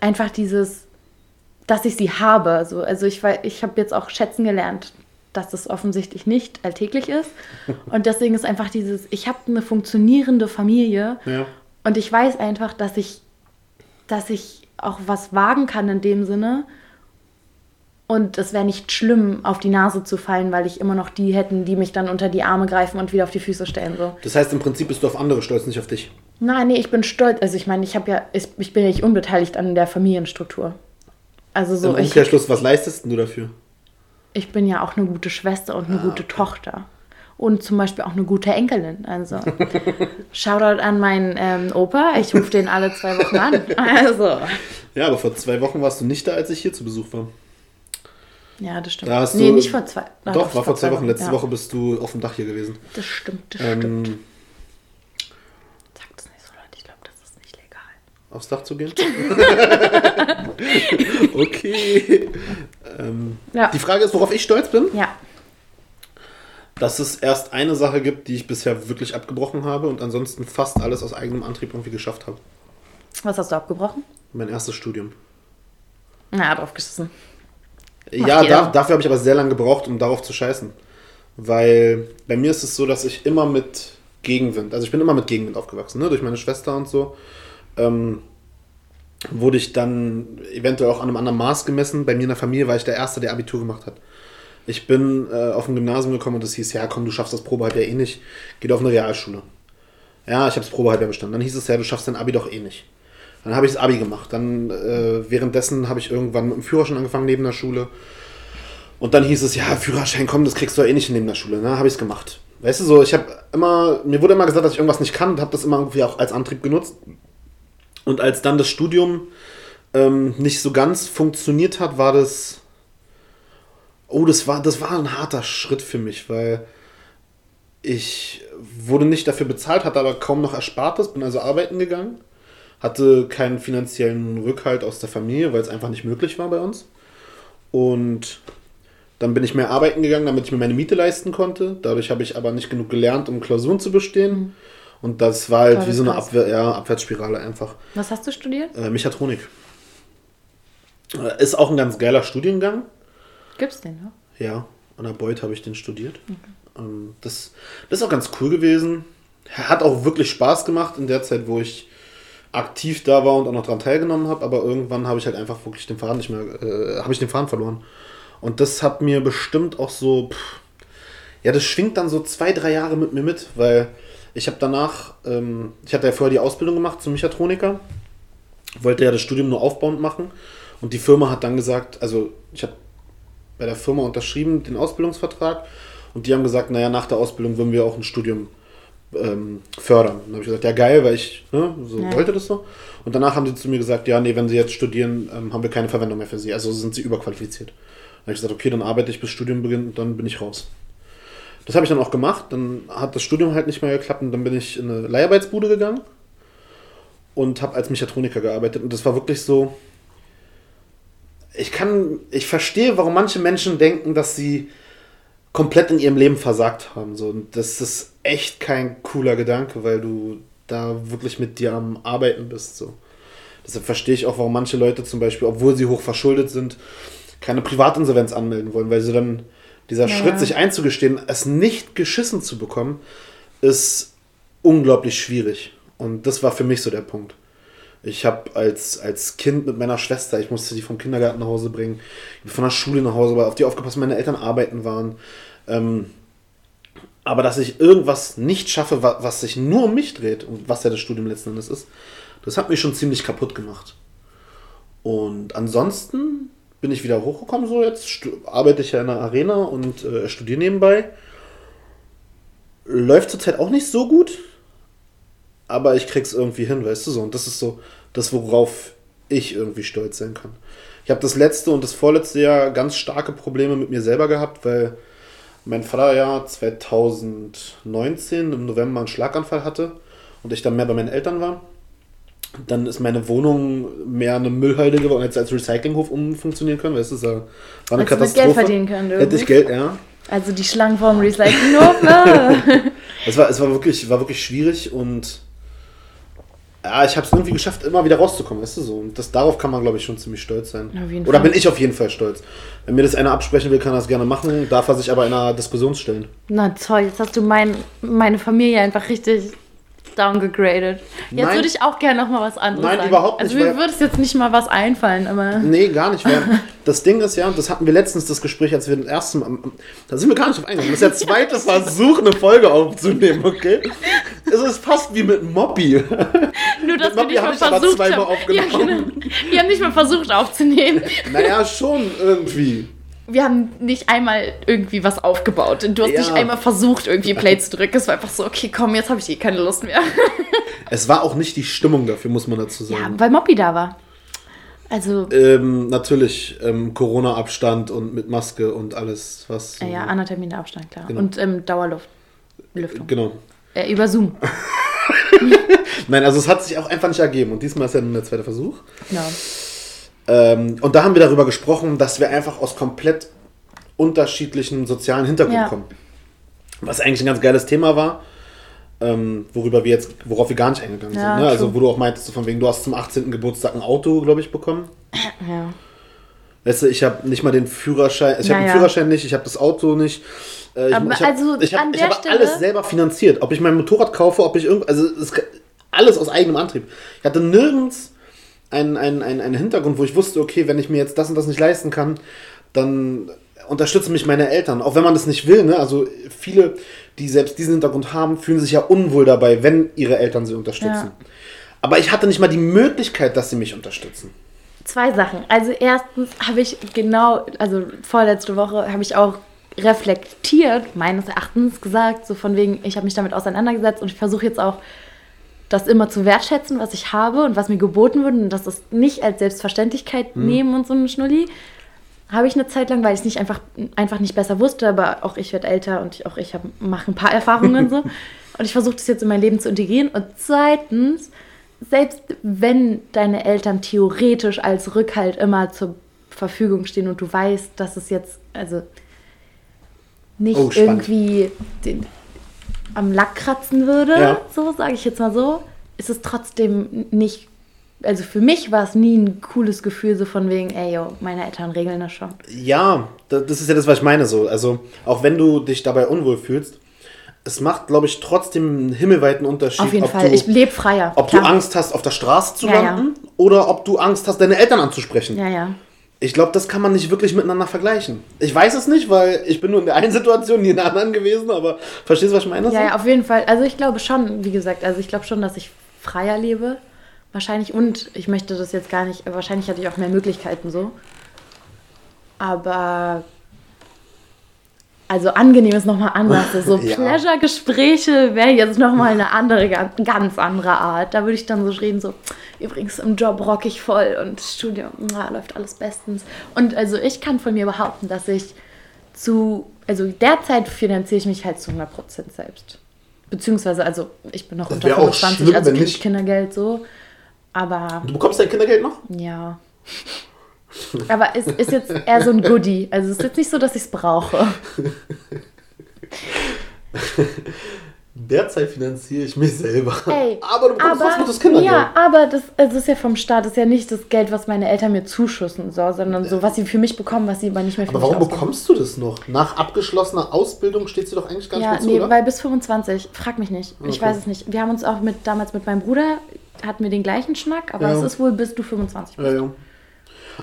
einfach dieses, dass ich sie habe. So, also ich, ich habe jetzt auch schätzen gelernt, dass das offensichtlich nicht alltäglich ist. <laughs> Und deswegen ist einfach dieses, ich habe eine funktionierende Familie Ja. und ich weiß einfach, dass ich, dass ich auch was wagen kann in dem Sinne. Und es wäre nicht schlimm, auf die Nase zu fallen, weil ich immer noch die hätten, die mich dann unter die Arme greifen und wieder auf die Füße stellen. So. Das heißt, im Prinzip bist du auf andere stolz, nicht auf dich. Nein, nee, ich bin stolz. Also ich meine, ich habe ja, ich, ich bin ja nicht unbeteiligt an der Familienstruktur. Also so, Im ich, Umkehrschluss, was leistest du dafür? ich bin ja auch eine gute Schwester und eine gute Tochter. Und zum Beispiel auch eine gute Enkelin. Also, <laughs> Shoutout an meinen ähm, Opa. Ich rufe den alle zwei Wochen an. <laughs> Also, Ja, aber vor zwei Wochen warst du nicht da, als ich hier zu Besuch war. Ja, das stimmt. Da nee, du- nicht vor zwei. ah, Doch, war vor zwei Wochen. Letzte ja. Woche bist du auf dem Dach hier gewesen. Das stimmt, das stimmt. Ähm, Sag das nicht so Leute, ich glaube, das ist nicht legal. aufs Dach zu gehen? <laughs> <laughs> okay. Ähm, Ja. Die Frage ist, worauf ich stolz bin, Ja. dass es erst eine Sache gibt, die ich bisher wirklich abgebrochen habe und ansonsten fast alles aus eigenem Antrieb irgendwie geschafft habe. Was hast du abgebrochen? Mein erstes Studium. Na, drauf geschissen. Ja, da, dafür habe ich aber sehr lange gebraucht, um darauf zu scheißen. Weil bei mir ist es so, dass ich immer mit Gegenwind, also ich bin immer mit Gegenwind aufgewachsen, ne? durch meine Schwester und so. Ähm, wurde ich dann eventuell auch an einem anderen Maß gemessen. Bei mir in der Familie war ich der Erste, der Abitur gemacht hat. Ich bin äh, auf ein Gymnasium gekommen und es hieß, ja komm, du schaffst das Probehalbjahr eh nicht, geh auf eine Realschule. Ja, ich habe das Probehalbjahr bestanden. Dann hieß es ja, du schaffst dein Abi doch eh nicht. Dann habe ich das Abi gemacht. Dann äh, währenddessen habe ich irgendwann mit dem Führerschein angefangen neben der Schule. Und dann hieß es, ja, Führerschein, komm, das kriegst du ja eh nicht neben der Schule. Ne, habe ich es gemacht. Weißt du, so, ich habe immer, mir wurde immer gesagt, dass ich irgendwas nicht kann und habe das immer irgendwie auch als Antrieb genutzt. Und als dann das Studium ähm, nicht so ganz funktioniert hat, war das, oh, das war, das war ein harter Schritt für mich, weil ich wurde nicht dafür bezahlt, hatte aber kaum noch Erspartes, bin also arbeiten gegangen, hatte keinen finanziellen Rückhalt aus der Familie, weil es einfach nicht möglich war bei uns. Und dann bin ich mehr arbeiten gegangen, damit ich mir meine Miete leisten konnte. Dadurch habe ich aber nicht genug gelernt, um Klausuren zu bestehen. Und das war halt Boah, wie so eine. Abwehr, ja, Abwärtsspirale einfach. Was hast du studiert? Äh, Mechatronik. Äh, Ist auch ein ganz geiler Studiengang. Gibt's den, ne? Ja, an der Beuth habe ich den studiert. Ähm, das, das ist auch ganz cool gewesen. Hat auch wirklich Spaß gemacht in der Zeit, wo ich aktiv da war und auch noch daran teilgenommen habe, aber irgendwann habe ich halt einfach wirklich den Faden nicht mehr, äh, habe ich den Faden verloren. Und das hat mir bestimmt auch so, pff, ja, das schwingt dann so zwei, drei Jahre mit mir mit, weil ich habe danach, ähm, ich hatte ja vorher die Ausbildung gemacht zum Mechatroniker, wollte ja das Studium nur aufbauend machen und die Firma hat dann gesagt, also ich habe bei der Firma unterschrieben den Ausbildungsvertrag und die haben gesagt, naja, nach der Ausbildung würden wir auch ein Studium ähm, fördern. Dann habe ich gesagt, ja geil, weil ich ne, so Ja. wollte das so. Und danach haben sie zu mir gesagt, ja, nee, wenn sie jetzt studieren, ähm, haben wir keine Verwendung mehr für sie. Also sind sie überqualifiziert. Dann habe ich gesagt, okay, dann arbeite ich bis Studium beginnt und dann bin ich raus. Das habe ich dann auch gemacht. Dann hat das Studium halt nicht mehr geklappt und dann bin ich in eine Leiharbeitsbude gegangen und habe als Mechatroniker gearbeitet. Und das war wirklich so. Ich kann, ich verstehe, warum manche Menschen denken, dass sie komplett in ihrem Leben versagt haben. So. Und das ist echt kein cooler Gedanke, weil du da wirklich mit dir am Arbeiten bist. So. Deshalb verstehe ich auch, warum manche Leute zum Beispiel, obwohl sie hoch verschuldet sind, keine Privatinsolvenz anmelden wollen, weil sie dann dieser Ja. Schritt, sich einzugestehen, es nicht geschissen zu bekommen, ist unglaublich schwierig. Und das war für mich so der Punkt. Ich habe als, als Kind mit meiner Schwester, ich musste die vom Kindergarten nach Hause bringen, von der Schule nach Hause, weil auf die aufgepasst, meine Eltern arbeiten waren. Ähm, aber dass ich irgendwas nicht schaffe, wa- was sich nur um mich dreht und was ja das Studium letzten Endes ist, das hat mich schon ziemlich kaputt gemacht. Und ansonsten bin ich wieder hochgekommen, so jetzt arbeite ich ja in der Arena und äh, studiere nebenbei. Läuft zurzeit auch nicht so gut, aber ich krieg's irgendwie hin, weißt du so. Und das ist so das, worauf ich irgendwie stolz sein kann. Ich habe das letzte und das vorletzte Jahr ganz starke Probleme mit mir selber gehabt, weil mein Vater ja 2019 im November einen Schlaganfall hatte und ich dann mehr bei meinen Eltern war. Dann ist meine Wohnung mehr eine Müllhalde geworden, hätte als Recyclinghof umfunktionieren können, weißt du, das war eine Hättest Katastrophe. Geld verdienen können, Hätte ich. Geld, ja. Also die Schlangen vorm Recyclinghof, <laughs> ne? Es war, es war, wirklich, war wirklich schwierig und ja, ich habe es irgendwie geschafft, immer wieder rauszukommen, weißt du so. Und das, darauf kann man, glaube ich, schon ziemlich stolz sein. Oder Fall. bin ich auf jeden Fall stolz. Wenn mir das einer absprechen will, kann er das gerne machen, darf er sich aber einer Diskussion stellen. Na toll, jetzt hast du mein, meine Familie einfach richtig downgegradet. Jetzt Nein. würde ich auch gerne noch mal was anderes Nein, sagen. überhaupt Also nicht, mir weil- würde es jetzt nicht mal was einfallen, aber... Nee, gar nicht. Weil <laughs> das Ding ist ja, und das hatten wir letztens das Gespräch, als wir den ersten Mal, da sind wir gar nicht drauf eingegangen. Das ist der zweite <laughs> Versuch, eine Folge aufzunehmen, okay? Es ist fast wie mit Mobby. <laughs> Nur, dass wir Mobby nicht mal versucht zweimal haben. Ja, aufgenommen. genau. Wir haben nicht mal versucht aufzunehmen. Naja, schon irgendwie. Wir haben nicht einmal irgendwie was aufgebaut. Du hast Ja. nicht einmal versucht, irgendwie Play zu drücken. Es war einfach so, okay, komm, jetzt habe ich eh keine Lust mehr. <laughs> Es war auch nicht die Stimmung dafür, muss man dazu Ja, sagen. weil Moppy da war. Also, Ähm, natürlich ähm, Corona-Abstand und mit Maske und alles, was. so- ja, anderthalb Meter Abstand, klar. Genau. Und ähm, Dauerluft. Lüftung. Genau. Äh, über Zoom. <laughs> Nein, also es hat sich auch einfach nicht ergeben. Und diesmal ist ja nun der zweite Versuch. Genau. Ähm, und da haben wir darüber gesprochen, dass wir einfach aus komplett unterschiedlichen sozialen Hintergründen Ja. kommen. Was eigentlich ein ganz geiles Thema war, ähm, worüber wir jetzt, worauf wir gar nicht eingegangen Ja, sind. Ne? Also wo du auch meintest, von wegen, du hast zum 18. Geburtstag ein Auto, glaube ich, bekommen. Ja. Weißt du, ich habe nicht mal den Führerschein, ich habe den. Führerschein nicht, ich habe das Auto nicht. Äh, ich, Aber ich hab, also ich hab, ich habe Stelle- alles selber finanziert. Ob ich mein Motorrad kaufe, ob ich irgend, also es, alles aus eigenem Antrieb. Ich hatte nirgends einen, einen, einen, einen Hintergrund, wo ich wusste, okay, wenn ich mir jetzt das und das nicht leisten kann, dann unterstützen mich meine Eltern. Auch wenn man das nicht will, ne? Also viele, die selbst diesen Hintergrund haben, fühlen sich ja unwohl dabei, wenn ihre Eltern sie unterstützen. Ja. Aber ich hatte nicht mal die Möglichkeit, dass sie mich unterstützen. Zwei Sachen. Also erstens habe ich genau, also vorletzte Woche habe ich auch reflektiert, meines Erachtens gesagt, so von wegen, ich habe mich damit auseinandergesetzt und ich versuche jetzt auch das immer zu wertschätzen, was ich habe und was mir geboten wird und das ist nicht als Selbstverständlichkeit nehmen und so eine Schnulli. Habe ich eine Zeit lang, weil ich es nicht einfach, einfach nicht besser wusste, aber auch ich werde älter und auch ich mache ein paar Erfahrungen so. <laughs> Und ich versuche das jetzt in mein Leben zu integrieren. Und zweitens, selbst wenn deine Eltern theoretisch als Rückhalt immer zur Verfügung stehen und du weißt, dass es jetzt also nicht Oh, irgendwie den, am Lack kratzen würde, Ja. so sage ich jetzt mal so, ist es trotzdem nicht. Also für mich war es nie ein cooles Gefühl, so von wegen, ey, yo, meine Eltern regeln das schon. Ja, da- das ist ja das, was ich meine so. Also, auch wenn du dich dabei unwohl fühlst, es macht, glaube ich, trotzdem einen himmelweiten Unterschied. Auf jeden Fall. Du, ich lebe freier. ob klar. du Angst hast, auf der Straße zu Ja, ja. landen oder ob du Angst hast, deine Eltern anzusprechen. Ja, ja. Ich glaube, das kann man nicht wirklich miteinander vergleichen. Ich weiß es nicht, weil ich bin nur in der einen Situation, nie in der anderen gewesen, aber verstehst du, was ich meine? Ja, ja, auf jeden Fall. Also ich glaube schon, wie gesagt, also ich glaube schon, dass ich freier lebe. Wahrscheinlich. Und ich möchte das jetzt gar nicht, wahrscheinlich hatte ich auch mehr Möglichkeiten so. Aber also angenehm ist nochmal anders. <laughs> So Ja. Pleasure-Gespräche wäre jetzt nochmal eine andere, ga- ganz andere Art. Da würde ich dann so reden, so, übrigens im Job rock ich voll und Studium na, läuft alles bestens. Und also ich kann von mir behaupten, dass ich zu, also derzeit finanziere ich mich halt zu 100% selbst. Beziehungsweise, also ich bin noch unter wär auch 25, schlimm, also wenn kriege ich nicht. Kindergeld so. Aber Du bekommst dein Kindergeld noch? ja. Aber es ist jetzt eher so ein Goodie. Also es ist jetzt nicht so, dass ich es brauche. <laughs> Derzeit finanziere ich mich selber. Ey, <laughs> aber du bekommst trotzdem das Kindergeld. Ja, aber das, also das ist ja vom Staat, das ist ja nicht das Geld, was meine Eltern mir zuschussen, so, sondern so, was sie für mich bekommen, was sie aber nicht mehr für aber mich warum ausgeben. bekommst du das noch? Nach abgeschlossener Ausbildung steht sie doch eigentlich gar nicht Ja, mehr zu, nee, oder? weil bis 25, frag mich nicht. Ich Okay. weiß es nicht. Wir haben uns auch mit damals mit meinem Bruder, hatten wir den gleichen Schnack, aber Ja. es ist wohl bis du 25 bist. ja, ja.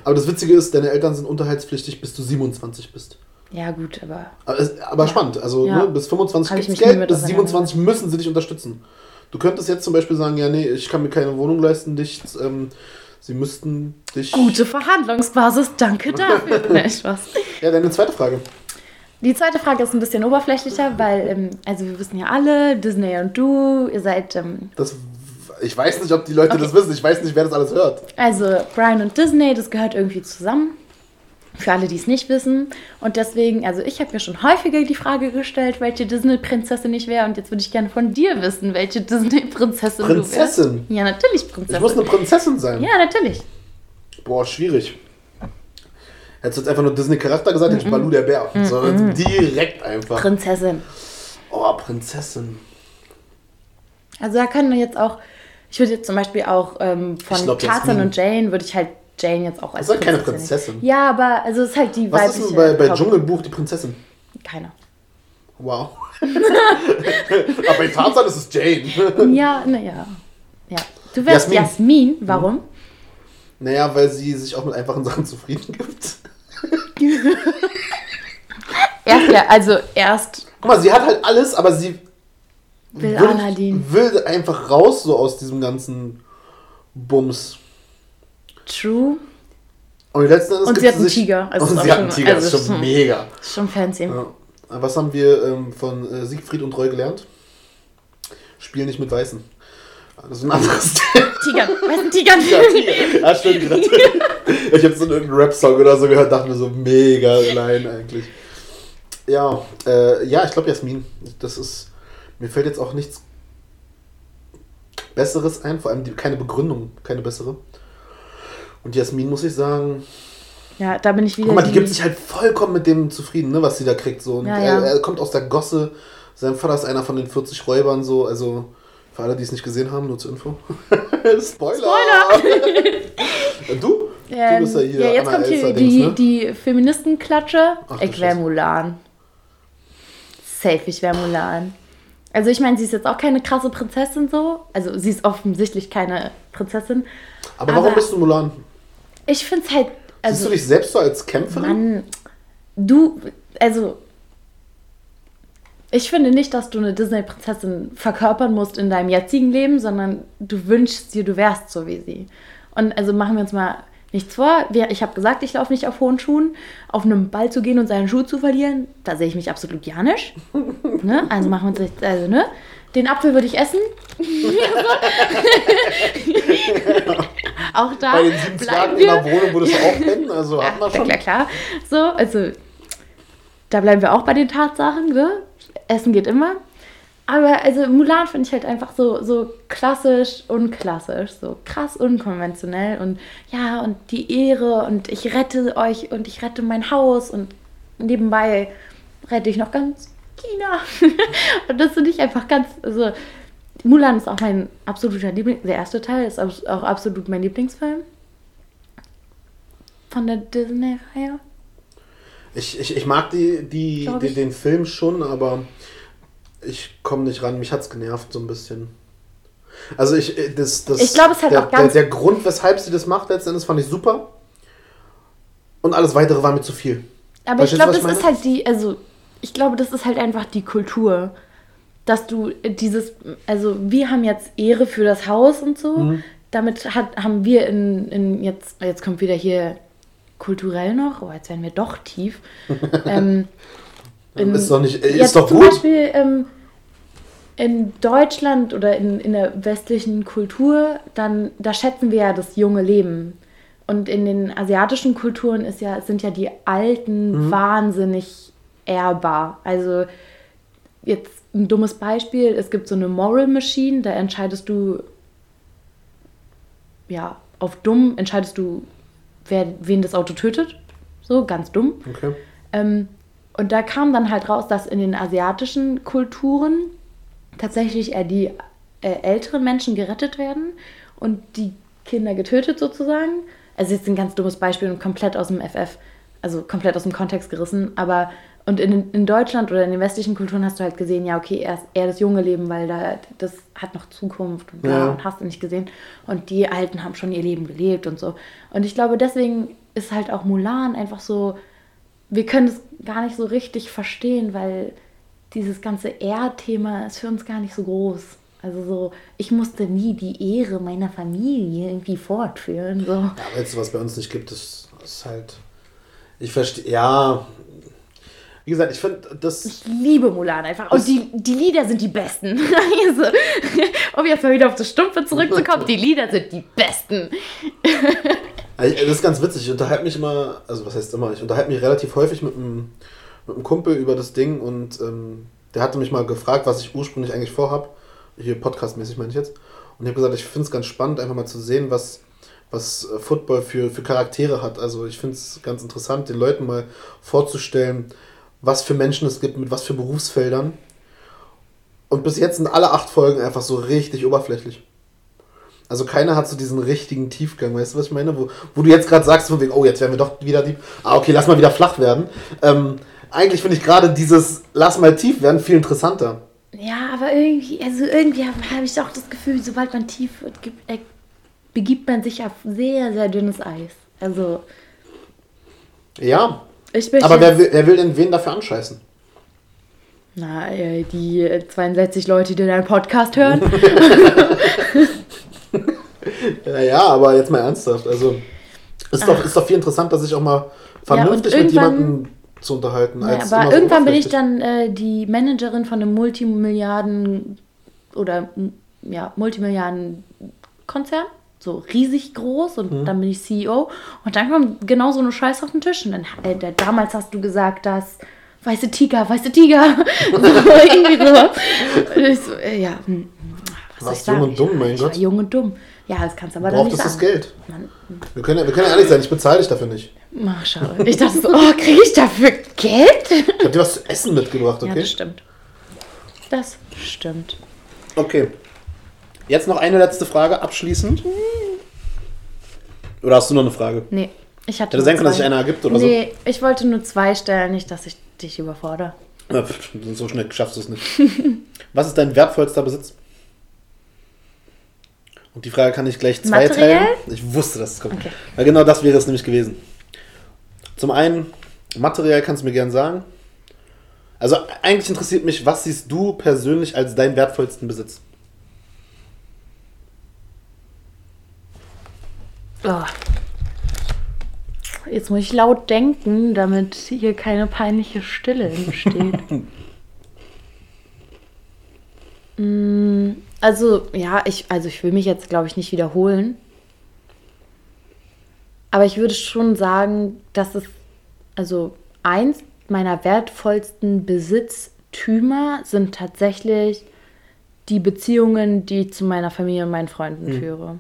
Aber das Witzige ist, deine Eltern sind unterhaltspflichtig, bis du 27 bist. Ja, gut, aber Aber, es- aber spannend, also Ja. ne, bis 25 Hab ich gibt's mich nie Geld, bis 27 müssen sie dich unterstützen. Du könntest jetzt zum Beispiel sagen, ja, nee, ich kann mir keine Wohnung leisten, dich, ähm, sie müssten dich... gute Verhandlungsbasis, danke dafür. <laughs> nee, Spaß. Ja, deine zweite Frage. Die zweite Frage ist ein bisschen oberflächlicher, weil, ähm, also wir wissen ja alle, Disney und du, ihr seid, ähm, Das, ich weiß nicht, ob die Leute Okay. das wissen, ich weiß nicht, wer das alles hört. also Brian und Disney, das gehört irgendwie zusammen. Für alle, die es nicht wissen. Und deswegen, also ich habe mir schon häufiger die Frage gestellt, welche Disney-Prinzessin ich wäre. Und jetzt würde ich gerne von dir wissen, welche Disney-Prinzessin du wärst. Prinzessin? Ja, natürlich Ich Prinzessin. muss eine Prinzessin sein. ja, natürlich. Boah, schwierig. Hättest du jetzt einfach nur Disney-Charakter gesagt, hätte ich Balu der Bär. So, direkt einfach. Prinzessin. oh, Prinzessin. Also da können wir jetzt auch, ich würde jetzt zum Beispiel auch ähm, von glaub, Tarzan und Jane, würde ich halt Jane jetzt auch als Das ist halt keine Prinzessin. Prinzessin. Ja, aber also es ist halt die Was ist denn bei, bei Dschungelbuch die Prinzessin? Keine. Wow. <laughs> Aber bei Tarzan ist es Jane. Ja, naja. Ja. Du wärst Jasmin. Jasmin. Warum? naja, weil sie sich auch mit einfachen Sachen zufrieden gibt. <laughs> Erst ja, also erst Guck mal, sie hat halt alles, aber sie will will, will einfach raus so aus diesem ganzen Bums. True. Und letzten Endes Und gibt sie hat einen Tiger, also und sie hat einen Tiger, also das ist schon mega. Ist schon fancy. Ja. Was haben wir ähm, von äh, Siegfried und Roy gelernt? Spiel nicht mit Weißen. Das ist ein anderes <laughs> Thema. Tiger. Was ein Tiger? Ja, Tiger. Ja, stimmt. gerade. <laughs> Ich habe so einen Rap-Song oder so gehört, dachte mir so, mega line eigentlich. Ja, äh, ja, ich glaube Jasmin. Das ist, mir fällt jetzt auch nichts Besseres ein, vor allem die, keine Begründung, keine bessere. Und Jasmin, muss ich sagen, Ja, da bin ich wieder guck mal, die gibt sich halt vollkommen mit dem zufrieden, ne, was sie da kriegt. So. Und Ja, er, ja. er kommt aus der Gosse, sein Vater ist einer von den 40 Räubern, so, also für alle, die es nicht gesehen haben, nur zur Info. <laughs> Spoiler! <laughs> du? Ähm, du bist ja hier ja, jetzt Anna kommt hier die, ne? die Feministenklatsche. Ach, Ich wäre. Mulan. Safe, ich wäre Mulan. Also ich meine, sie ist jetzt auch keine krasse Prinzessin so. Also sie ist offensichtlich keine Prinzessin. Aber warum aber- bist du Mulan? Ich finde es halt... Siehst Also, du dich selbst so als Kämpferin? Mann, du... Also... Ich finde nicht, dass du eine Disney-Prinzessin verkörpern musst in deinem jetzigen Leben, sondern du wünschst dir, du wärst so wie sie. Und also machen wir uns mal nichts vor. Ich habe gesagt, ich laufe nicht auf hohen Schuhen. Auf einem Ball zu gehen und seinen Schuh zu verlieren, da sehe ich mich absolut ja nicht. ne? Also machen wir uns also ne? Den Apfel würde ich essen. <laughs> <laughs> <laughs> <laughs> auch da Bei den sieben bleiben Zwergen in der Wohnung würdest du <laughs> auch pennen, also Ja, hat man klar, schon. klar, klar. So, also da bleiben wir auch bei den Tatsachen, ne? Essen geht immer. Aber also Mulan finde ich halt einfach so, so klassisch unklassisch, so krass unkonventionell und ja, und die Ehre und ich rette euch und ich rette mein Haus und nebenbei rette ich noch ganz China. <laughs> und das finde ich einfach ganz, also Mulan ist auch mein absoluter Liebling, der erste Teil ist auch absolut mein Lieblingsfilm von der Disney-Reihe. Ich, ich, ich mag die, die, die, ich. den Film schon, aber Ich komme nicht ran, mich hat's genervt so ein bisschen. Also ich, äh, das, das, Ich glaube, es hat der, auch ganz- der, der Grund, weshalb sie das macht, letzten Endes fand ich super. Und alles weitere war mir zu viel. Aber ich Verstehst du, glaube, das ich ist halt die, also ich glaube, das ist halt einfach die Kultur, dass du dieses, also wir haben jetzt Ehre für das Haus und so. Mhm. Damit hat, haben wir in, in jetzt, jetzt kommt wieder hier kulturell noch, oh, jetzt werden wir doch tief. <laughs> ähm, in- ist doch nicht, ist doch zum gut. Beispiel ähm, in Deutschland oder in, in der westlichen Kultur, dann da schätzen wir ja das junge Leben. Und in den asiatischen Kulturen ist ja, sind ja die Alten Mhm. wahnsinnig ehrbar. Also jetzt ein dummes Beispiel, es gibt so eine Moral Machine, da entscheidest du, ja, auf dumm entscheidest du, wer, wen das Auto tötet. So, ganz dumm. Okay. Ähm, und da kam dann halt raus, dass in den asiatischen Kulturen tatsächlich eher die äh, älteren Menschen gerettet werden und die Kinder getötet sozusagen. Also jetzt ein ganz dummes Beispiel und komplett aus dem FF, also komplett aus dem Kontext gerissen. Aber und in, in Deutschland oder in den westlichen Kulturen hast du halt gesehen, ja okay, er ist eher das junge Leben, weil da das hat noch Zukunft und bla Ja. und hast du nicht gesehen. Und die Alten haben schon ihr Leben gelebt und so. Und ich glaube, deswegen ist halt auch Mulan einfach so, wir können es gar nicht so richtig verstehen, weil dieses ganze Ehrthema ist für uns gar nicht so groß. Also so, ich musste nie die Ehre meiner Familie irgendwie fortführen. So. Ja, aber jetzt, was bei uns nicht gibt, ist, ist halt. Ich verstehe. Ja. Wie gesagt, ich finde das. Ich liebe Mulan einfach. Und die, die Lieder sind die besten. <laughs> Also, um jetzt mal wieder auf das Stumpfe zurückzukommen, die Lieder sind die besten. Also, Das ist ganz witzig. Ich unterhalte mich immer, also was heißt immer, ich unterhalte mich relativ häufig mit einem, mit einem Kumpel über das Ding und ähm, der hatte mich mal gefragt, was ich ursprünglich eigentlich vorhab. Hier podcastmäßig meine ich jetzt. Und ich habe gesagt, ich finde es ganz spannend, einfach mal zu sehen, was, was äh, Football für, für Charaktere hat. Also ich finde es ganz interessant, den Leuten mal vorzustellen, was für Menschen es gibt, mit was für Berufsfeldern. Und bis jetzt sind alle acht Folgen einfach so richtig oberflächlich. Also keiner hat so diesen richtigen Tiefgang, weißt du, was ich meine? Wo, wo du jetzt gerade sagst, von wegen, oh, jetzt werden wir doch wieder tief. Ah, okay, lass mal wieder flach werden. Ähm, eigentlich finde ich gerade dieses Lass mal tief werden viel interessanter. Ja, aber irgendwie, also irgendwie habe hab ich auch das Gefühl, sobald man tief wird, äh, begibt man sich auf sehr, sehr dünnes Eis. Also, Ja, ich bin. aber wer will, wer will denn wen dafür anscheißen? Na, äh, die äh, 62 Leute, die deinen Podcast hören. <laughs> <laughs> Ja, ja, aber jetzt mal ernsthaft. Also, ist doch, ist doch viel interessanter, sich auch mal vernünftig mit irgendwann- jemandem zu unterhalten. Ja, aber irgendwann bin ich dann äh, die Managerin von einem Multimilliarden oder ja, Multimilliarden-Konzern. So riesig groß und dann bin ich CEO. Und dann kommt genau so eine Scheiße auf den Tisch. Und dann, äh, da, damals hast du gesagt, dass weiße Tiger, weiße Tiger. <laughs> so, irgendwie so. Und ich so, äh, ja, hm, was soll Warst sagen? jung und dumm, mein ich war Gott. jung und dumm. Ja, das kannst du aber Du dann nicht brauchtest das sagen. Geld. Wir können, ja, wir können ja ehrlich sein, ich bezahle dich dafür nicht. ach, schade. Ich dachte so, oh, kriege ich dafür Geld? Ich habe dir was zu essen mitgebracht, Ja, okay? das stimmt. Das stimmt. Okay. Jetzt noch eine letzte Frage abschließend. Oder hast du noch eine Frage? Nee, ich hatte Hätte sein können, dass sich einer ergibt oder Nee, ich wollte nur zwei stellen, nicht, dass ich dich überfordere. so? Ja, pff, so schnell schaffst du es nicht. <laughs> Was ist dein wertvollster Besitz? Und die Frage kann ich gleich zwei Materiell? teilen. Ich wusste, dass es kommt. Okay. Weil genau das wäre es nämlich gewesen. Zum einen, materiell kannst du mir gern sagen. Also eigentlich interessiert mich, was siehst du persönlich als deinen wertvollsten Besitz? Oh. Jetzt muss ich laut denken, damit hier keine peinliche Stille entsteht. <laughs> Mm, also, ja, ich, also ich will mich jetzt, glaube ich, nicht wiederholen. Aber ich würde schon sagen, dass es, also eins meiner wertvollsten Besitztümer sind tatsächlich die Beziehungen, die ich zu meiner Familie und meinen Freunden führe.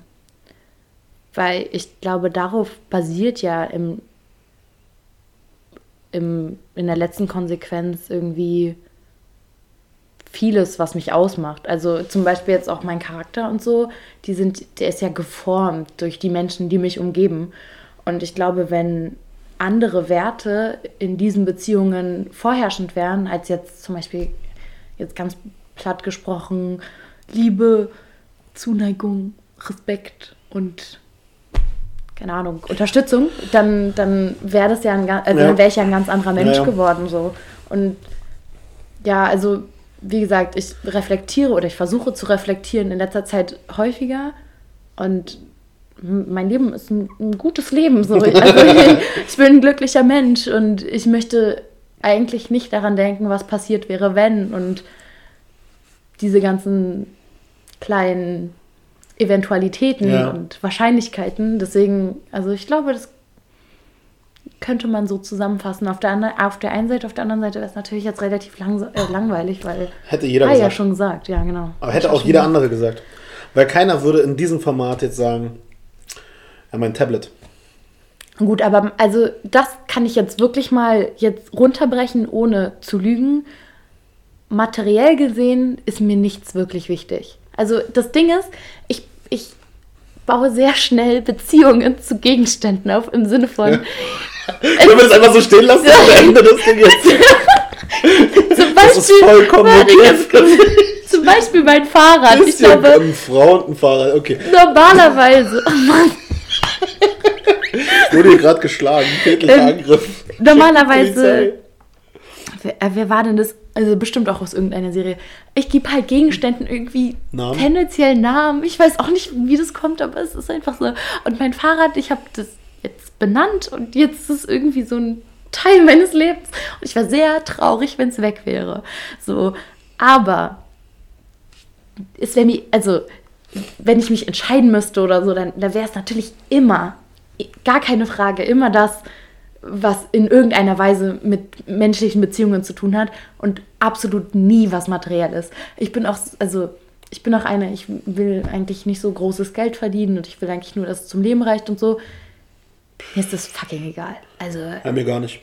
Weil ich glaube, darauf basiert ja im, im, in der letzten Konsequenz irgendwie vieles, was mich ausmacht. Also zum Beispiel jetzt auch mein Charakter und so, die sind, der ist ja geformt durch die Menschen, die mich umgeben. Und ich glaube, wenn andere Werte in diesen Beziehungen vorherrschend wären, als jetzt zum Beispiel jetzt ganz platt gesprochen, Liebe, Zuneigung, Respekt und keine Ahnung, Unterstützung, dann, dann wäre das ja ein, also ja. dann wäre ich ja ein ganz anderer Mensch ja, ja. geworden. So. Und ja, also wie gesagt, ich reflektiere oder ich versuche zu reflektieren in letzter Zeit häufiger und mein Leben ist ein, ein gutes Leben. So. Also ich, <laughs> ich bin ein glücklicher Mensch und ich möchte eigentlich nicht daran denken, was passiert wäre, wenn und diese ganzen kleinen Eventualitäten ja. und Wahrscheinlichkeiten. Deswegen, also ich glaube, das könnte man so zusammenfassen. Auf der, andre, auf der einen Seite, auf der anderen Seite wäre es natürlich jetzt relativ lang, äh, langweilig, weil hätte jeder gesagt. ja schon gesagt, ja genau. Aber hätte auch jeder andere gesagt. Weil keiner würde in diesem Format jetzt sagen, ja, mein Tablet. Gut, aber also das kann ich jetzt wirklich mal jetzt runterbrechen, ohne zu lügen. Materiell gesehen ist mir nichts wirklich wichtig. Also das Ding ist, ich, ich baue sehr schnell Beziehungen zu Gegenständen auf, im Sinne von. <laughs> Können wir das einfach so stehen lassen? Ja. Ende das Ding jetzt. <laughs> zum Beispiel, das ist vollkommen okay. <laughs> Zum Beispiel mein Fahrrad. Ist ich ja glaube, ein Frau und ein Fahrrad, okay. Normalerweise. Oh Mann. Wurde hier gerade geschlagen, täglicher ähm, Angriff. Normalerweise. Wer, äh, wer war denn das? Also bestimmt auch aus irgendeiner Serie. Ich gebe halt Gegenständen irgendwie Namen? tendenziell Namen. Ich weiß auch nicht, wie das kommt, aber es ist einfach so. Und mein Fahrrad, ich habe das jetzt benannt und jetzt ist es irgendwie so ein Teil meines Lebens. Und ich war sehr traurig, wenn es weg wäre. So, aber es wäre mir, also wenn ich mich entscheiden müsste oder so, dann, dann wäre es natürlich immer, gar keine Frage, immer das, was in irgendeiner Weise mit menschlichen Beziehungen zu tun hat und absolut nie was materiell ist. Ich bin auch, also ich bin auch eine, ich will eigentlich nicht so großes Geld verdienen und ich will eigentlich nur, dass es zum Leben reicht und so. Mir ist das fucking egal. Also. Ja, mir gar nicht.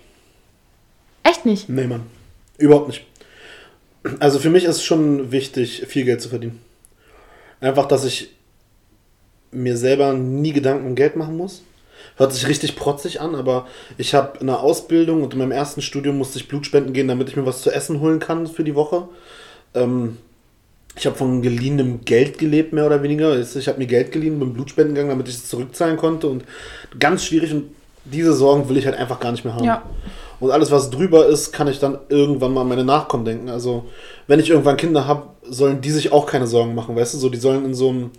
Echt nicht? Nee, Mann. Überhaupt nicht. Also für mich ist es schon wichtig, viel Geld zu verdienen. Einfach, dass ich mir selber nie Gedanken um Geld machen muss. Hört sich richtig protzig an, aber ich habe eine Ausbildung und in meinem ersten Studium musste ich Blutspenden gehen, damit ich mir was zu essen holen kann für die Woche. Ähm, ich habe von geliehenem Geld gelebt, mehr oder weniger. Ich habe mir Geld geliehen beim Blutspenden gegangen, damit ich es zurückzahlen konnte. Und ganz schwierig und diese Sorgen will ich halt einfach gar nicht mehr haben. Ja. Und alles, was drüber ist, kann ich dann irgendwann mal an meine Nachkommen denken. Also, wenn ich irgendwann Kinder habe, sollen die sich auch keine Sorgen machen, weißt du? So, die sollen in so einem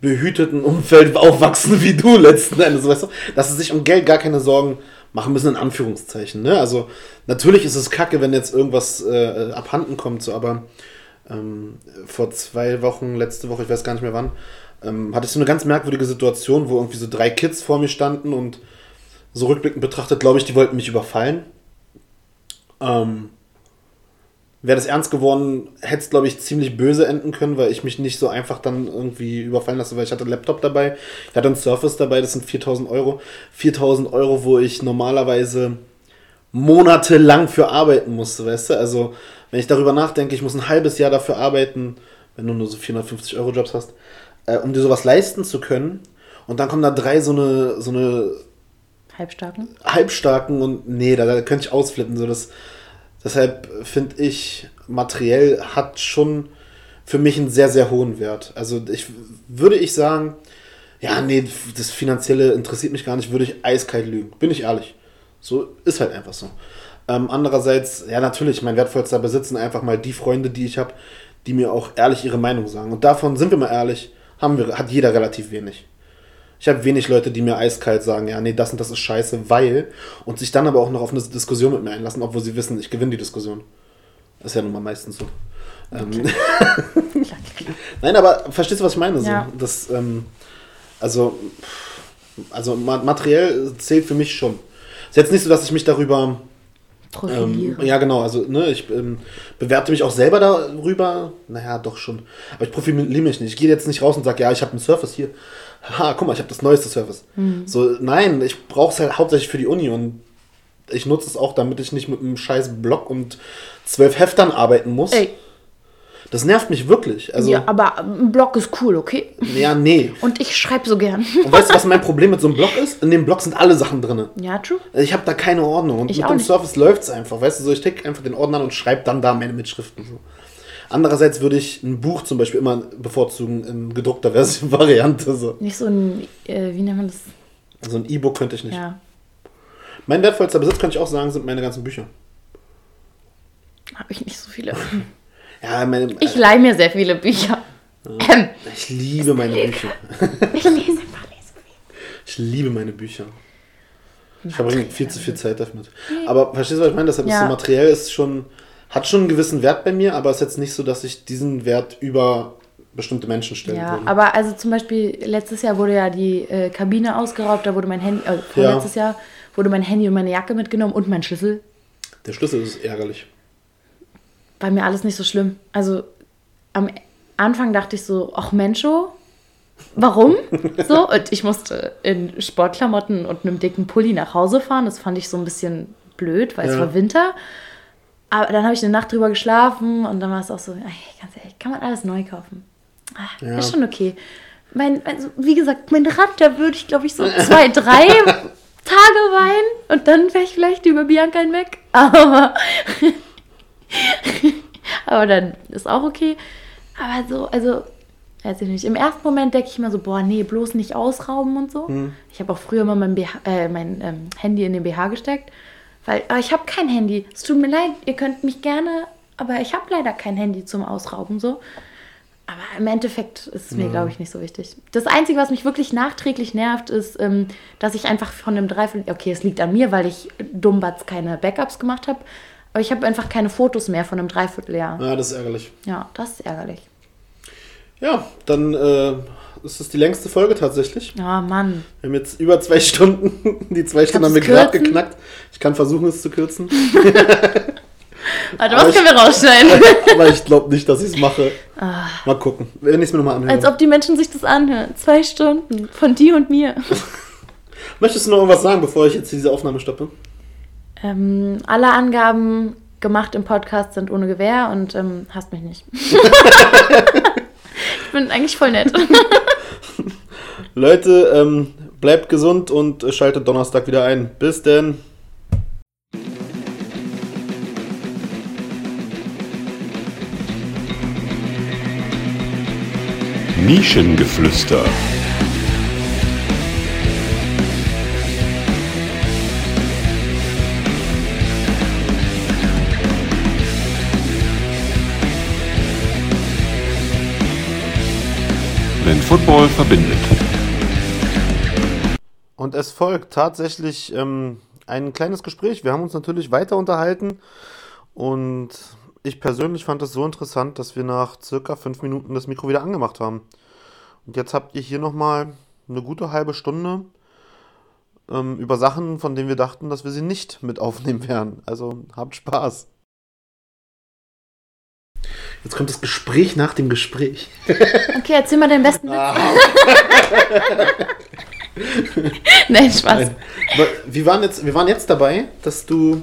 behüteten Umfeld <laughs> aufwachsen wie du letzten Endes, weißt du? Dass sie sich um Geld gar keine Sorgen machen müssen, in Anführungszeichen. Ne? Also, natürlich ist es kacke, wenn jetzt irgendwas äh, abhanden kommt, so, aber ähm, vor zwei Wochen, letzte Woche, ich weiß gar nicht mehr wann, ähm, hatte ich so eine ganz merkwürdige Situation, wo irgendwie so drei Kids vor mir standen und so rückblickend betrachtet, glaube ich, die wollten mich überfallen. Ähm, Wäre das ernst geworden, hätte es, glaube ich, ziemlich böse enden können, weil ich mich nicht so einfach dann irgendwie überfallen lasse, weil ich hatte einen Laptop dabei, ich hatte einen Surface dabei, das sind 4000 Euro. 4000 Euro, wo ich normalerweise monatelang für arbeiten musste, weißt du? Also, wenn ich darüber nachdenke, ich muss ein halbes Jahr dafür arbeiten, wenn du nur so 450 Euro Jobs hast, äh, um dir sowas leisten zu können. Und dann kommen da drei so eine, so eine Halbstarken? Halbstarken und nee, da, da könnte ich ausflippen. So das, deshalb finde ich, materiell hat schon für mich einen sehr, sehr hohen Wert. Also ich würde ich sagen, ja, nee, das Finanzielle interessiert mich gar nicht, würde ich eiskalt lügen. Bin ich ehrlich. So ist halt einfach so. Ähm, andererseits, ja, natürlich, mein wertvollster Besitz sind einfach mal die Freunde, die ich habe, die mir auch ehrlich ihre Meinung sagen. Und davon, sind wir mal ehrlich, haben wir, hat jeder relativ wenig. Ich habe wenig Leute, die mir eiskalt sagen, ja, nee, das und das ist scheiße, weil, und sich dann aber auch noch auf eine Diskussion mit mir einlassen, obwohl sie wissen, ich gewinne die Diskussion. Das ist ja nun mal meistens so. Ähm, <laughs> Nein, aber verstehst du, was ich meine? Ja. So, das, ähm, also, also materiell zählt für mich schon. Ist jetzt nicht so, dass ich mich darüber ähm, ja, genau. Also, ne, ich ähm, bewerte mich auch selber darüber. Naja, doch schon. Aber ich profiliere mich nicht. Ich gehe jetzt nicht raus und sage, ja, ich habe einen Surface hier ha, guck mal, ich habe das neueste Service. Mhm. So, nein, ich brauche es halt hauptsächlich für die Uni und ich nutze es auch, damit ich nicht mit einem scheiß Block und zwölf Heftern arbeiten muss. Ey. Das nervt mich wirklich. Also, ja, aber ein Blog ist cool, okay? ja, nee. Und ich schreibe so gern. Und weißt du, was mein Problem mit so einem Blog ist? In dem Blog sind alle Sachen drin. Ja, true. Ich habe da keine Ordnung. Und Ich mit dem nicht. Surface läuft es einfach. Weißt du, so ich tick einfach den Ordner an und schreibe dann da meine Mitschriften. So. Andererseits würde ich ein Buch zum Beispiel immer bevorzugen in gedruckter Version <laughs> Variante. So. Nicht so ein, äh, wie nennt man das? Also ein E-Book könnte ich nicht. Ja. Mein wertvollster Besitz, könnte ich auch sagen, sind meine ganzen Bücher. Habe ich nicht so viele. <laughs> Ja, meine, Ich leihe mir sehr viele Bücher. Ähm, <laughs> ich liebe meine Bücher. ich lese so viel. Ich liebe meine Bücher. Ich verbringe viel zu viel Zeit damit. Aber verstehst du, was ich meine? Deshalb ist Ja. so materiell ist schon, hat schon einen gewissen Wert bei mir, aber ist jetzt nicht so, dass ich diesen Wert über bestimmte Menschen stellen Ja, würde. aber also zum Beispiel letztes Jahr wurde ja die äh, Kabine ausgeraubt, da wurde mein Handy, äh, vorletztes Jahr wurde mein Handy und meine Jacke mitgenommen und mein Schlüssel. Der Schlüssel ist ärgerlich. War mir alles nicht so schlimm. Also am Anfang dachte ich so, ach Mencho, warum? <laughs> so, und ich musste in Sportklamotten und einem dicken Pulli nach Hause fahren. Das fand ich so ein bisschen blöd, weil es Ja. war Winter. Aber dann habe ich eine Nacht drüber geschlafen und dann war es auch so, ey, ganz ehrlich, kann man alles neu kaufen. Ah, Ja. Ist schon okay. Mein, also, wie gesagt, mein Rad, da würde ich, glaube ich, so zwei, <laughs> drei Tage weinen und dann wäre ich vielleicht über Bianca hinweg. <laughs> Aber, <laughs> aber dann ist auch okay. Aber so, also, weiß ich nicht. Im ersten Moment denke ich immer so, boah, nee, bloß nicht ausrauben und so. Ich habe auch früher mal mein, BH, äh, mein ähm, Handy in den BH gesteckt. Weil, aber ich habe kein Handy. Es tut mir leid, ihr könnt mich gerne, aber ich habe leider kein Handy zum Ausrauben so. Aber im Endeffekt ist es mir, glaube ich, nicht so wichtig. Das Einzige, was mich wirklich nachträglich nervt, ist, ähm, dass ich einfach von einem Dreiviertel, okay, es liegt an mir, weil ich dummbatz keine Backups gemacht habe, aber ich habe einfach keine Fotos mehr von einem Dreivierteljahr. Ja, das ist ärgerlich. Ja, das ist ärgerlich. Ja, dann äh, ist es die längste Folge tatsächlich. Ja, Mann. Wir haben jetzt über zwei <laughs> Stunden. Die zwei Stunden haben wir gerade geknackt. Ich kann versuchen, es zu kürzen. <laughs> Warte, Aber was ich- können wir rausschneiden? <laughs> Aber ich glaube nicht, dass ich es mache. Mal gucken. Wenn ich es mir nochmal anhöre. Als ob die Menschen sich das anhören. Zwei Stunden von dir und mir. Möchtest du noch irgendwas sagen, bevor ich jetzt diese Aufnahme stoppe? Ähm, alle Angaben gemacht im Podcast sind ohne Gewähr und ähm, hasst mich nicht. ich bin eigentlich voll nett. Leute, ähm, bleibt gesund und schaltet Donnerstag wieder ein. Bis denn. Nischengeflüster. Wenn Football verbindet. Und es folgt tatsächlich ähm, ein kleines Gespräch. Wir haben uns natürlich weiter unterhalten und ich persönlich fand es so interessant, dass wir nach circa fünf Minuten das Mikro wieder angemacht haben. Und jetzt habt ihr hier nochmal eine gute halbe Stunde ähm, über Sachen, von denen wir dachten, dass wir sie nicht mit aufnehmen werden. Also habt Spaß. Jetzt kommt das Gespräch nach dem Gespräch. Okay, erzähl mal den besten Witz. Ah, <laughs> <laughs> Nein, Spaß. Nein. Wir waren jetzt, wir waren jetzt dabei, dass du,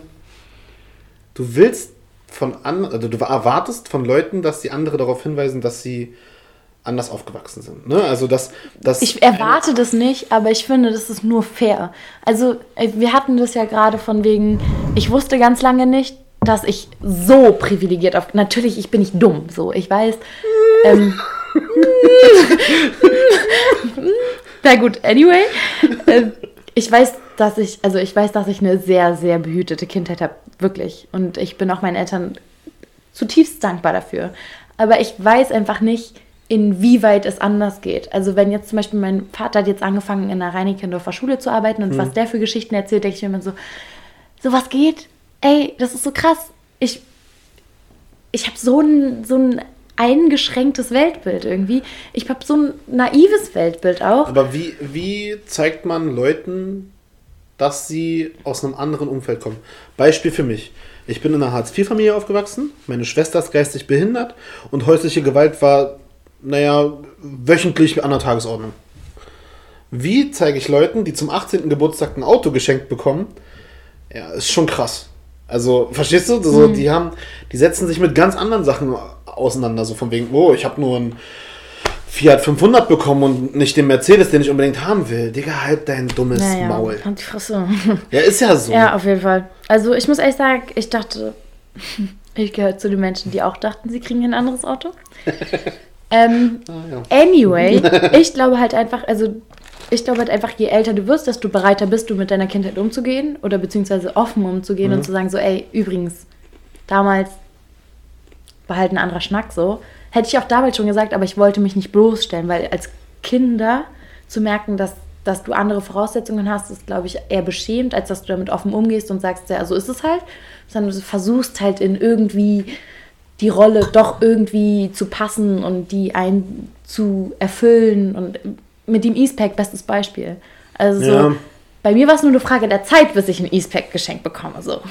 du willst von an, also du erwartest von Leuten, dass die andere darauf hinweisen, dass sie anders aufgewachsen sind. Ne? Also dass, dass Ich erwarte das nicht, aber ich finde, das ist nur fair. Also, äh, wir hatten das ja gerade von wegen, ich wusste ganz lange nicht, dass ich so privilegiert auf. Natürlich, ich bin nicht dumm, so, ich weiß. Ähm, <laughs> <laughs> na gut, anyway. Ähm, ich weiß, dass ich, also ich weiß, dass ich eine sehr, sehr behütete Kindheit habe. Wirklich. Und ich bin auch meinen Eltern zutiefst dankbar dafür. Aber ich weiß einfach nicht, inwieweit es anders geht. Also wenn jetzt zum Beispiel mein Vater hat jetzt angefangen in der Reinickendorfer Schule zu arbeiten und was der für Geschichten erzählt, denke ich mir immer so, so was geht? Ey, das ist so krass. Ich, ich habe so ein, so ein eingeschränktes Weltbild irgendwie. Ich habe so ein naives Weltbild auch. aber wie, wie zeigt man Leuten, dass sie aus einem anderen Umfeld kommen? Beispiel für mich. Ich bin in einer Hartz-IV-Familie aufgewachsen, meine Schwester ist geistig behindert und häusliche Gewalt war, naja, wöchentlich an der Tagesordnung. Wie zeige ich Leuten, die zum 18. Geburtstag ein Auto geschenkt bekommen? Ja, ist schon krass. Also, verstehst du? So, Die haben, die setzen sich mit ganz anderen Sachen auseinander. So von wegen, oh, ich habe nur ein Fiat 500 bekommen und nicht den Mercedes, den ich unbedingt haben will. Digga, halt dein dummes Naja, Maul. halt die Fresse. Ja, ist ja so. Ja, auf jeden Fall. Also ich muss ehrlich sagen, ich dachte, <laughs> ich gehöre zu den Menschen, die auch dachten, sie kriegen ein anderes Auto. <laughs> ähm, Ah, ja. anyway, <laughs> ich glaube halt einfach, also ich glaube halt einfach, je älter du wirst, desto bereiter bist du mit deiner Kindheit umzugehen oder beziehungsweise offen umzugehen Mhm. und zu sagen so, ey, übrigens, damals war halt ein anderer Schnack so. Hätte ich auch damals schon gesagt, aber ich wollte mich nicht bloßstellen, weil als Kinder zu merken, dass, dass du andere Voraussetzungen hast, ist, glaube ich, eher beschämt, als dass du damit offen umgehst und sagst, ja, so ist es halt. Sondern du versuchst halt in irgendwie die Rolle doch irgendwie zu passen und die einen zu erfüllen. Und mit dem Eastpack, bestes Beispiel. Also so, Ja. bei mir war es nur eine Frage der Zeit, bis ich ein Eastpack geschenkt bekomme. So.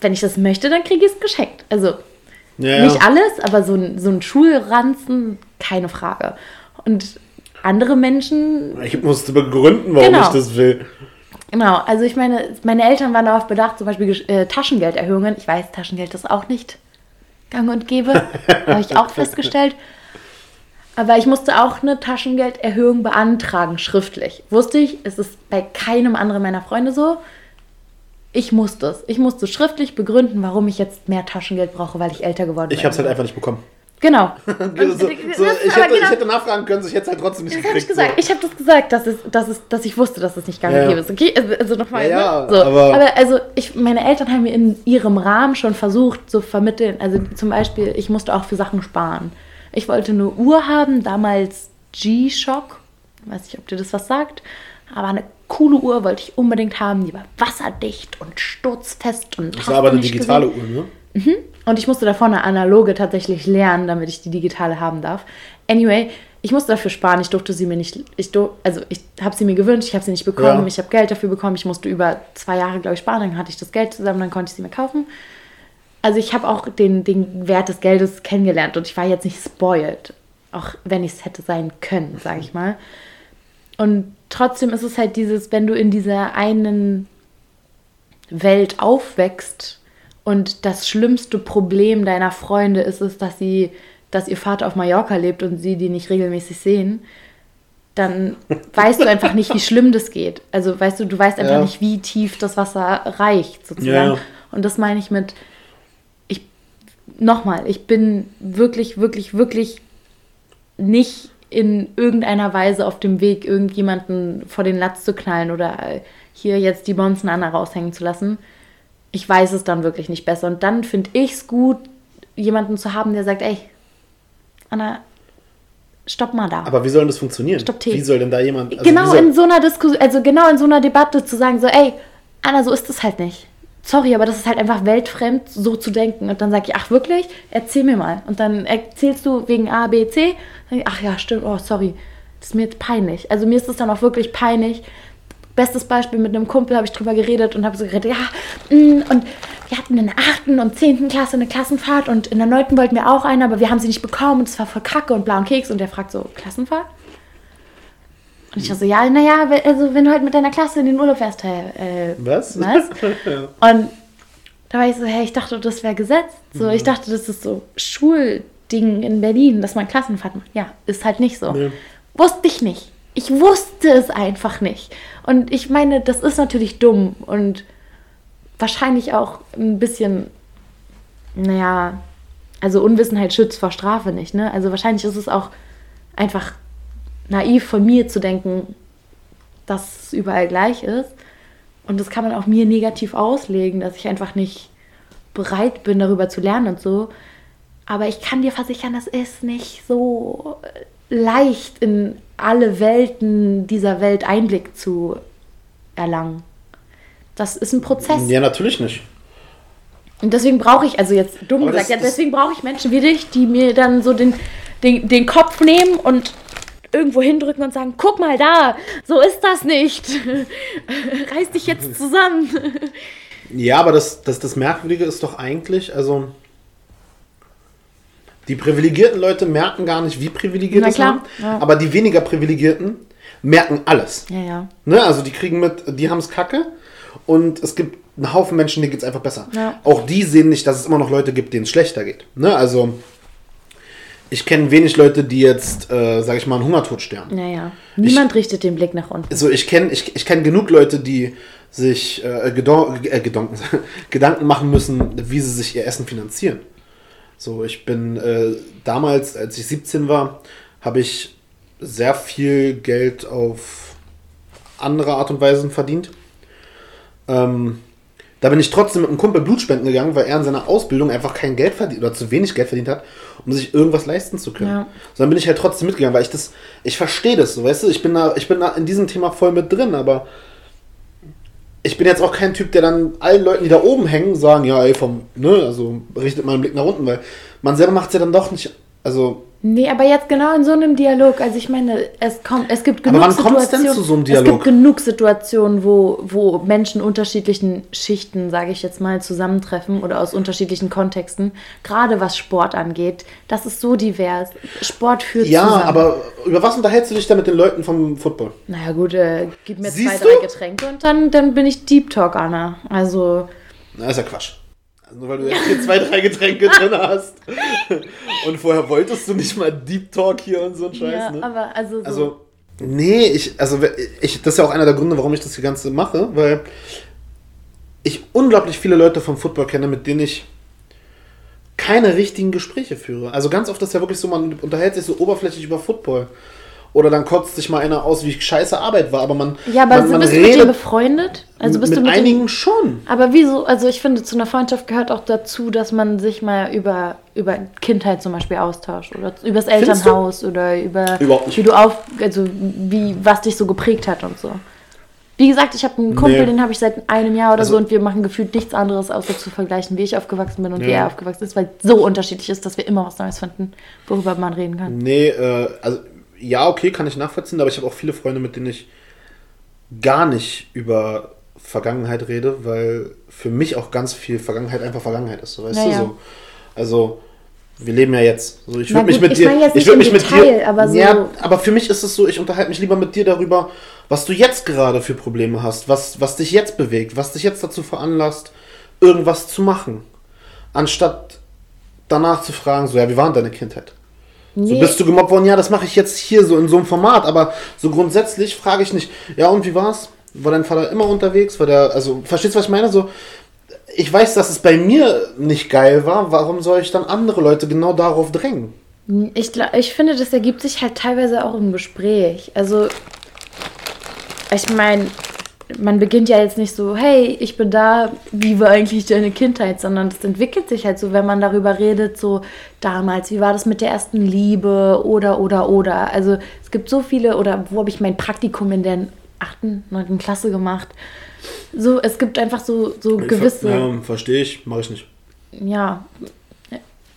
Wenn ich das möchte, dann kriege ich es geschenkt. Also Ja, nicht alles, aber so ein, so ein Schulranzen, keine Frage. Und andere Menschen, Ich musste begründen, warum Genau. ich das will. genau, also ich meine, meine Eltern waren darauf bedacht, zum Beispiel äh, Taschengelderhöhungen. Ich weiß, Taschengeld ist auch nicht gang und gäbe, <laughs> habe ich auch festgestellt. Aber ich musste auch eine Taschengelderhöhung beantragen, schriftlich. Wusste ich, es ist bei keinem anderen meiner Freunde so. Ich musste es. Ich musste schriftlich begründen, warum ich jetzt mehr Taschengeld brauche, weil ich älter geworden bin. Ich hab's halt einfach nicht bekommen. Genau. <laughs> So, so, äh, ich, hätte, aber genau- ich hätte nachfragen können, ich hätte es halt trotzdem nicht Das habe ich gekriegt. gesagt. Ich habe das gesagt, dass, es, dass, es, dass ich wusste, dass es nicht gang Ja, ja. ist. Okay, also, also nochmal. Ja, ne? so. aber- aber, also ich, meine Eltern haben mir in ihrem Rahmen schon versucht zu vermitteln. Also zum Beispiel, ich musste auch für Sachen sparen. Ich wollte eine Uhr haben, damals G-Shock. Weiß nicht, ob dir das was sagt. Aber eine coole Uhr wollte ich unbedingt haben. Die war wasserdicht und sturzfest und Das war aber eine digitale gesehen. Uhr, ne? Und ich musste davor eine analoge tatsächlich lernen, damit ich die digitale haben darf. Anyway, ich musste dafür sparen. Ich durfte sie mir nicht. Ich dur, also ich habe sie mir gewünscht, ich habe sie nicht bekommen. Ja. Ich habe Geld dafür bekommen. Ich musste über zwei Jahre, glaube ich, sparen. Dann hatte ich das Geld zusammen, dann konnte ich sie mir kaufen. Also ich habe auch den, den Wert des Geldes kennengelernt und ich war jetzt nicht spoiled. Auch wenn ich es hätte sein können, sage ich mal. Und trotzdem ist es halt dieses, wenn du in dieser einen Welt aufwächst und das schlimmste Problem deiner Freunde ist es, dass sie, dass ihr Vater auf Mallorca lebt und sie die nicht regelmäßig sehen, dann <laughs> weißt du einfach nicht, wie schlimm das geht. Also weißt du, du weißt einfach Ja. nicht, wie tief das Wasser reicht, sozusagen. Ja. Und das meine ich mit, ich nochmal, ich bin wirklich, wirklich, wirklich nicht in irgendeiner Weise auf dem Weg, irgendjemanden vor den Latz zu knallen oder hier jetzt die Bonzen Anna raushängen zu lassen. Ich weiß es dann wirklich nicht besser. Und dann finde ich es gut, jemanden zu haben, der sagt, ey, Anna, stopp mal da. Aber wie soll denn das funktionieren? Stopp, Tee. Wie soll denn da jemand. also genau soll, in so einer Diskussion, also genau in so einer Debatte zu sagen, so, ey, Anna, so ist es halt nicht. Sorry, aber das ist halt einfach weltfremd, so zu denken. Und dann sage ich, ach wirklich? Erzähl mir mal. Und dann erzählst du wegen A, B, C. Dann, ach ja, stimmt, oh, sorry. Das ist mir jetzt peinlich. Also mir ist es dann auch wirklich peinlich. Bestes Beispiel, mit einem Kumpel habe ich drüber geredet und habe so geredet, ja, mm, und wir hatten in der 8. und 10. Klasse eine Klassenfahrt und in der 9. wollten wir auch eine, aber wir haben sie nicht bekommen und es war voll kacke und blau und Keks. Und der fragt so, Klassenfahrt? Und ich war so, ja, naja, also wenn du halt mit deiner Klasse in den Urlaub fährst, äh, äh, Was? <laughs> was? <laughs> Und da war ich so, hey, ich dachte, das wäre Gesetz. So, ich dachte, das ist so Schulding in Berlin, dass man Klassenfahrt macht. Ja, ist halt nicht so. Nee. Wusste ich nicht. Ich wusste es einfach nicht. Und ich meine, das ist natürlich dumm und wahrscheinlich auch ein bisschen, naja, also Unwissenheit schützt vor Strafe nicht, ne? Also wahrscheinlich ist es auch einfach naiv von mir zu denken, dass es überall gleich ist. Und das kann man auch mir negativ auslegen, dass ich einfach nicht bereit bin, darüber zu lernen und so. Aber ich kann dir versichern, das ist nicht so leicht, in alle Welten dieser Welt Einblick zu erlangen. Das ist ein Prozess. ja, natürlich nicht. Und deswegen brauche ich, also jetzt dumm Aber gesagt, das- ja, deswegen brauche ich Menschen wie dich, die mir dann so den, den, den Kopf nehmen und irgendwo hindrücken und sagen, guck mal da, so ist das nicht. <laughs> Reiß dich jetzt zusammen. Ja, aber das, das, das Merkwürdige ist doch eigentlich, also. Die privilegierten Leute merken gar nicht, wie privilegiert es haben. ja. Aber die weniger privilegierten merken alles. Ja, ja. Ne? Also die kriegen mit, die haben es kacke. Und es gibt einen Haufen Menschen, denen geht es einfach besser. Ja. Auch die sehen nicht, dass es immer noch Leute gibt, denen es schlechter geht. Ne? Also ich kenne wenig Leute, die jetzt, äh, sag ich mal, einen Hungertod sterben. Naja, niemand richtet den Blick nach unten. Also ich kenne ich, ich kenn genug Leute, die sich äh, äh, <laughs> Gedanken machen müssen, wie sie sich ihr Essen finanzieren. So, ich bin äh, damals, als ich 17 war, habe ich sehr viel Geld auf andere Art und Weise verdient. Ähm, da bin ich trotzdem mit einem Kumpel Blutspenden gegangen, weil er in seiner Ausbildung einfach kein Geld verdient oder zu wenig Geld verdient hat, um sich irgendwas leisten zu können. Ja. So, dann bin ich halt trotzdem mitgegangen, weil ich das, ich verstehe das, so, weißt du, ich bin da, ich bin da in diesem Thema voll mit drin, aber ich bin jetzt auch kein Typ, der dann allen Leuten, die da oben hängen, sagen, ja, ey, vom, ne, also richtet mal einen Blick nach unten, weil man selber macht es ja dann doch nicht, also Nee, aber jetzt genau in so einem Dialog. Also ich meine, es kommt, es gibt Aber genug wann kommt's denn zu so einem Es Dialog? gibt genug Situationen, wo, wo Menschen unterschiedlichen Schichten, sage ich jetzt mal, zusammentreffen oder aus unterschiedlichen Kontexten. Gerade was Sport angeht, das ist so divers. Sport führt ja, zusammen. aber über was unterhältst du dich da mit den Leuten vom Football? Naja gut, äh, gib mir Siehst zwei, drei du? Getränke und dann, dann bin ich Deep Talk, Anna. Also, Na, ist ja Quatsch. Nur weil du jetzt hier zwei, drei Getränke <laughs> drin hast. Und vorher wolltest du nicht mal Deep Talk hier und so ein Scheiß, ja, ne? aber also so. Also, nee, ich, also ich, das ist ja auch einer der Gründe, warum ich das hier Ganze mache, weil ich unglaublich viele Leute vom Football kenne, mit denen ich keine richtigen Gespräche führe. Also ganz oft ist ja wirklich so, man unterhält sich so oberflächlich über Football. Oder dann kotzt sich mal einer aus, wie scheiße Arbeit war, aber man, ja, aber man, man bist du mit redet dir befreundet? Also bist mit, du mit einigen dem, schon. Aber wieso, also ich finde, zu einer Freundschaft gehört auch dazu, dass man sich mal über, über Kindheit zum Beispiel austauscht oder über das? Elternhaus oder über Überhaupt nicht. wie du auf, also wie, was dich so geprägt hat und so. Wie gesagt, ich habe einen Kumpel, Nee. den habe ich seit einem Jahr oder Also- so und wir machen gefühlt nichts anderes, außer zu vergleichen, wie ich aufgewachsen bin und wie Ja. er aufgewachsen ist, weil es so unterschiedlich ist, dass wir immer was Neues finden, worüber man reden kann. Nee, äh, also ja, okay, kann ich nachvollziehen, aber ich habe auch viele Freunde, mit denen ich gar nicht über Vergangenheit rede, weil für mich auch ganz viel Vergangenheit einfach Vergangenheit ist, so weißt Naja. du so. Also wir leben ja jetzt. So, ich würde mich mit ich dir, meine jetzt nicht würd im mich mit dir, aber so- ja, aber für mich ist es so, ich unterhalte mich lieber mit dir darüber, was du jetzt gerade für Probleme hast, was, was dich jetzt bewegt, was dich jetzt dazu veranlasst, irgendwas zu machen, anstatt danach zu fragen, so ja, wie war denn deine Kindheit? So Nee. bist du gemobbt worden? Ja, das mache ich jetzt hier so in so einem Format, aber so grundsätzlich frage ich nicht, ja und wie war's? War dein Vater immer unterwegs? War der, also, verstehst du, was ich meine? So, ich weiß, dass es bei mir nicht geil war, warum soll ich dann andere Leute genau darauf drängen? Ich, ich finde, das ergibt sich halt teilweise auch im Gespräch. Also, ich meine, man beginnt ja jetzt nicht so, hey, ich bin da, wie war eigentlich deine Kindheit, sondern das entwickelt sich halt so, wenn man darüber redet, so damals, wie war das mit der ersten Liebe oder, oder, oder. Also, es gibt so viele, oder wo habe ich mein Praktikum in der 8., 9. Klasse gemacht? So, es gibt einfach so, so gewisse, Ja, verstehe ich, mache ich nicht. ja,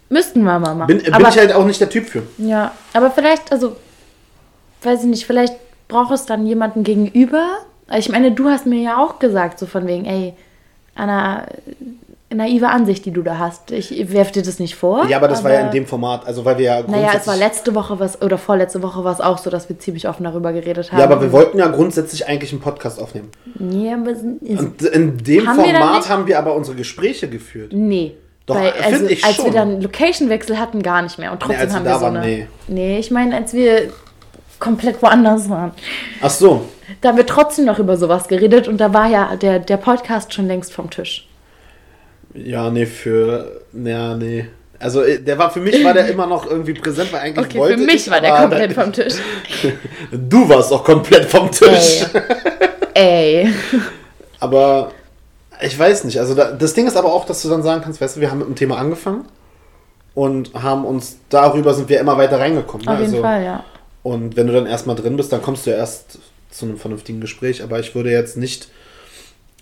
müssten wir mal machen. Bin, bin Aber- ich halt auch nicht der Typ für. ja, aber vielleicht, also, weiß ich nicht, vielleicht braucht es dann jemanden gegenüber. Ich meine, du hast mir ja auch gesagt, so von wegen, ey, Anna, naive Ansicht, die du da hast. Ich werf dir das nicht vor. Ja, aber das war ja in dem Format, also weil wir ja Naja, es war letzte Woche was, oder vorletzte Woche war es auch so, dass wir ziemlich offen darüber geredet haben. Ja, aber wir wollten ja grundsätzlich eigentlich einen Podcast aufnehmen. Nee, aber Und in dem Haben wir Format haben wir aber unsere Gespräche geführt. Nee. Doch, Weil, also, ich als schon. wir dann Location-Wechsel hatten, gar nicht mehr. Und trotzdem wir haben da wir so waren, eine. nee. Nee, ich meine, als wir komplett woanders waren. Ach so. Da haben wir trotzdem noch über sowas geredet und da war ja der, der Podcast schon längst vom Tisch. Ja, nee, für. Ja, nee. Also äh, der war für mich war der <laughs> immer noch irgendwie präsent, weil eigentlich Okay, wollte für mich ich, war der komplett vom <laughs> Tisch. Du warst auch komplett vom Tisch. Ey. Ey. <laughs> Aber ich weiß nicht. Also da, das Ding ist aber auch, dass du dann sagen kannst, weißt du, wir haben mit dem Thema angefangen und haben uns darüber sind wir immer weiter reingekommen. ne? Auf jeden also, Fall, ja. Und wenn du dann erstmal drin bist, dann kommst du ja erst zu einem vernünftigen Gespräch. Aber ich würde jetzt nicht,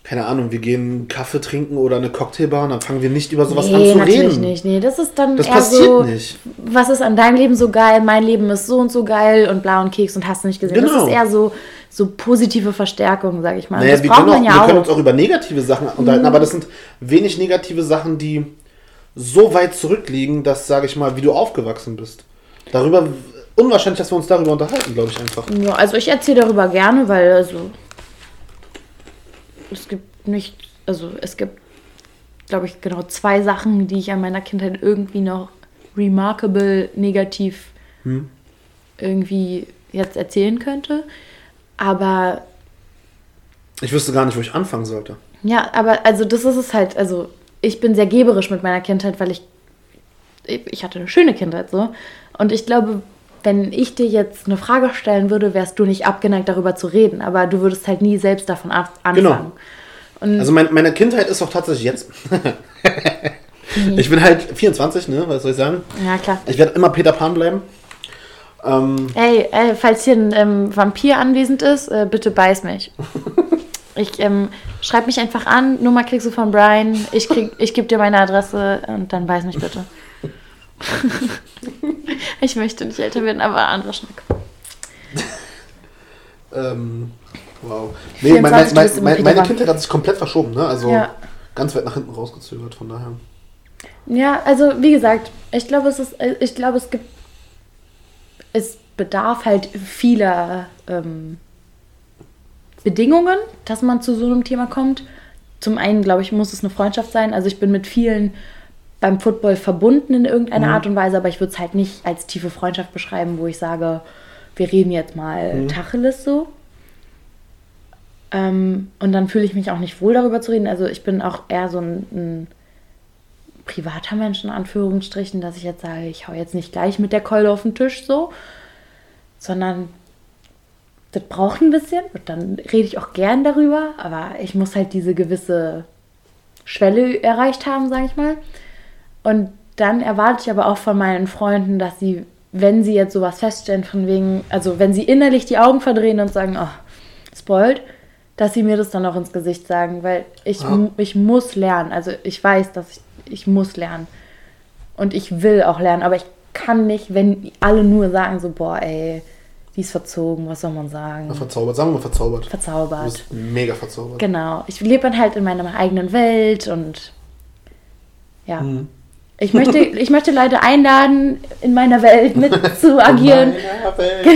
keine Ahnung, wir gehen Kaffee trinken oder eine Cocktailbar und dann fangen wir nicht über sowas an Nee, zu natürlich reden. nicht. Nee, das ist dann Das eher passiert so, nicht. was ist an deinem Leben so geil, mein Leben ist so und so geil und blau und Keks und hast du nicht gesehen. Das Genau. ist eher so, so positive Verstärkung, sag ich mal. Naja, das wir, braucht können, auch, man wir ja können auch. uns auch über negative Sachen unterhalten, aber das sind wenig negative Sachen, die so weit zurückliegen, dass, sage ich mal, wie du aufgewachsen bist. Darüber, unwahrscheinlich, dass wir uns darüber unterhalten, glaube ich einfach. Ja, also ich erzähle darüber gerne, weil also es gibt nicht, also es gibt, glaube ich, genau zwei Sachen, die ich an meiner Kindheit irgendwie noch remarkable negativ Hm. irgendwie jetzt erzählen könnte. Aber Ich wüsste gar nicht, wo ich anfangen sollte. ja, aber also das ist es halt, also ich bin sehr geberisch mit meiner Kindheit, weil ich ich hatte eine schöne Kindheit so und ich glaube, wenn ich dir jetzt eine Frage stellen würde, wärst du nicht abgeneigt darüber zu reden, aber du würdest halt nie selbst davon ab- Genau. anfangen. Und Also mein, meine Kindheit ist auch tatsächlich jetzt. ich bin halt 24, ne? Was soll ich sagen? ja, klar. Ich werde immer Peter Pan bleiben. Ähm, Ey, ey, falls hier ein ähm, Vampir anwesend ist, äh, bitte beiß mich. <laughs> Ich ähm, schreib mich einfach an, Nummer kriegst du von Brian, ich, krieg, ich gebe dir meine Adresse und dann beiß mich bitte. <laughs> ich möchte nicht älter werden, aber anderer Schnack. <laughs> ähm, wow. Nee, mein, mein, 24 mein, meine Kindheit hat sich komplett verschoben, ne? Also Ja. ganz weit nach hinten rausgezögert, von daher. Ja, also wie gesagt, ich glaube, es ist, ich glaube, es gibt, es bedarf halt vieler ähm, Bedingungen, dass man zu so einem Thema kommt. Zum einen, glaube ich, muss es eine Freundschaft sein. Also ich bin mit vielen beim Football verbunden in irgendeiner Art und Weise, aber ich würde es halt nicht als tiefe Freundschaft beschreiben, wo ich sage, wir reden jetzt mal Tacheles so. Ähm, und dann fühle ich mich auch nicht wohl darüber zu reden. Also ich bin auch eher so ein, ein privater Mensch in Anführungsstrichen, dass ich jetzt sage, ich hau jetzt nicht gleich mit der Keule auf den Tisch so, sondern das braucht ein bisschen und dann rede ich auch gern darüber, aber ich muss halt diese gewisse Schwelle erreicht haben, sage ich mal. Und dann erwarte ich aber auch von meinen Freunden, dass sie, wenn sie jetzt sowas feststellen, von wegen, also wenn sie innerlich die Augen verdrehen und sagen, oh, spoilt, dass sie mir das dann auch ins Gesicht sagen, weil ich, Ja. ich muss lernen. Also ich weiß, dass ich, ich muss lernen. Und ich will auch lernen, aber ich kann nicht, wenn alle nur sagen so, boah, ey, die ist verzogen, was soll man sagen? Verzaubert, sagen wir mal verzaubert. Du Verzaubert. bist mega verzaubert. Genau. Ich lebe dann halt in meiner eigenen Welt und ja. Mhm. Ich möchte, ich möchte Leute einladen, in meiner Welt mit zu <laughs> agieren. In deiner Welt.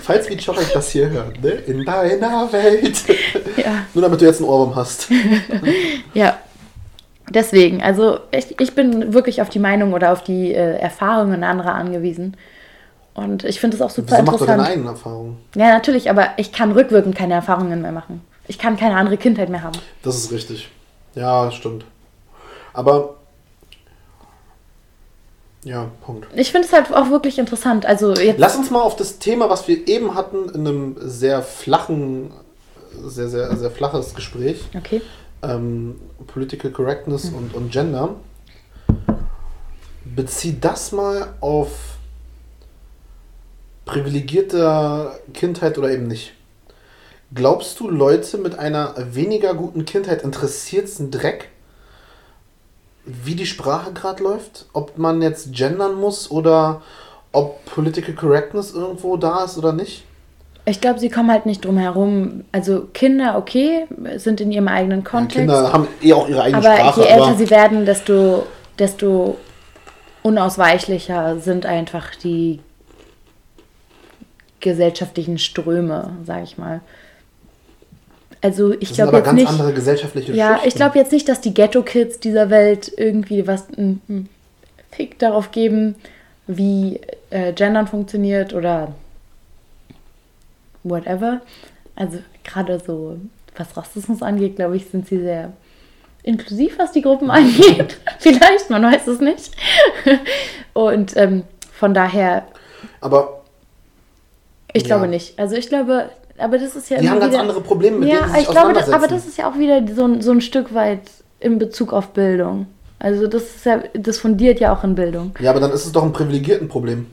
Falls wie Jorik das hier hört, ne? In deiner Welt. Ja. Nur damit du jetzt einen Ohrwurm hast. <laughs> Ja. Deswegen, also ich, ich bin wirklich auf die Meinung oder auf die äh, Erfahrungen anderer angewiesen. Und ich finde es auch super Wieso machst du deine interessant. eigenen Erfahrungen? Ja, natürlich, aber ich kann rückwirkend keine Erfahrungen mehr machen. Ich kann keine andere Kindheit mehr haben. Das ist richtig. Ja, stimmt. Aber. Ja, Punkt. Ich finde es halt auch wirklich interessant. Also jetzt. Lass uns mal auf das Thema, was wir eben hatten, in einem sehr flachen, sehr, sehr, sehr flaches Gespräch, Okay. ähm, Political Correctness und, und Gender, bezieh das mal auf privilegierte Kindheit oder eben nicht. Glaubst du, Leute mit einer weniger guten Kindheit interessiert es einen Dreck, wie die Sprache gerade läuft? Ob man jetzt gendern muss oder ob Political Correctness irgendwo da ist oder nicht? Ich glaube, sie kommen halt nicht drum herum. Also Kinder, okay, sind in ihrem eigenen Ja, Kontext. Kinder haben eh auch ihre eigene aber Sprache, je älter aber sie werden, desto, desto unausweichlicher sind einfach die gesellschaftlichen Ströme, sage ich mal. Also ich glaube jetzt ganz nicht. andere gesellschaftliche Ja, ich glaube jetzt nicht, dass die Ghetto-Kids dieser Welt irgendwie was einen einen Fick darauf geben, wie äh, Gendern funktioniert oder whatever. Also gerade so, was Rassismus angeht, glaube ich, sind sie sehr inklusiv, was die Gruppen <laughs> angeht. Vielleicht, man weiß es nicht. Und ähm, von daher, Aber ich Ja. glaube nicht. Also ich glaube, aber das ist ja die haben ganz wieder, andere Probleme, mit ja, denen sie sich ich glaube, das, aber das ist ja auch wieder so, ein- so ein Stück weit in Bezug auf Bildung. Also das ist ja, das fundiert ja auch in Bildung. ja, aber dann ist es doch ein privilegierten Problem.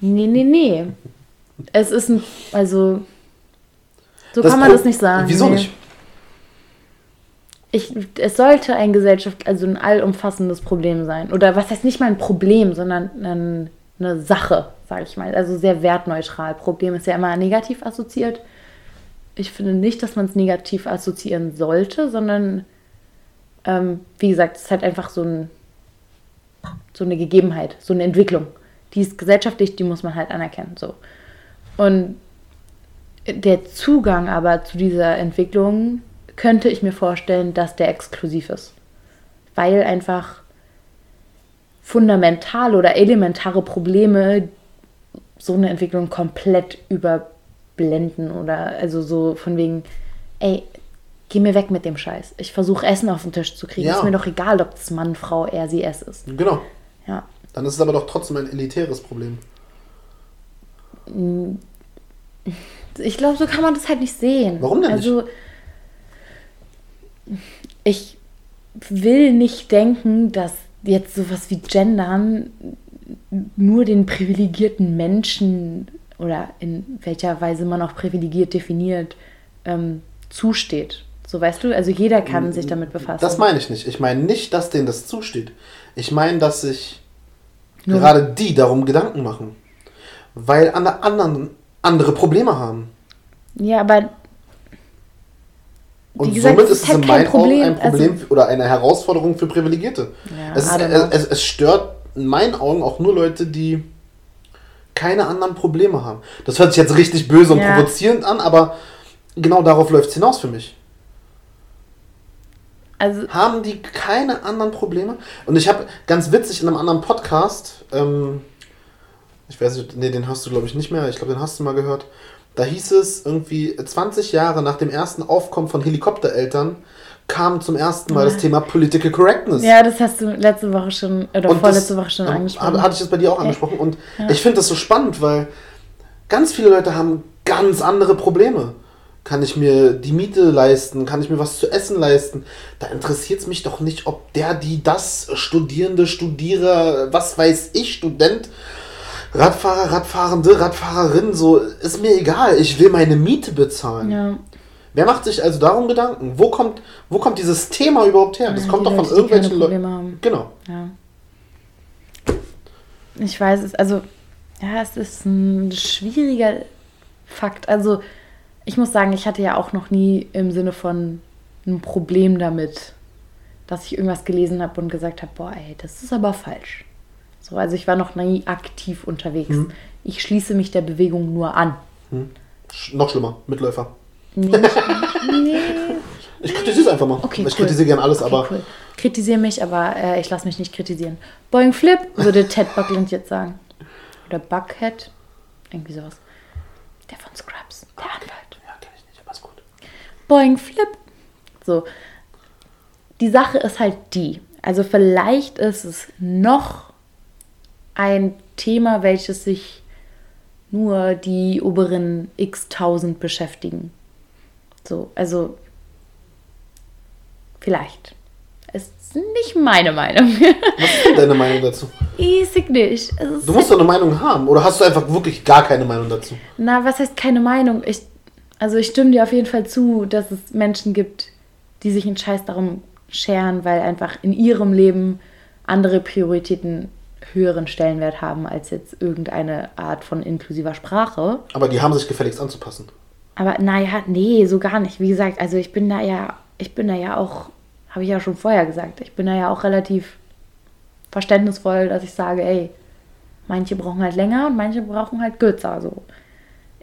Nee, nee, nee. Es ist ein, also, so Das kann man Pro- das nicht sagen. Wieso nee. nicht? Ich, es sollte ein Gesellschaft, also ein allumfassendes Problem sein. Oder was heißt nicht mal ein Problem, sondern ein, eine Sache, sage ich mal. Also sehr wertneutral. Problem ist ja immer negativ assoziiert. Ich finde nicht, dass man es negativ assoziieren sollte, sondern ähm, wie gesagt, es ist halt einfach so, ein, so eine Gegebenheit, so eine Entwicklung. Die ist gesellschaftlich, die muss man halt anerkennen. So. Und der Zugang aber zu dieser Entwicklung könnte ich mir vorstellen, dass der exklusiv ist. Weil einfach fundamentale oder elementare Probleme so eine Entwicklung komplett überblenden oder also so von wegen, ey, geh mir weg mit dem Scheiß. Ich versuche Essen auf den Tisch zu kriegen. Ja. Ist mir doch egal, ob das Mann, Frau, er, sie, es ist. Genau. Ja. Dann ist es aber doch trotzdem ein elitäres Problem. Ich glaube, so kann man das halt nicht sehen. Warum denn nicht? Also, ich will nicht denken, dass jetzt sowas wie Gendern nur den privilegierten Menschen oder in welcher Weise man auch privilegiert definiert, ähm, zusteht. So weißt du, also jeder kann sich damit befassen. Das meine ich nicht. Ich meine nicht, dass denen das zusteht. Ich meine, dass sich Nur- gerade die darum Gedanken machen. Weil alle anderen andere Probleme haben. ja, aber Und gesagt, somit ist es halt in meinen Augen ein Problem also- oder eine Herausforderung für Privilegierte. Ja, es, ist, es, es stört in meinen Augen auch nur Leute, die keine anderen Probleme haben. Das hört sich jetzt richtig böse und Ja. provozierend an, aber genau darauf läuft es hinaus für mich. also Haben die keine anderen Probleme? Und ich habe ganz witzig in einem anderen Podcast, ähm, ich weiß nicht, nee, den hast du glaube ich nicht mehr, ich glaube, den hast du mal gehört. Da hieß es irgendwie 20 Jahre nach dem ersten Aufkommen von Helikoptereltern kam zum ersten Mal das Thema Political Correctness. ja, das hast du letzte Woche schon oder Und vorletzte das, Woche schon angesprochen. Hatte ich das bei dir auch angesprochen. Und ich finde das so spannend, weil ganz viele Leute haben ganz andere Probleme. Kann ich mir die Miete leisten? Kann ich mir was zu essen leisten? Da interessiert es mich doch nicht, ob der, die, das, Studierende, Studierer, was weiß ich, Student, Radfahrer, Radfahrende, Radfahrerin, so, ist mir egal. Ich will meine Miete bezahlen. ja. Wer macht sich also darum Gedanken? Wo kommt, wo kommt dieses Thema überhaupt her? Das Ja, kommt doch von Leute, irgendwelchen Leuten. Genau. Ja. Ich weiß es, also, ja, es ist ein schwieriger Fakt. Also, ich muss sagen, ich hatte ja auch noch nie im Sinne von ein Problem damit, dass ich irgendwas gelesen habe und gesagt habe, boah, ey, das ist aber falsch. So, also ich war noch nie aktiv unterwegs. Mhm. Ich schließe mich der Bewegung nur an. Sch noch schlimmer, Mitläufer. Nee. Ich kritisiere es einfach mal. Okay, ich cool. kritisiere gern alles, Okay, aber cool. Kritisiere mich, aber äh, ich lasse mich nicht kritisieren. Boing Flip, würde Ted Buckland jetzt sagen. Oder Buckhead. Irgendwie sowas. Der von Scrubs. Der Anwalt. ja, kenn ich nicht, aber ist gut. Boing Flip. So. Die Sache ist halt die. Also vielleicht ist es noch ein Thema, welches sich nur die oberen x tausend beschäftigen. So, also vielleicht. Ist nicht meine Meinung. Was ist denn deine Meinung dazu? ich nicht. Es ist Du musst doch eine Meinung haben. Oder hast du einfach wirklich gar keine Meinung dazu? Na, was heißt keine Meinung? Ich, also ich stimme dir auf jeden Fall zu, dass es Menschen gibt, die sich einen Scheiß darum scheren, weil einfach in ihrem Leben andere Prioritäten höheren Stellenwert haben als jetzt irgendeine Art von inklusiver Sprache. Aber die haben sich gefälligst anzupassen. Aber naja, nee, so gar nicht. Wie gesagt, also ich bin da ja, ich bin da ja auch, habe ich ja schon vorher gesagt, ich bin da ja auch relativ verständnisvoll, dass ich sage, ey, manche brauchen halt länger und manche brauchen halt kürzer. So.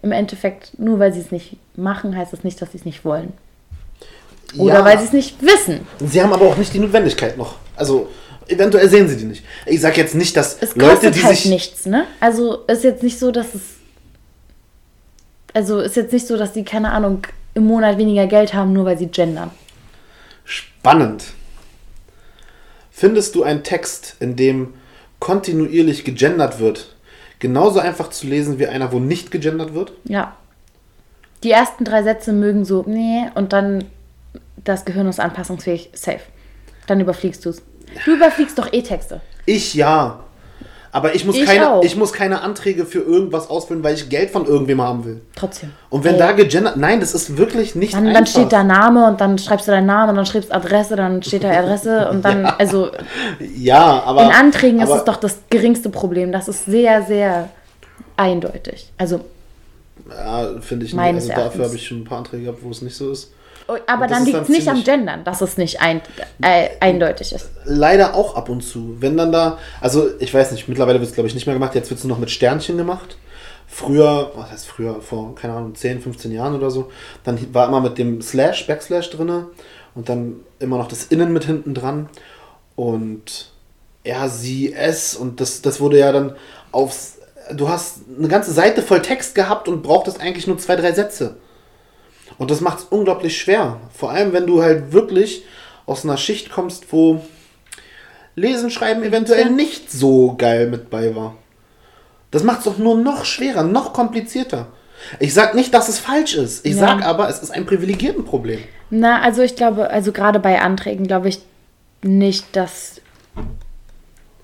Im Endeffekt, nur weil sie es nicht machen, heißt das nicht, dass sie es nicht wollen. Oder Ja, weil sie es nicht wissen. Sie haben aber auch nicht die Notwendigkeit noch. Also, eventuell sehen sie die nicht. Ich sag jetzt nicht, dass Es Leute, kostet die halt sich. nichts, ne? Also ist jetzt nicht so, dass es. Also ist jetzt nicht so, dass die, keine Ahnung, im Monat weniger Geld haben, nur weil sie gendern. Spannend. Findest du einen Text, in dem kontinuierlich gegendert wird, genauso einfach zu lesen wie einer, wo nicht gegendert wird? Ja. Die ersten drei Sätze mögen so, nee, und dann das Gehirn ist anpassungsfähig, safe. Dann überfliegst du es. Du überfliegst doch eh Texte. Ich ja. Aber ich muss, Ich keine, auch. ich muss keine Anträge für irgendwas ausfüllen, weil ich Geld von irgendwem haben will. Trotzdem. Und wenn Ey, da gegendert. Nein, das ist wirklich nicht dann, einfach. dann steht da Name und dann schreibst du deinen Namen und dann schreibst Adresse, dann steht da Adresse und dann, <laughs> also Ja, aber. in Anträgen ist aber, es doch das geringste Problem. Das ist sehr, sehr eindeutig. Also, Ja, finde ich nicht. Also dafür habe ich schon ein paar Anträge gehabt, wo es nicht so ist. Aber Und das dann liegt es nicht am Gendern, dass es nicht ein, äh, eindeutig ist. Leider auch ab und zu. Wenn dann da. Also, ich weiß nicht, mittlerweile wird es, glaube ich, nicht mehr gemacht. Jetzt wird es noch mit Sternchen gemacht. Früher, was heißt früher, vor, keine Ahnung, 10, 15 Jahren oder so, dann war immer mit dem Slash, Backslash drinne und dann immer noch das Innen mit hinten dran. Und er, sie, es und das, das wurde ja dann aufs. Du hast eine ganze Seite voll Text gehabt und brauchtest eigentlich nur zwei, drei Sätze. Und das macht es unglaublich schwer. Vor allem, wenn du halt wirklich aus einer Schicht kommst, wo Lesen, Schreiben eventuell nicht so geil mit bei war. Das macht es doch nur noch schwerer, noch komplizierter. Ich sag nicht, dass es falsch ist. Ich Ja. sag aber, es ist ein Privilegiertenproblem. Na, also ich glaube, also gerade bei Anträgen glaube ich nicht, dass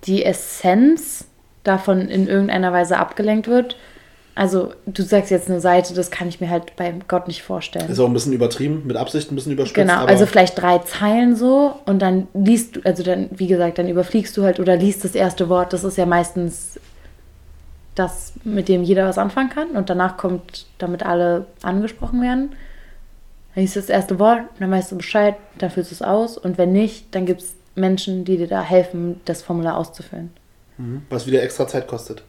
die Essenz davon in irgendeiner Weise abgelenkt wird. Also du sagst jetzt eine Seite, das kann ich mir halt bei Gott nicht vorstellen. Ist auch ein bisschen übertrieben, mit Absicht ein bisschen überspitzt. Genau, also vielleicht drei Zeilen so und dann liest du, also dann, wie gesagt, dann überfliegst du halt oder liest das erste Wort. Das ist ja meistens das, mit dem jeder was anfangen kann und danach kommt, damit alle angesprochen werden. Dann liest du das erste Wort, dann weißt du Bescheid, dann füllst du es aus und wenn nicht, dann gibt es Menschen, die dir da helfen, das Formular auszufüllen. Mhm. was wieder extra Zeit kostet.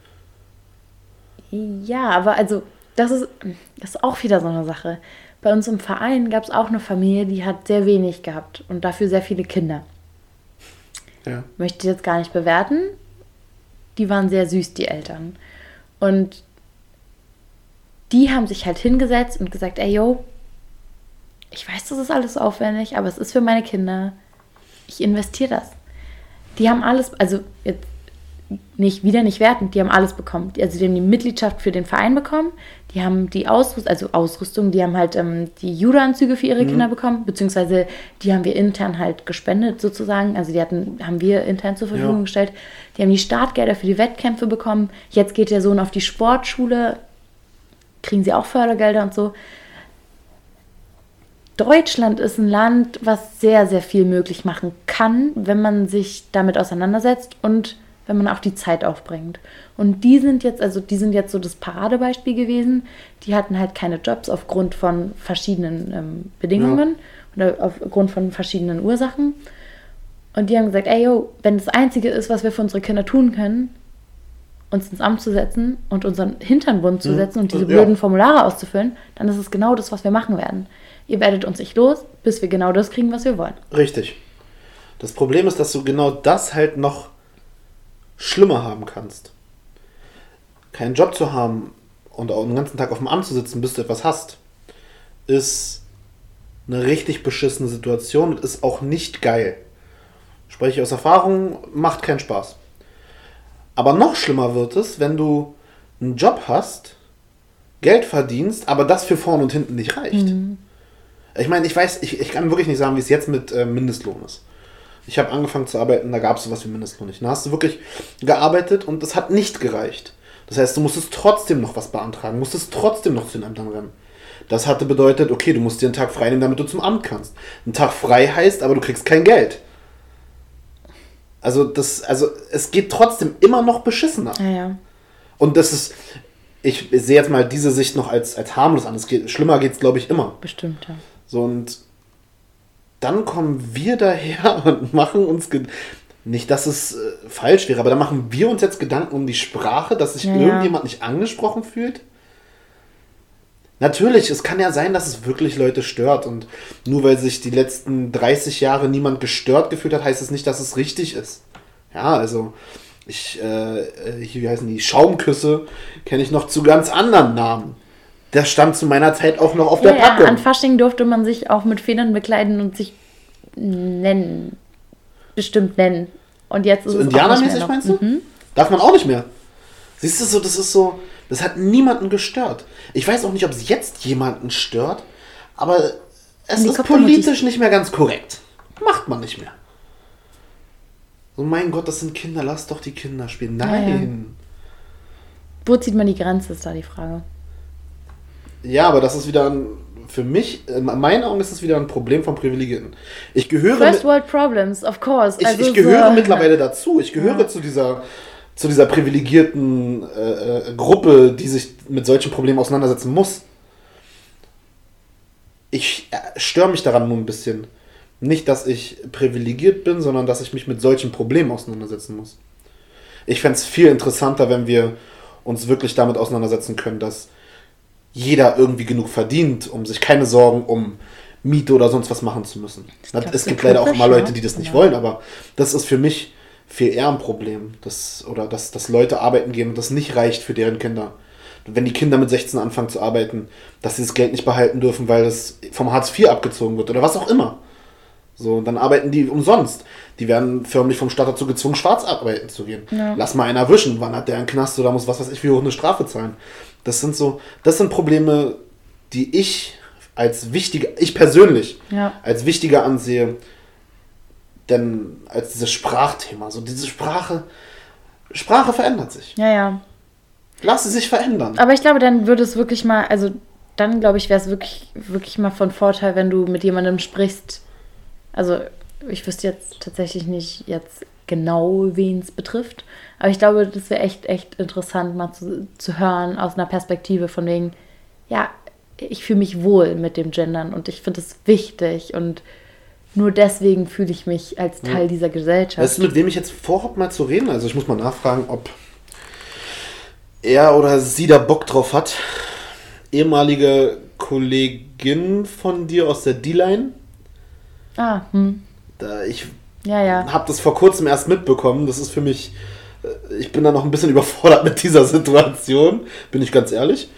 Ja, aber also, das ist, das ist auch wieder so eine Sache. Bei uns im Verein gab es auch eine Familie, die hat sehr wenig gehabt und dafür sehr viele Kinder. Ja. Möchte ich jetzt gar nicht bewerten. Die waren sehr süß, die Eltern. Und die haben sich halt hingesetzt und gesagt, ey, yo, ich weiß, das ist alles aufwendig, aber es ist für meine Kinder. Ich investiere das. Die haben alles, also jetzt nicht wieder nicht wertend, die haben alles bekommen. Also die haben die Mitgliedschaft für den Verein bekommen, die haben die Ausrüstung, also Ausrüstung, die haben halt ähm, die Judo-Anzüge für ihre Kinder bekommen, beziehungsweise die haben wir intern halt gespendet sozusagen. Also die hatten, haben wir intern zur Verfügung Ja. gestellt. Die haben die Startgelder für die Wettkämpfe bekommen. Jetzt geht der Sohn auf die Sportschule, kriegen sie auch Fördergelder und so. Deutschland ist ein Land, was sehr, sehr viel möglich machen kann, wenn man sich damit auseinandersetzt und wenn man auch die Zeit aufbringt. Und die sind jetzt, also die sind jetzt so das Paradebeispiel gewesen. Die hatten halt keine Jobs aufgrund von verschiedenen ähm, Bedingungen oder aufgrund von verschiedenen Ursachen. Und die haben gesagt, ey yo, wenn das Einzige ist, was wir für unsere Kinder tun können, uns ins Amt zu setzen und unseren Hintern bunt zu setzen und diese Mhm. Ja. blöden Formulare auszufüllen, dann ist es genau das, was wir machen werden. Ihr werdet uns nicht los, bis wir genau das kriegen, was wir wollen. Richtig. Das Problem ist, dass du genau das halt noch schlimmer haben kannst. Keinen Job zu haben und auch den ganzen Tag auf dem Amt zu sitzen, bis du etwas hast, ist eine richtig beschissene Situation und ist auch nicht geil. Spreche ich aus Erfahrung, macht keinen Spaß. Aber noch schlimmer wird es, wenn du einen Job hast, Geld verdienst, aber das für vorne und hinten nicht reicht. Ich meine, ich weiß, ich, ich kann wirklich nicht sagen, wie es jetzt mit äh, Mindestlohn ist. Ich habe angefangen zu arbeiten, da gab es sowas wie Mindestlohn nicht. Da hast du wirklich gearbeitet und das hat nicht gereicht. Das heißt, du musstest trotzdem noch was beantragen, musstest trotzdem noch zu den Ämtern rennen. Das hatte bedeutet, okay, du musst dir einen Tag frei nehmen, damit du zum Amt kannst. Ein Tag frei heißt, aber du kriegst kein Geld. Also das, also es geht trotzdem immer noch beschissener. Ja, ja. Und das ist, ich sehe jetzt mal diese Sicht noch als, als harmlos an. Es geht, schlimmer geht es, glaube ich, immer. Bestimmt, ja. So, und dann kommen wir daher <laughs> und machen uns, nicht, dass es äh, falsch wäre, aber dann machen wir uns jetzt Gedanken um die Sprache, dass sich Ja, ja. irgendjemand nicht angesprochen fühlt. Natürlich, es kann ja sein, dass es wirklich Leute stört und nur weil sich die letzten 30 Jahre niemand gestört gefühlt hat, heißt es nicht, dass es richtig ist. Ja, also ich, äh, äh, hier, wie heißen die, Schaumküsse kenne ich noch zu ganz anderen Namen. Der stand zu meiner Zeit auch noch auf Ja, der ja, Packung. an Fasching durfte man sich auch mit Federn bekleiden und sich nennen. Bestimmt nennen. Und jetzt ist So es Indianermäßig meinst du? Mhm. Darf man auch nicht mehr. Siehst du so, das ist so, das hat niemanden gestört. Ich weiß auch nicht, ob es jetzt jemanden stört, aber es ist politisch nicht mehr ganz korrekt. Macht man nicht mehr. So, mein Gott, das sind Kinder, lass doch die Kinder spielen. Ja, Nein. Wo zieht man die Grenze, ist da die Frage. Ja, aber das ist wieder ein, für mich, in meinen Augen ist das wieder ein Problem von Privilegierten. Ich gehöre First World Problems, of course. ich, Also ich gehöre so, mittlerweile dazu. Ich gehöre Ja. zu dieser zu dieser privilegierten äh, äh, Gruppe, die sich mit solchen Problemen auseinandersetzen muss. Ich äh, störe mich daran nur ein bisschen. Nicht, dass ich privilegiert bin, sondern dass ich mich mit solchen Problemen auseinandersetzen muss. Ich fände es viel interessanter, wenn wir uns wirklich damit auseinandersetzen können, dass jeder irgendwie genug verdient, um sich keine Sorgen um Miete oder sonst was machen zu müssen. glaub, es gibt leider auch typisch, Leute, die das nicht Ja. wollen, aber das ist für mich viel eher ein Problem, dass, oder dass, dass Leute arbeiten gehen und das nicht reicht für deren Kinder. Wenn die Kinder mit 16 anfangen zu arbeiten, dass sie das Geld nicht behalten dürfen, weil das vom Hartz IV abgezogen wird oder was auch immer. So, und dann arbeiten die umsonst. Die werden förmlich vom Staat dazu gezwungen, schwarz arbeiten zu gehen. Ja. Lass mal einen erwischen, wann hat der einen Knast oder muss was weiß ich wie hoch eine Strafe zahlen. Das sind so, das sind Probleme, die ich als wichtiger, ich persönlich, Ja. als wichtiger ansehe, denn als dieses Sprachthema. So diese Sprache, Sprache verändert sich. Ja, ja. Lass sie sich verändern. Aber ich glaube, dann würde es wirklich mal, also dann glaube ich, wäre es wirklich, wirklich mal von Vorteil, wenn du mit jemandem sprichst. Also ich wüsste jetzt tatsächlich nicht jetzt genau, wen es betrifft. Aber ich glaube, das wäre echt, echt interessant, mal zu, zu hören aus einer Perspektive von wegen, ja, ich fühle mich wohl mit dem Gendern und ich finde es wichtig und nur deswegen fühle ich mich als Teil dieser Gesellschaft. Weißt du, mit wem ich jetzt vorhabe, mal zu reden? Also ich muss mal nachfragen, ob er oder sie da Bock drauf hat. Ehemalige Kollegin von dir aus der D-Line. ah, hm. Da ich Ja, ja. habe das vor kurzem erst mitbekommen. Das ist für mich, äh, ich bin da noch ein bisschen <laughs> überfordert mit dieser Situation, bin ich ganz ehrlich.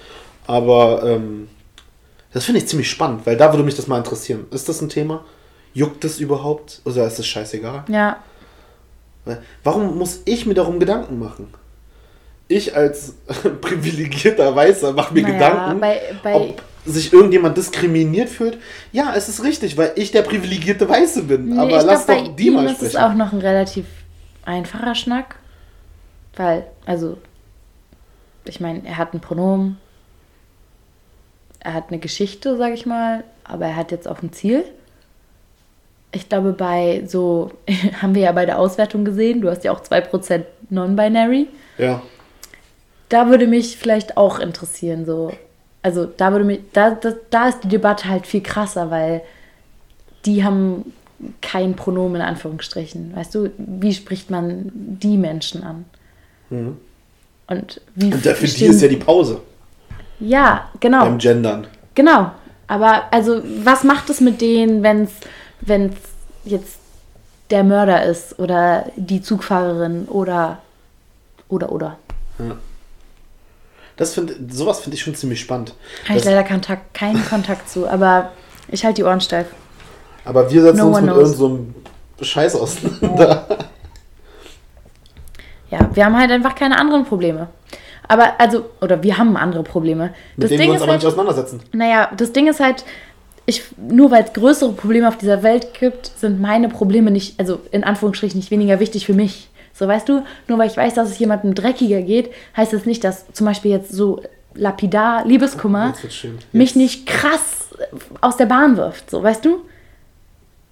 Aber ähm, das finde ich ziemlich spannend, weil da würde mich das mal interessieren. Ist das ein Thema? Juckt es überhaupt? Oder ist es scheißegal? Ja, Warum muss ich mir darum Gedanken machen? Ich als <laughs> privilegierter Weißer mache mir Naja, Gedanken, bei- bei- ob sich irgendjemand diskriminiert fühlt. Ja, es ist richtig, weil ich der privilegierte Weiße bin. Nee, Aber lass glaub, doch die ihm mal ist es sprechen. auch noch ein relativ einfacher Schnack. Weil, also, ich meine, er hat ein Pronomen. Er hat eine Geschichte, sag ich mal. Aber er hat jetzt auch ein Ziel. Ich glaube, bei so, <laughs> haben wir ja bei der Auswertung gesehen, du hast ja auch 2% Non-Binary. Ja. Da würde mich vielleicht auch interessieren, so. Also da würde mich, da, da, da ist die Debatte halt viel krasser, weil die haben kein Pronomen in Anführungsstrichen. Weißt du, wie spricht man die Menschen an? Und wie Und der, für die ist ja die Pause Ja, genau. beim Gendern. Genau. Aber also, was macht es mit denen, wenn es jetzt der Mörder ist oder die Zugfahrerin oder oder oder? Das find, sowas finde ich schon ziemlich spannend. Habe ich leider Kontakt, keinen Kontakt zu, aber ich halte die Ohren steif. aber wir setzen No uns mit knows. irgendeinem so Scheiß auseinander. <laughs> <laughs> Ja, wir haben halt einfach keine anderen Probleme. Aber also, oder wir haben andere Probleme. Mit Das denen Ding wir uns ist aber halt, nicht auseinandersetzen. naja, das Ding ist halt, ich, nur weil es größere Probleme auf dieser Welt gibt, sind meine Probleme nicht, also in Anführungsstrichen nicht weniger wichtig für mich. So, weißt du, nur weil ich weiß, dass es jemandem dreckiger geht, heißt das nicht, dass zum Beispiel jetzt so lapidar Liebeskummer mich nicht krass aus der Bahn wirft, so, weißt du?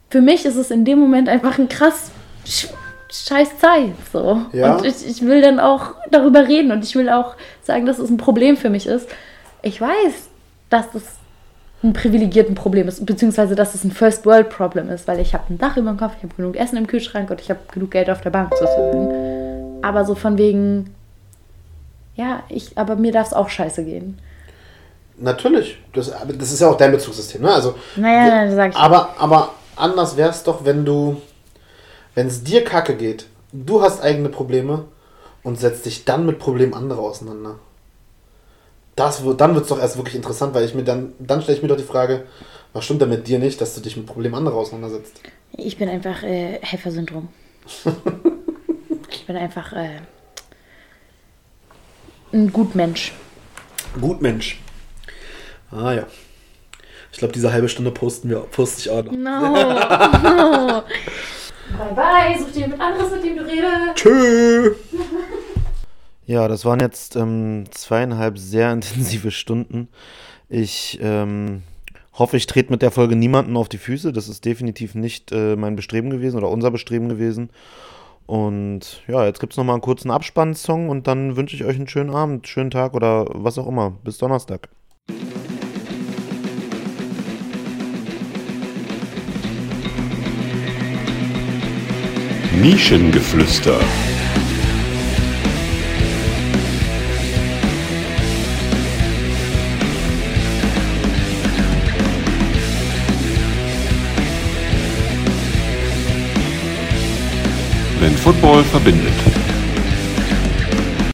Für mich ist es in dem Moment einfach ein krass sch scheiß Zeit, so. Ja. Und ich, ich will dann auch darüber reden und ich will auch sagen, dass es ein Problem für mich ist. Ich weiß, dass das ein privilegierten Problem ist, beziehungsweise dass es ein First World Problem ist, weil ich habe ein Dach über dem Kopf, ich habe genug Essen im Kühlschrank und ich habe genug Geld auf der Bank sozusagen. Aber so von wegen, ja, ich, aber mir darf es auch scheiße gehen. Natürlich. Das, das ist ja auch dein Bezugssystem. Ne? Also, Naja, dann sag ich. aber, aber anders wäre es doch, wenn du, wenn es dir kacke geht, du hast eigene Probleme und setzt dich dann mit Problemen anderer auseinander. Das, dann wird es doch erst wirklich interessant, weil ich mir dann, dann stelle ich mir doch die Frage, was stimmt denn mit dir nicht, dass du dich mit Problemen anderer auseinandersetzt? Ich bin einfach äh, Helfersyndrom. <laughs> ich bin einfach äh, ein Gutmensch. Gut, Mensch. Ah ja. Ich glaube, diese halbe Stunde posten wir, poste ich auch noch. No. no. <laughs> Bye bye, such dir jemand anderes, mit dem du redest. Tschö. <laughs> Ja, das waren jetzt ähm, zweieinhalb sehr <laughs> intensive Stunden. Ich ähm, hoffe, ich trete mit der Folge niemanden auf die Füße. Das ist definitiv nicht äh, mein Bestreben gewesen oder unser Bestreben gewesen. Und ja, jetzt gibt es nochmal einen kurzen Abspannsong und dann wünsche ich euch einen schönen Abend, schönen Tag oder was auch immer. Bis Donnerstag. Nischengeflüster. Denn Football verbindet.